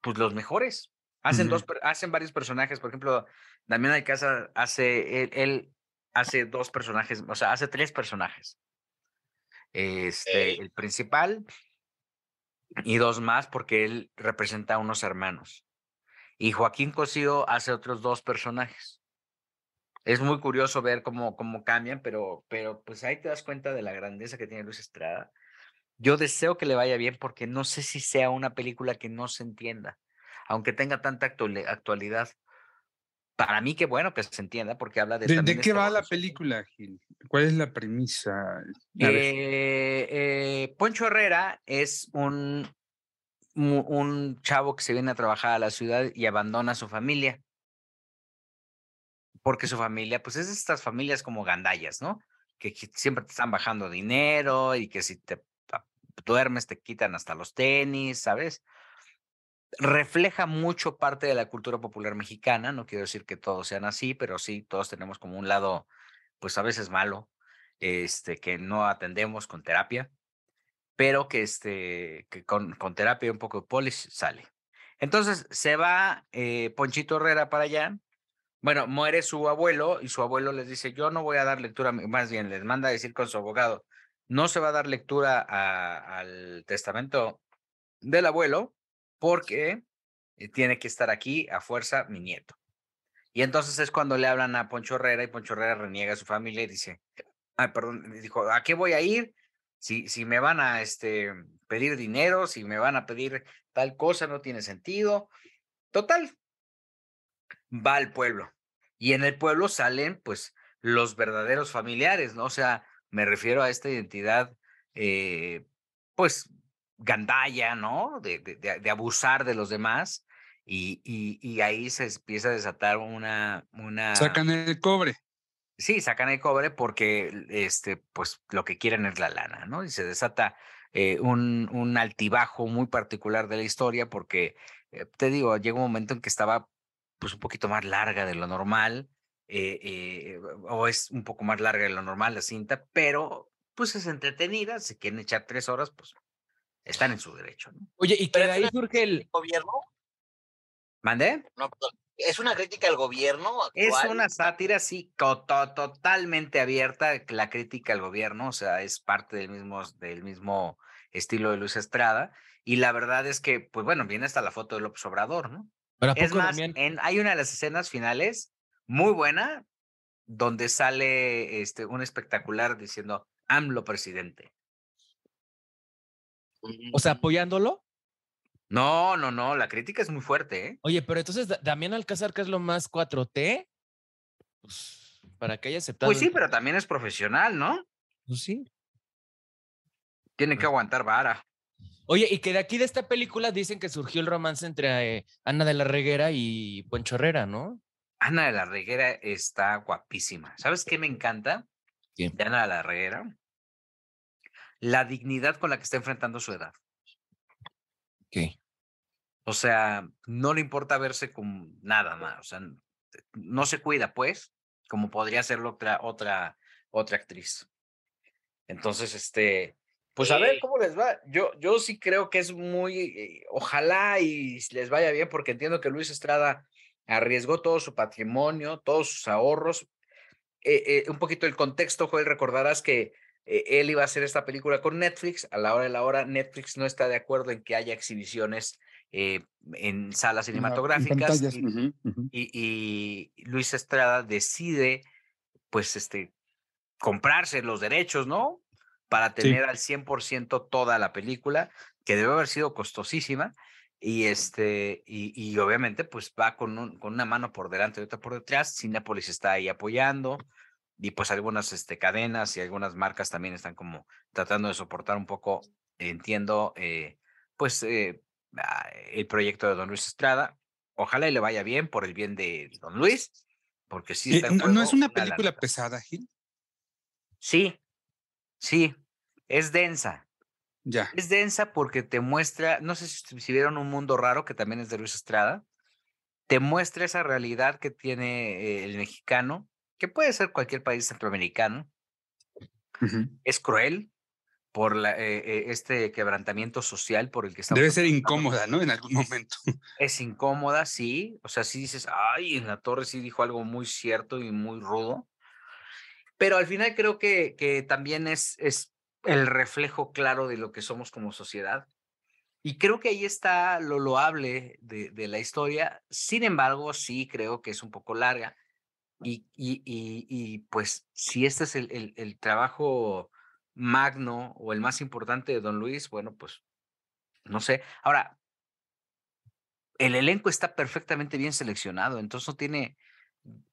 pues los mejores. Hacen dos, hacen varios personajes, por ejemplo, Damián Alcázar hace, él, él hace dos personajes, o sea, hace tres personajes. Este, el principal y dos más porque él representa a unos hermanos. Y Joaquín Cosío hace otros dos personajes. Es muy curioso ver cómo, cómo cambian, pero, pero pues ahí te das cuenta de la grandeza que tiene Luis Estrada. Yo deseo que le vaya bien porque no sé si sea una película que no se entienda, aunque tenga tanta actuali- actualidad. Para mí qué bueno que se entienda porque habla de... ¿De, qué este va la película, Gil? ¿Cuál es la premisa? Eh, eh, Poncho Herrera es un, un chavo que se viene a trabajar a la ciudad y abandona a su familia. Porque su familia, pues es estas familias como gandallas, ¿no? Que, siempre te están bajando dinero y que si te duermes te quitan hasta los tenis, ¿sabes? Refleja mucho parte de la cultura popular mexicana, no quiero decir que todos sean así, pero sí, todos tenemos como un lado, pues a veces malo, este, que no atendemos con terapia, pero que, este, que con, con terapia y un poco de polis sale. Entonces se va eh, Ponchito Herrera para allá. Bueno, muere su abuelo y su abuelo les dice, yo no voy a dar lectura, a mi-", más bien les manda a decir con su abogado, no se va a dar lectura al testamento del abuelo porque eh, tiene que estar aquí a fuerza mi nieto. Y entonces es cuando le hablan a Poncho Herrera y Poncho Herrera reniega a su familia y dice, ay, perdón, dijo, ¿a qué voy a ir? Si, si me van a este, pedir dinero, si me van a pedir tal cosa, no tiene sentido. Total, va al pueblo. Y en el pueblo salen, pues, los verdaderos familiares, ¿no? O sea, me refiero a esta identidad, eh, pues, gandalla, ¿no? De, de, abusar de los demás. Y, y, y ahí se empieza a desatar una, una... Sacan el cobre. Sí, sacan el cobre porque este, pues lo que quieren es la lana, ¿no? Y se desata eh, un, un altibajo muy particular de la historia porque, eh, te digo, llega un momento en que estaba pues un poquito más larga de lo normal, eh, eh, o es un poco más larga de lo normal la cinta, pero pues es entretenida, si quieren echar tres horas, pues están en su derecho, ¿no? Oye, y que Pero de ahí una surge el. gobierno? ¿Mandé? No, perdón. ¿Es una crítica al gobierno Es una sátira, sí, to- totalmente abierta, la crítica al gobierno, o sea, es parte del mismo, del mismo estilo de Luis Estrada. Y la verdad es que, pues bueno, viene hasta la foto de López Obrador, ¿no? Pero ¿a Es más, en, hay una de las escenas finales muy buena, donde sale este, un espectacular diciendo AMLO presidente. O sea, apoyándolo. No, no, no, la crítica es muy fuerte, ¿eh? Oye, pero entonces Da- Damián Alcázar, que es lo más 4T, pues para que haya aceptado. Pues sí, el- pero también es profesional, ¿no? Pues sí. Tiene que aguantar vara. Oye, y que de aquí de esta película dicen que surgió el romance entre eh, Ana de la Reguera y Poncho Herrera, ¿no? Ana de la Reguera está guapísima. ¿Sabes qué me encanta ¿Qué? de Ana de la Reguera? La dignidad con la que está enfrentando su edad. ¿Qué? O sea, no le importa verse con nada más. O sea, no se cuida, pues, como podría hacerlo otra, otra, otra actriz. Entonces, este, pues a ver cómo les va. Yo, yo sí creo que es muy, eh, ojalá y les vaya bien, porque entiendo que Luis Estrada arriesgó todo su patrimonio, todos sus ahorros. Eh, eh, un poquito el contexto, Joel, recordarás que él iba a hacer esta película con Netflix. A la hora de la hora, Netflix no está de acuerdo en que haya exhibiciones en salas cinematográficas. y, y Luis Estrada decide, pues, este, comprarse los derechos, ¿no? Para Sí. tener al 100% toda la película, que debe haber sido costosísima. Y este, y, y obviamente, pues va con, un- con una mano por delante y otra por detrás. Cinepolis está ahí apoyando. Y pues algunas este, cadenas y algunas marcas también están como tratando de soportar un poco, entiendo, eh, pues eh, ah, el proyecto de Don Luis Estrada. Ojalá y le vaya bien por el bien de Don Luis, porque sí Eh, está en no, no es una una película pesada, Gil. Sí, sí, es densa. Ya. Es densa porque te muestra, no sé si, si vieron Un Mundo Raro, que también es de Luis Estrada, te muestra esa realidad que tiene eh, el mexicano, que puede ser cualquier país centroamericano, es cruel por la, eh, eh, este quebrantamiento social por el que estamos Debe ser incómoda, ¿no? En algún momento. Es incómoda, sí. O sea, sí dices, ay, en la torre sí dijo algo muy cierto y muy rudo. Pero al final creo que, que también es, es el reflejo claro de lo que somos como sociedad. Y creo que ahí está lo loable de, de la historia. Sin embargo, sí creo que es un poco larga. Y, y, y, pues si este es el, el, el trabajo magno o el más importante de Don Luis, bueno, pues no sé. Ahora, el elenco está perfectamente bien seleccionado, entonces no tiene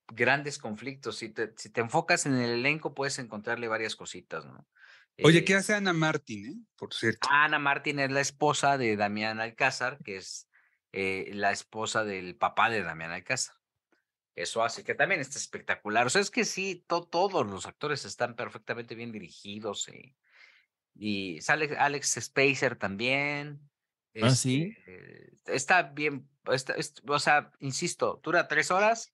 grandes conflictos. Si te, si te enfocas en el elenco, puedes encontrarle varias cositas, ¿no? Oye, Eh, ¿qué hace Ana Martín, eh? Por cierto. Ana Martín es la esposa de Damián Alcázar, que es eh, la esposa del papá de Damián Alcázar. Eso hace que también está espectacular. O sea, es que sí, to- todos los actores están perfectamente bien dirigidos. Y, y sale Alex Spacer también. Ah, sí. este, Está bien. está- es- o sea, insisto, dura tres horas.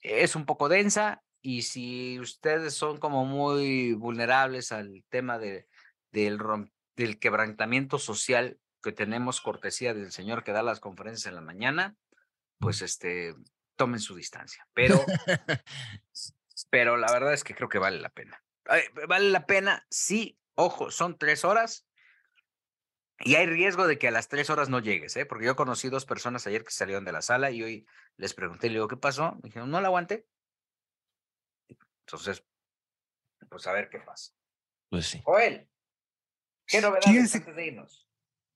Es un poco densa. Y si ustedes son como muy vulnerables al tema de, del, rom- del quebrantamiento social que tenemos cortesía del señor que da las conferencias en la mañana, pues este, tomen su distancia. Pero, [LAUGHS] pero la verdad es que creo que vale la pena. Vale la pena, sí, ojo, son tres horas. Y hay riesgo de que a las tres horas no llegues, ¿eh? Porque yo conocí dos personas ayer que salieron de la sala y hoy les pregunté, le digo, ¿qué pasó? Me dijeron, no la aguanté. Entonces, pues a ver qué pasa. Pues sí. Joel, ¿qué novedades Fíjense- antes de irnos?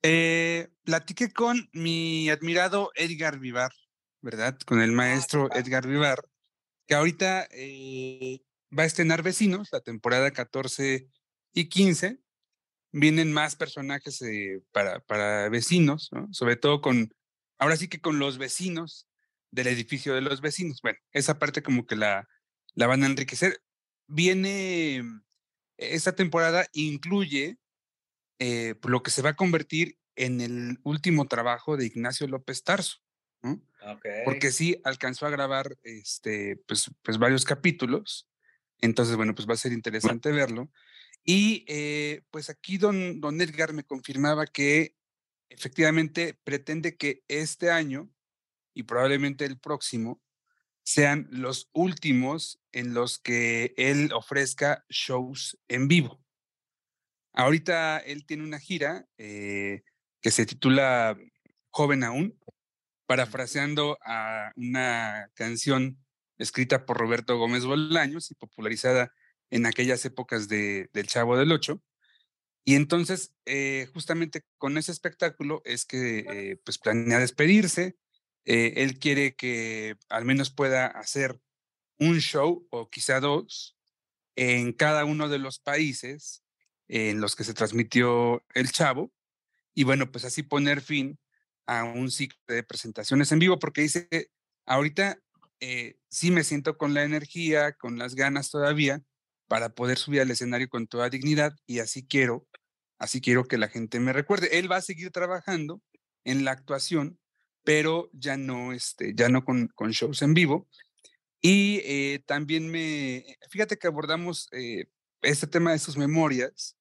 Eh, platiqué con mi admirado Edgar Vivar, ¿verdad? Con el maestro ah. Edgar Vivar, que ahorita eh, va a estrenar Vecinos, la temporada 14 y 15. Vienen más personajes eh, para, para vecinos, ¿no? Sobre todo con, ahora sí que con los vecinos del edificio de los vecinos. Bueno, esa parte como que la, la van a enriquecer. Viene, esta temporada incluye eh, pues, lo que se va a convertir en el último trabajo de Ignacio López Tarso, ¿no? porque sí alcanzó a grabar este, pues, pues varios capítulos, entonces bueno, pues va a ser interesante verlo. Y eh, pues aquí don, don Edgar me confirmaba que efectivamente pretende que este año y probablemente el próximo sean los últimos en los que él ofrezca shows en vivo. Ahorita él tiene una gira eh, que se titula Joven aún, parafraseando a una canción escrita por Roberto Gómez Bolaños y popularizada en aquellas épocas de, del Chavo del Ocho. Y entonces, eh, justamente con ese espectáculo es que eh, pues planea despedirse. Eh, él quiere que al menos pueda hacer un show o quizá dos en cada uno de los países en los que se transmitió El Chavo. Y bueno, pues así poner fin a un ciclo de presentaciones en vivo, porque dice, ahorita eh, sí me siento con la energía, con las ganas todavía para poder subir al escenario con toda dignidad y así quiero, así quiero que la gente me recuerde. Él va a seguir trabajando en la actuación, pero ya no, este, ya no con, con shows en vivo. Y eh, también me, fíjate que abordamos eh, este tema de sus memorias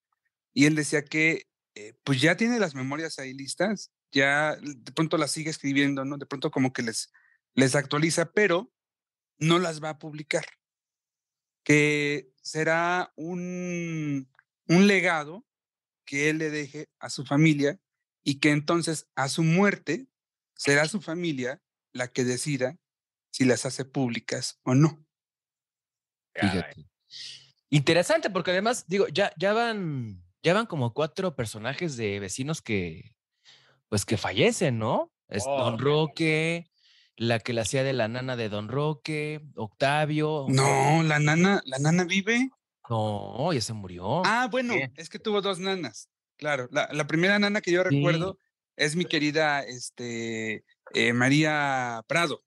y él decía que eh, pues ya tiene las memorias ahí listas, ya de pronto las sigue escribiendo, ¿no? De pronto como que les, les actualiza, pero no las va a publicar. Que será un, un legado que él le deje a su familia y que entonces a su muerte será su familia la que decida si las hace públicas o no. Fíjate. Interesante, porque además, digo, ya, ya van, ya van como cuatro personajes de vecinos que, pues que fallecen, ¿no? Es Oh, Don Roque, la que la hacía de la nana de Don Roque, Octavio. No, la nana, la nana vive. No, ya se murió. Ah, bueno, es que tuvo dos nanas. Claro, la, la primera nana que yo Sí. recuerdo es mi querida este, eh, María Prado,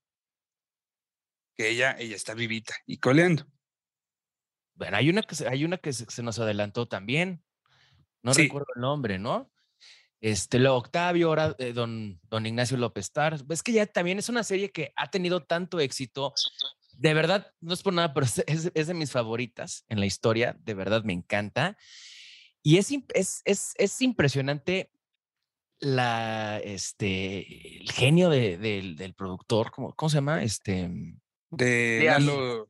que ella, ella está vivita y coleando. Bueno, hay una que se, hay una que se, se nos adelantó también. No Sí. recuerdo el nombre, ¿no? Este, lo Octavio, ahora eh, don, don Ignacio López Tar. Es que ya también es una serie que ha tenido tanto éxito De verdad, no es por nada, pero es, es de mis favoritas en la historia. De verdad, me encanta. Y es, es, es, es impresionante la, este, el genio de, del, del productor, ¿cómo, ¿cómo se llama? Este, De Elías. Lalo-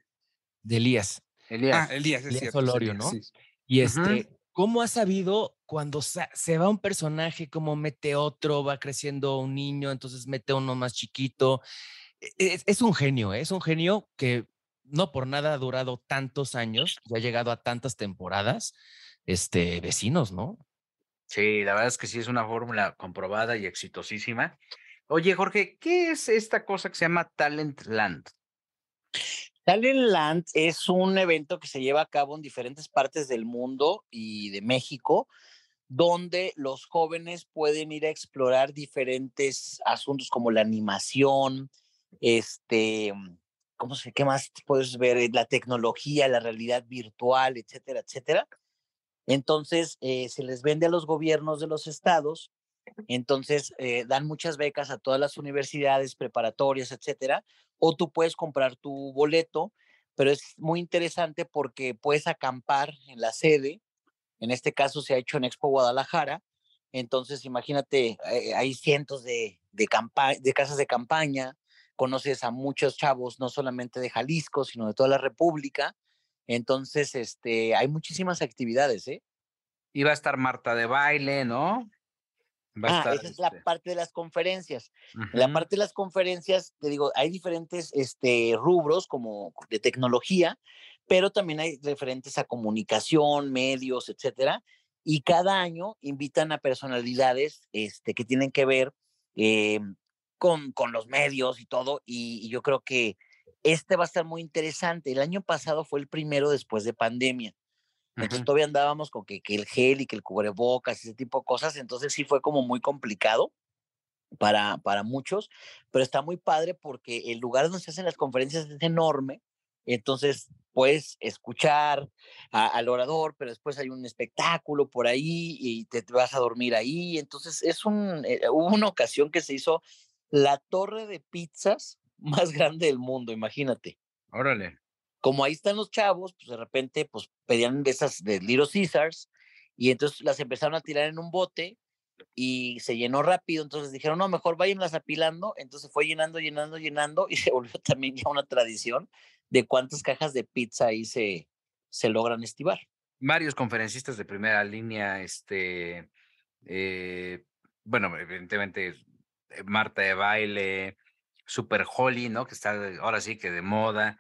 de Elías. Elías. Ah, Elías, es Elías cierto, Olorio, Elías, ¿no? sí. Y este, ¿cómo ha sabido cuando se va un personaje, cómo mete otro, va creciendo un niño, entonces mete uno más chiquito? E- Es, es un genio, ¿eh? es un genio que no por nada ha durado tantos años y ha llegado a tantas temporadas, este, vecinos, ¿no? Sí, la verdad es que sí es una fórmula comprobada y exitosísima. Oye, Jorge, ¿qué es esta cosa que se llama Talent Land? Talent Land es un evento que se lleva a cabo en diferentes partes del mundo y de México, donde los jóvenes pueden ir a explorar diferentes asuntos como la animación, este, ¿cómo se, qué más puedes ver? Eh, La tecnología, la realidad virtual, etcétera, etcétera. Entonces, eh, se les vende a los gobiernos de los estados, entonces eh, dan muchas becas a todas las universidades preparatorias, etcétera, o tú puedes comprar tu boleto, pero es muy interesante porque puedes acampar en la sede, en este caso se ha hecho en Expo Guadalajara, entonces imagínate, eh, hay cientos de, de, de casas de campaña, conoces a muchos chavos, no solamente de Jalisco, sino de toda la República, entonces este, hay muchísimas actividades, ¿eh? Y va a estar Marta de baile, ¿no? Va a Ah, estar, esa es la este, parte de las conferencias. En la parte de las conferencias, te digo, hay diferentes este, rubros como de tecnología, pero también hay referentes a comunicación, medios, etcétera. Y cada año invitan a personalidades este, que tienen que ver eh, con, con los medios y todo. Y, y yo creo que este va a estar muy interesante. El año pasado fue el primero después de pandemia. Entonces todavía andábamos con que, que el gel y que el cubrebocas ese tipo de cosas. Entonces sí fue como muy complicado para, para muchos, pero está muy padre porque el lugar donde se hacen las conferencias es enorme. Entonces puedes escuchar a- al orador, pero después hay un espectáculo por ahí y te, te vas a dormir ahí. Entonces es un, eh, hubo una ocasión que se hizo la torre de pizzas más grande del mundo, imagínate Órale. como ahí están los chavos, pues de repente pues pedían de esas de Little Caesars y entonces las empezaron a tirar en un bote y se llenó rápido, entonces dijeron, no, mejor váyanlas apilando, entonces fue llenando, llenando, llenando [LAUGHS] y se volvió también ya una tradición de cuántas cajas de pizza ahí se, se logran estivar. Varios conferencistas de primera línea, este, eh, bueno, evidentemente eh, Marta de baile, Super Holly, ¿no? Que está ahora sí que de moda.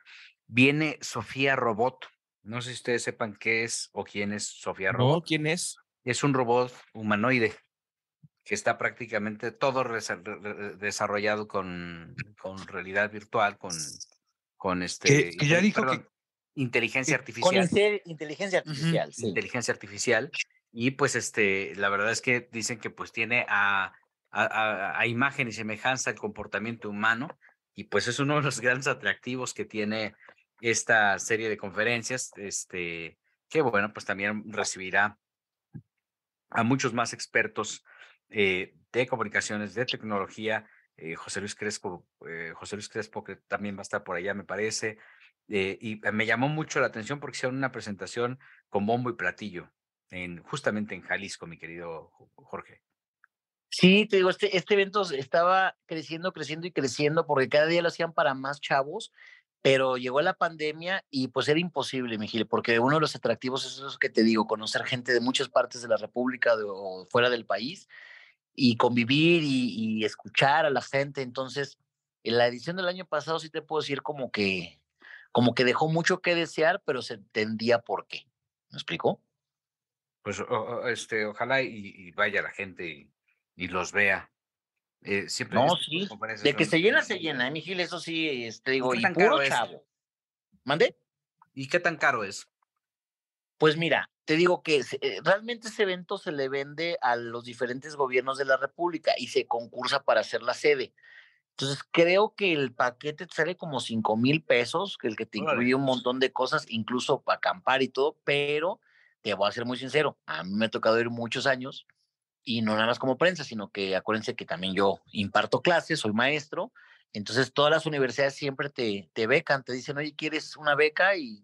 Viene Sofía Robot. No sé si ustedes sepan qué es o quién es Sofía ¿No? Robot. ¿Quién es? Es un robot humanoide que está prácticamente todo desarrollado con, con realidad virtual, con, con este, que ya dijo que- inteligencia Con artificial inte- inteligencia artificial, sí. inteligencia artificial y pues este la verdad es que dicen que pues tiene a, a, imagen y semejanza el comportamiento humano y pues es uno de los [LAUGHS] grandes atractivos que tiene esta serie de conferencias este que bueno pues también recibirá a muchos más expertos eh, de comunicaciones de tecnología eh, José Luis Crespo eh, José Luis Crespo que también va a estar por allá me parece y me llamó mucho la atención porque hicieron una presentación con bombo y platillo, en, justamente en Jalisco, mi querido Jo- Jorge. Sí, te digo, este, este evento estaba creciendo, creciendo y creciendo porque cada día lo hacían para más chavos, pero llegó la pandemia y pues era imposible, Miguel, porque uno de los atractivos es eso que te digo, conocer gente de muchas partes de la República o fuera del país y convivir y, escuchar a la gente. Entonces, en la edición del año pasado sí te puedo decir como que, como que dejó mucho que desear, pero se entendía por qué. ¿Me explicó? Pues este, ojalá y, vaya la gente y los vea. Eh, siempre No, este sí. De que son- se llena, se llena, ¿eh, Miguel, eso sí, es- te digo, y puro chavo. ¿Mande? ¿Y qué tan caro es? Pues mira, te digo que eh, realmente ese evento se le vende a los diferentes gobiernos de la República y se concursa para hacer la sede. Entonces, creo que el paquete te sale como 5 mil pesos, que el que te incluye un montón de cosas, incluso para acampar y todo, pero te voy a ser muy sincero, a mí me ha tocado ir muchos años y no nada más como prensa, sino que acuérdense que también yo imparto clases, soy maestro, Entonces todas las universidades siempre te, te becan, te dicen, oye, ¿quieres una beca? Y,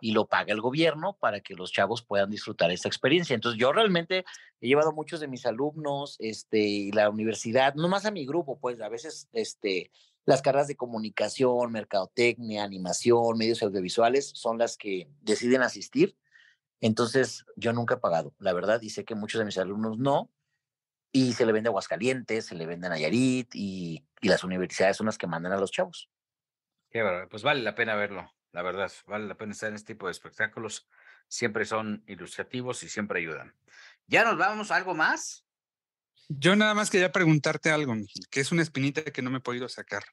y lo paga el gobierno para que los chavos puedan disfrutar esta experiencia. Entonces yo realmente he llevado muchos de mis alumnos, este, la universidad, no más a mi grupo, pues a veces, este, las carreras de comunicación, mercadotecnia, animación, medios audiovisuales son las que deciden asistir. Entonces yo nunca he pagado, la verdad, y sé que muchos de mis alumnos no, y se le vende a Aguascalientes, se le vende a Nayarit y, y las universidades son las que mandan a los chavos. Qué bárbaro. Pues vale la pena verlo, la verdad. Vale la pena estar en este tipo de espectáculos. Siempre son ilustrativos y siempre ayudan. ¿Ya nos vamos? ¿Algo más? Yo nada más quería preguntarte algo, Miguel, que es una espinita que no me he podido sacar.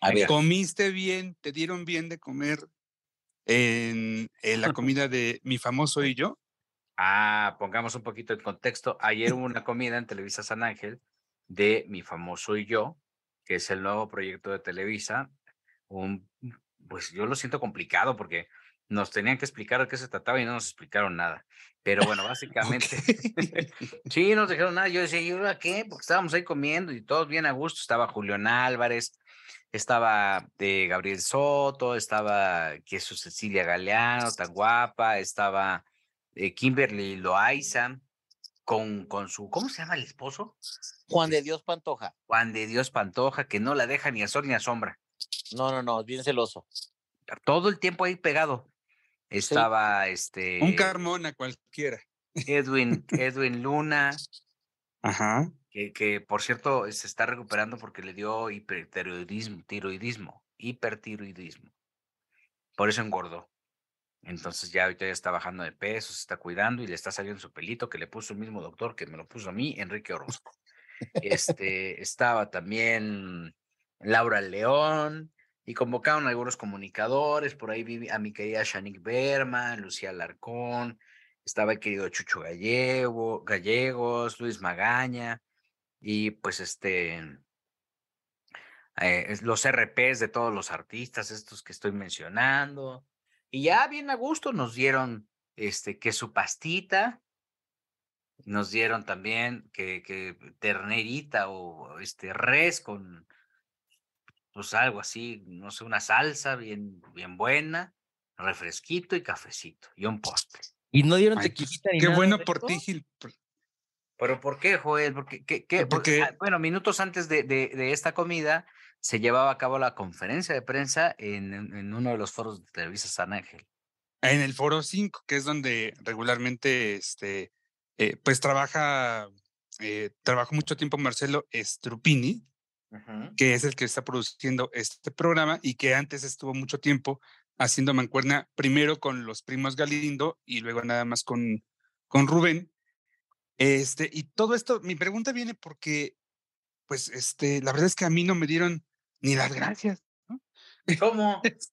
A ver, ¿Comiste bien? ¿Te dieron bien de comer en, en la [LAUGHS] comida de mi famoso y yo? Ah, pongamos un poquito en contexto. Ayer hubo una comida en Televisa San Ángel de Mi Famoso y Yo, que es el nuevo proyecto de Televisa. Un, pues yo lo siento complicado porque nos tenían que explicar de qué se trataba y no nos explicaron nada. Pero bueno, [LAUGHS] básicamente, [LAUGHS] sí, no nos dijeron nada. Yo decía, ¿y ahora qué? Porque estábamos ahí comiendo y todos bien a gusto. Estaba Julián Álvarez, estaba de Gabriel Soto, estaba su Cecilia Galeano, tan guapa, estaba eh, Kimberly Loaiza con, con su, ¿cómo se llama el esposo? Juan de Dios Pantoja. Juan de Dios Pantoja, que no la deja ni a sol ni a sombra. No, no, no, es bien celoso. Todo el tiempo ahí pegado. Estaba este Un Carmona cualquiera. Edwin, Edwin Luna, Ajá. Que, por cierto se está recuperando porque le dio hipertiroidismo, tiroidismo, hipertiroidismo. Por eso engordó. Entonces ya ahorita ya está bajando de peso, se está cuidando y le está saliendo su pelito que le puso el mismo doctor que me lo puso a mí, Enrique Orozco. Este, estaba también Laura León y convocaron a algunos comunicadores, por ahí vi a mi querida Shanik Berman, Lucía Larcón, estaba el querido Chucho Gallego, Gallegos, Luis Magaña y pues este eh, es- los RPs de todos los artistas, estos que estoy mencionando. Y ya bien a gusto nos dieron este que su pastita, nos dieron también que, que ternerita o este res con pues algo así, no sé, una salsa bien, bien buena, refresquito y cafecito y un postre. Y no dieron pues, tequilita qué nada bueno por ti, Gil. ¿Pero por qué, Joel? Porque, ¿qué, qué? Pues Porque, ah, bueno, minutos antes de, de, de esta comida se llevaba a cabo la conferencia de prensa en, en en uno de los foros de Televisa San Ángel. En el foro 5, que es donde regularmente este, eh, pues trabaja, eh, trabajó mucho tiempo Marcelo Strupini, que es el que está produciendo este programa y que antes estuvo mucho tiempo haciendo mancuerna primero con los primos Galindo y luego nada más con, con Rubén. Este, y todo esto, mi pregunta viene porque, pues, este, la verdad es que a mí no me dieron ni las gracias. ¿Cómo? [LAUGHS]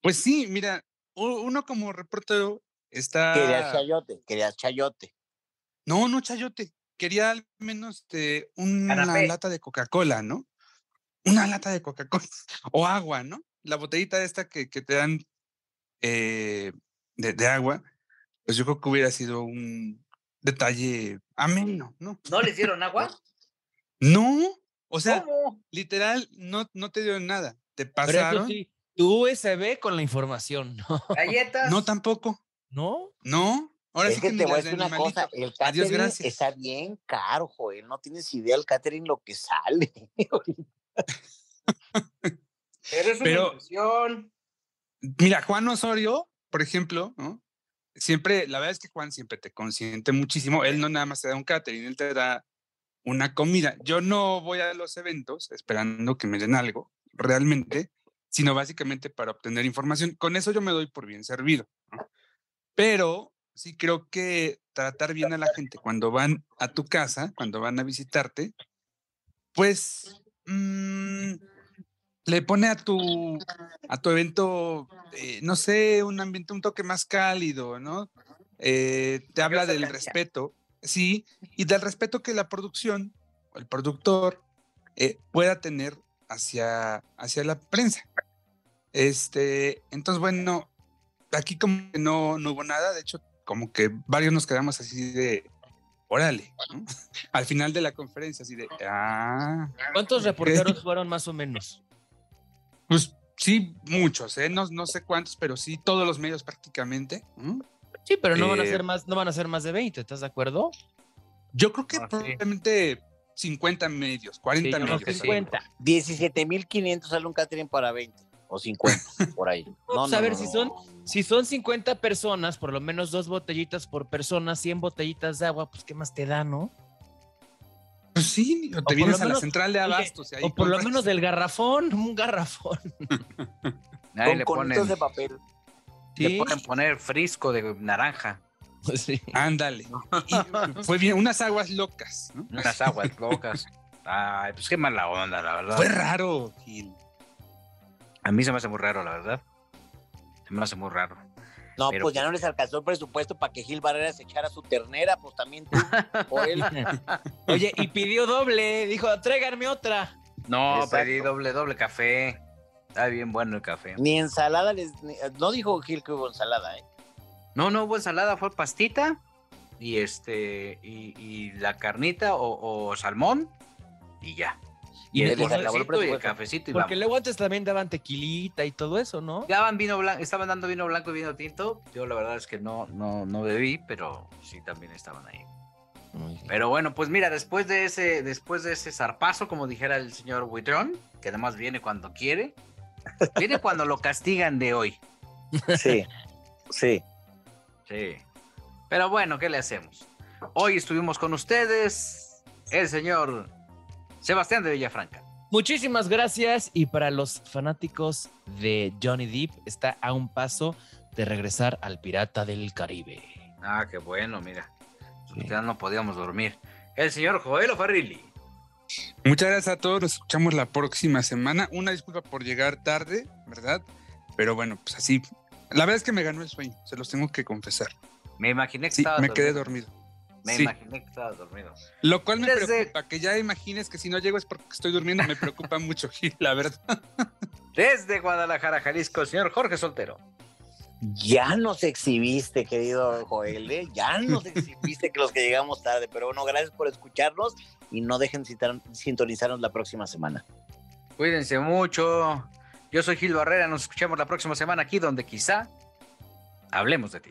Pues sí, mira, uno como reportero está... Querías chayote, querías chayote. No, no, chayote. Quería al menos este, una Canapé. lata de Coca-Cola, ¿no? Una lata de Coca-Cola [LAUGHS] o agua, ¿no? La botellita esta que, que te dan eh, de, de agua, pues yo creo que hubiera sido un detalle ameno, ¿no? ¿No les dieron [LAUGHS] agua? No, o sea, ¿Cómo? literal, no, no te dieron nada. Te Pero eso pasaron. sí, tu USB con la información, [LAUGHS] ¿no? ¿Galletas? No, tampoco. ¿No? No. Ahora es sí que, que, te voy a decir una cosa, el Adiós, catering gracias. está bien caro, Joel. No tienes idea el catering lo que sale. [LAUGHS] Pero es una Pero- inversión. Mira, Juan Osorio, por ejemplo, ¿no? Siempre, la verdad es que Juan siempre te consiente muchísimo. Él no nada más te da un catering, él te da una comida. Yo no voy a los eventos esperando que me den algo, realmente, sino básicamente para obtener información. Con eso yo me doy por bien servido. Pero sí creo que tratar bien a la gente cuando van a tu casa, cuando van a visitarte, pues mm, le pone a tu, a tu evento, eh, no sé, un ambiente, un toque más cálido, ¿no? Eh, te habla del respeto, sí, y del respeto que la producción o el productor eh, pueda tener hacia, hacia la prensa. Este, entonces, bueno, aquí como que no, no hubo nada, de hecho, como que varios nos quedamos así de, órale, ¿no? [LAUGHS] Al final de la conferencia, así de, ah. ¿Cuántos reporteros fueron más o menos? Pues sí, muchos, ¿eh? No, no sé cuántos, pero sí, todos los medios prácticamente. ¿no? Sí, pero no van a Eh, ser más, no van a ser más de 20, ¿estás de acuerdo? Yo creo que Ah, sí. probablemente 50 medios, 40 Sí, medios. que sí. 50. 17.500 sale un catering para 20 o 50, [LAUGHS] por ahí. Vamos a ver si son- Si son 50 personas, por lo menos dos botellitas por persona, 100 botellitas de agua, pues ¿qué más te da, no? Pues sí, o por te vienes lo a la menos- central de abastos. O por lo menos del garrafón, un garrafón. Ahí Con le ponen, de papel. le Sí. pueden poner frisco de naranja, Sí. Ándale. [LAUGHS] Y fue bien, unas aguas locas. ¿no? unas aguas locas. Ay, pues qué mala onda, la verdad. Fue raro, Gil. A mí se me hace muy raro, la verdad. Se me hace muy raro. No, Pero- pues ya no les alcanzó el presupuesto para que Gil Barrera se echara su ternera, pues también tú, [LAUGHS] o él. Oye, y pidió doble, dijo, tráiganme otra. No, Exacto. pedí doble, doble café. Está bien bueno el café. Ni ensalada les. ni- no dijo Gil que hubo ensalada, ¿eh? No, no hubo ensalada, fue pastita y este y, y la carnita o, o salmón y ya. Y, el cafecito y el cafecito y Porque vamos. luego antes también daban tequilita y todo eso, ¿no? Daban vino blanco, estaban dando vino blanco y vino tinto. Yo la verdad es que no, no, no bebí, pero sí también estaban ahí. Pero bueno, pues mira, después de ese, después de ese zarpazo, como dijera el señor Huitrón, que además viene cuando quiere, viene [LAUGHS] cuando lo castigan de hoy. Sí, sí. Sí. Pero bueno, ¿qué le hacemos? Hoy estuvimos con ustedes el señor Sebastián de Villafranca. Muchísimas gracias y para los fanáticos de Johnny Depp está a un paso de regresar al Pirata del Caribe. Ah, qué bueno, mira. Sí. Ya no podíamos dormir. El señor Joel Farrilli. Muchas gracias a todos. Nos escuchamos la próxima semana. Una disculpa por llegar tarde, ¿verdad? Pero bueno, pues así. La verdad es que me ganó el sueño, se los tengo que confesar. Me imaginé que Sí, estaba me quedé dormido. Me Sí. imaginé que estaba dormido. Lo cual me Desde- preocupa, que ya imagines que si no llego es porque estoy durmiendo, me preocupa [LAUGHS] mucho, Gil, la verdad. Desde Guadalajara, Jalisco, el señor Jorge Soltero. Ya nos exhibiste, querido Joel, ¿eh? ya nos [LAUGHS] exhibiste que los que llegamos tarde, pero bueno, gracias por escucharnos y no dejen citar- sintonizarnos la próxima semana. Cuídense mucho. Yo soy Gil Barrera. Nos escuchamos la próxima semana aquí donde quizá hablemos de ti.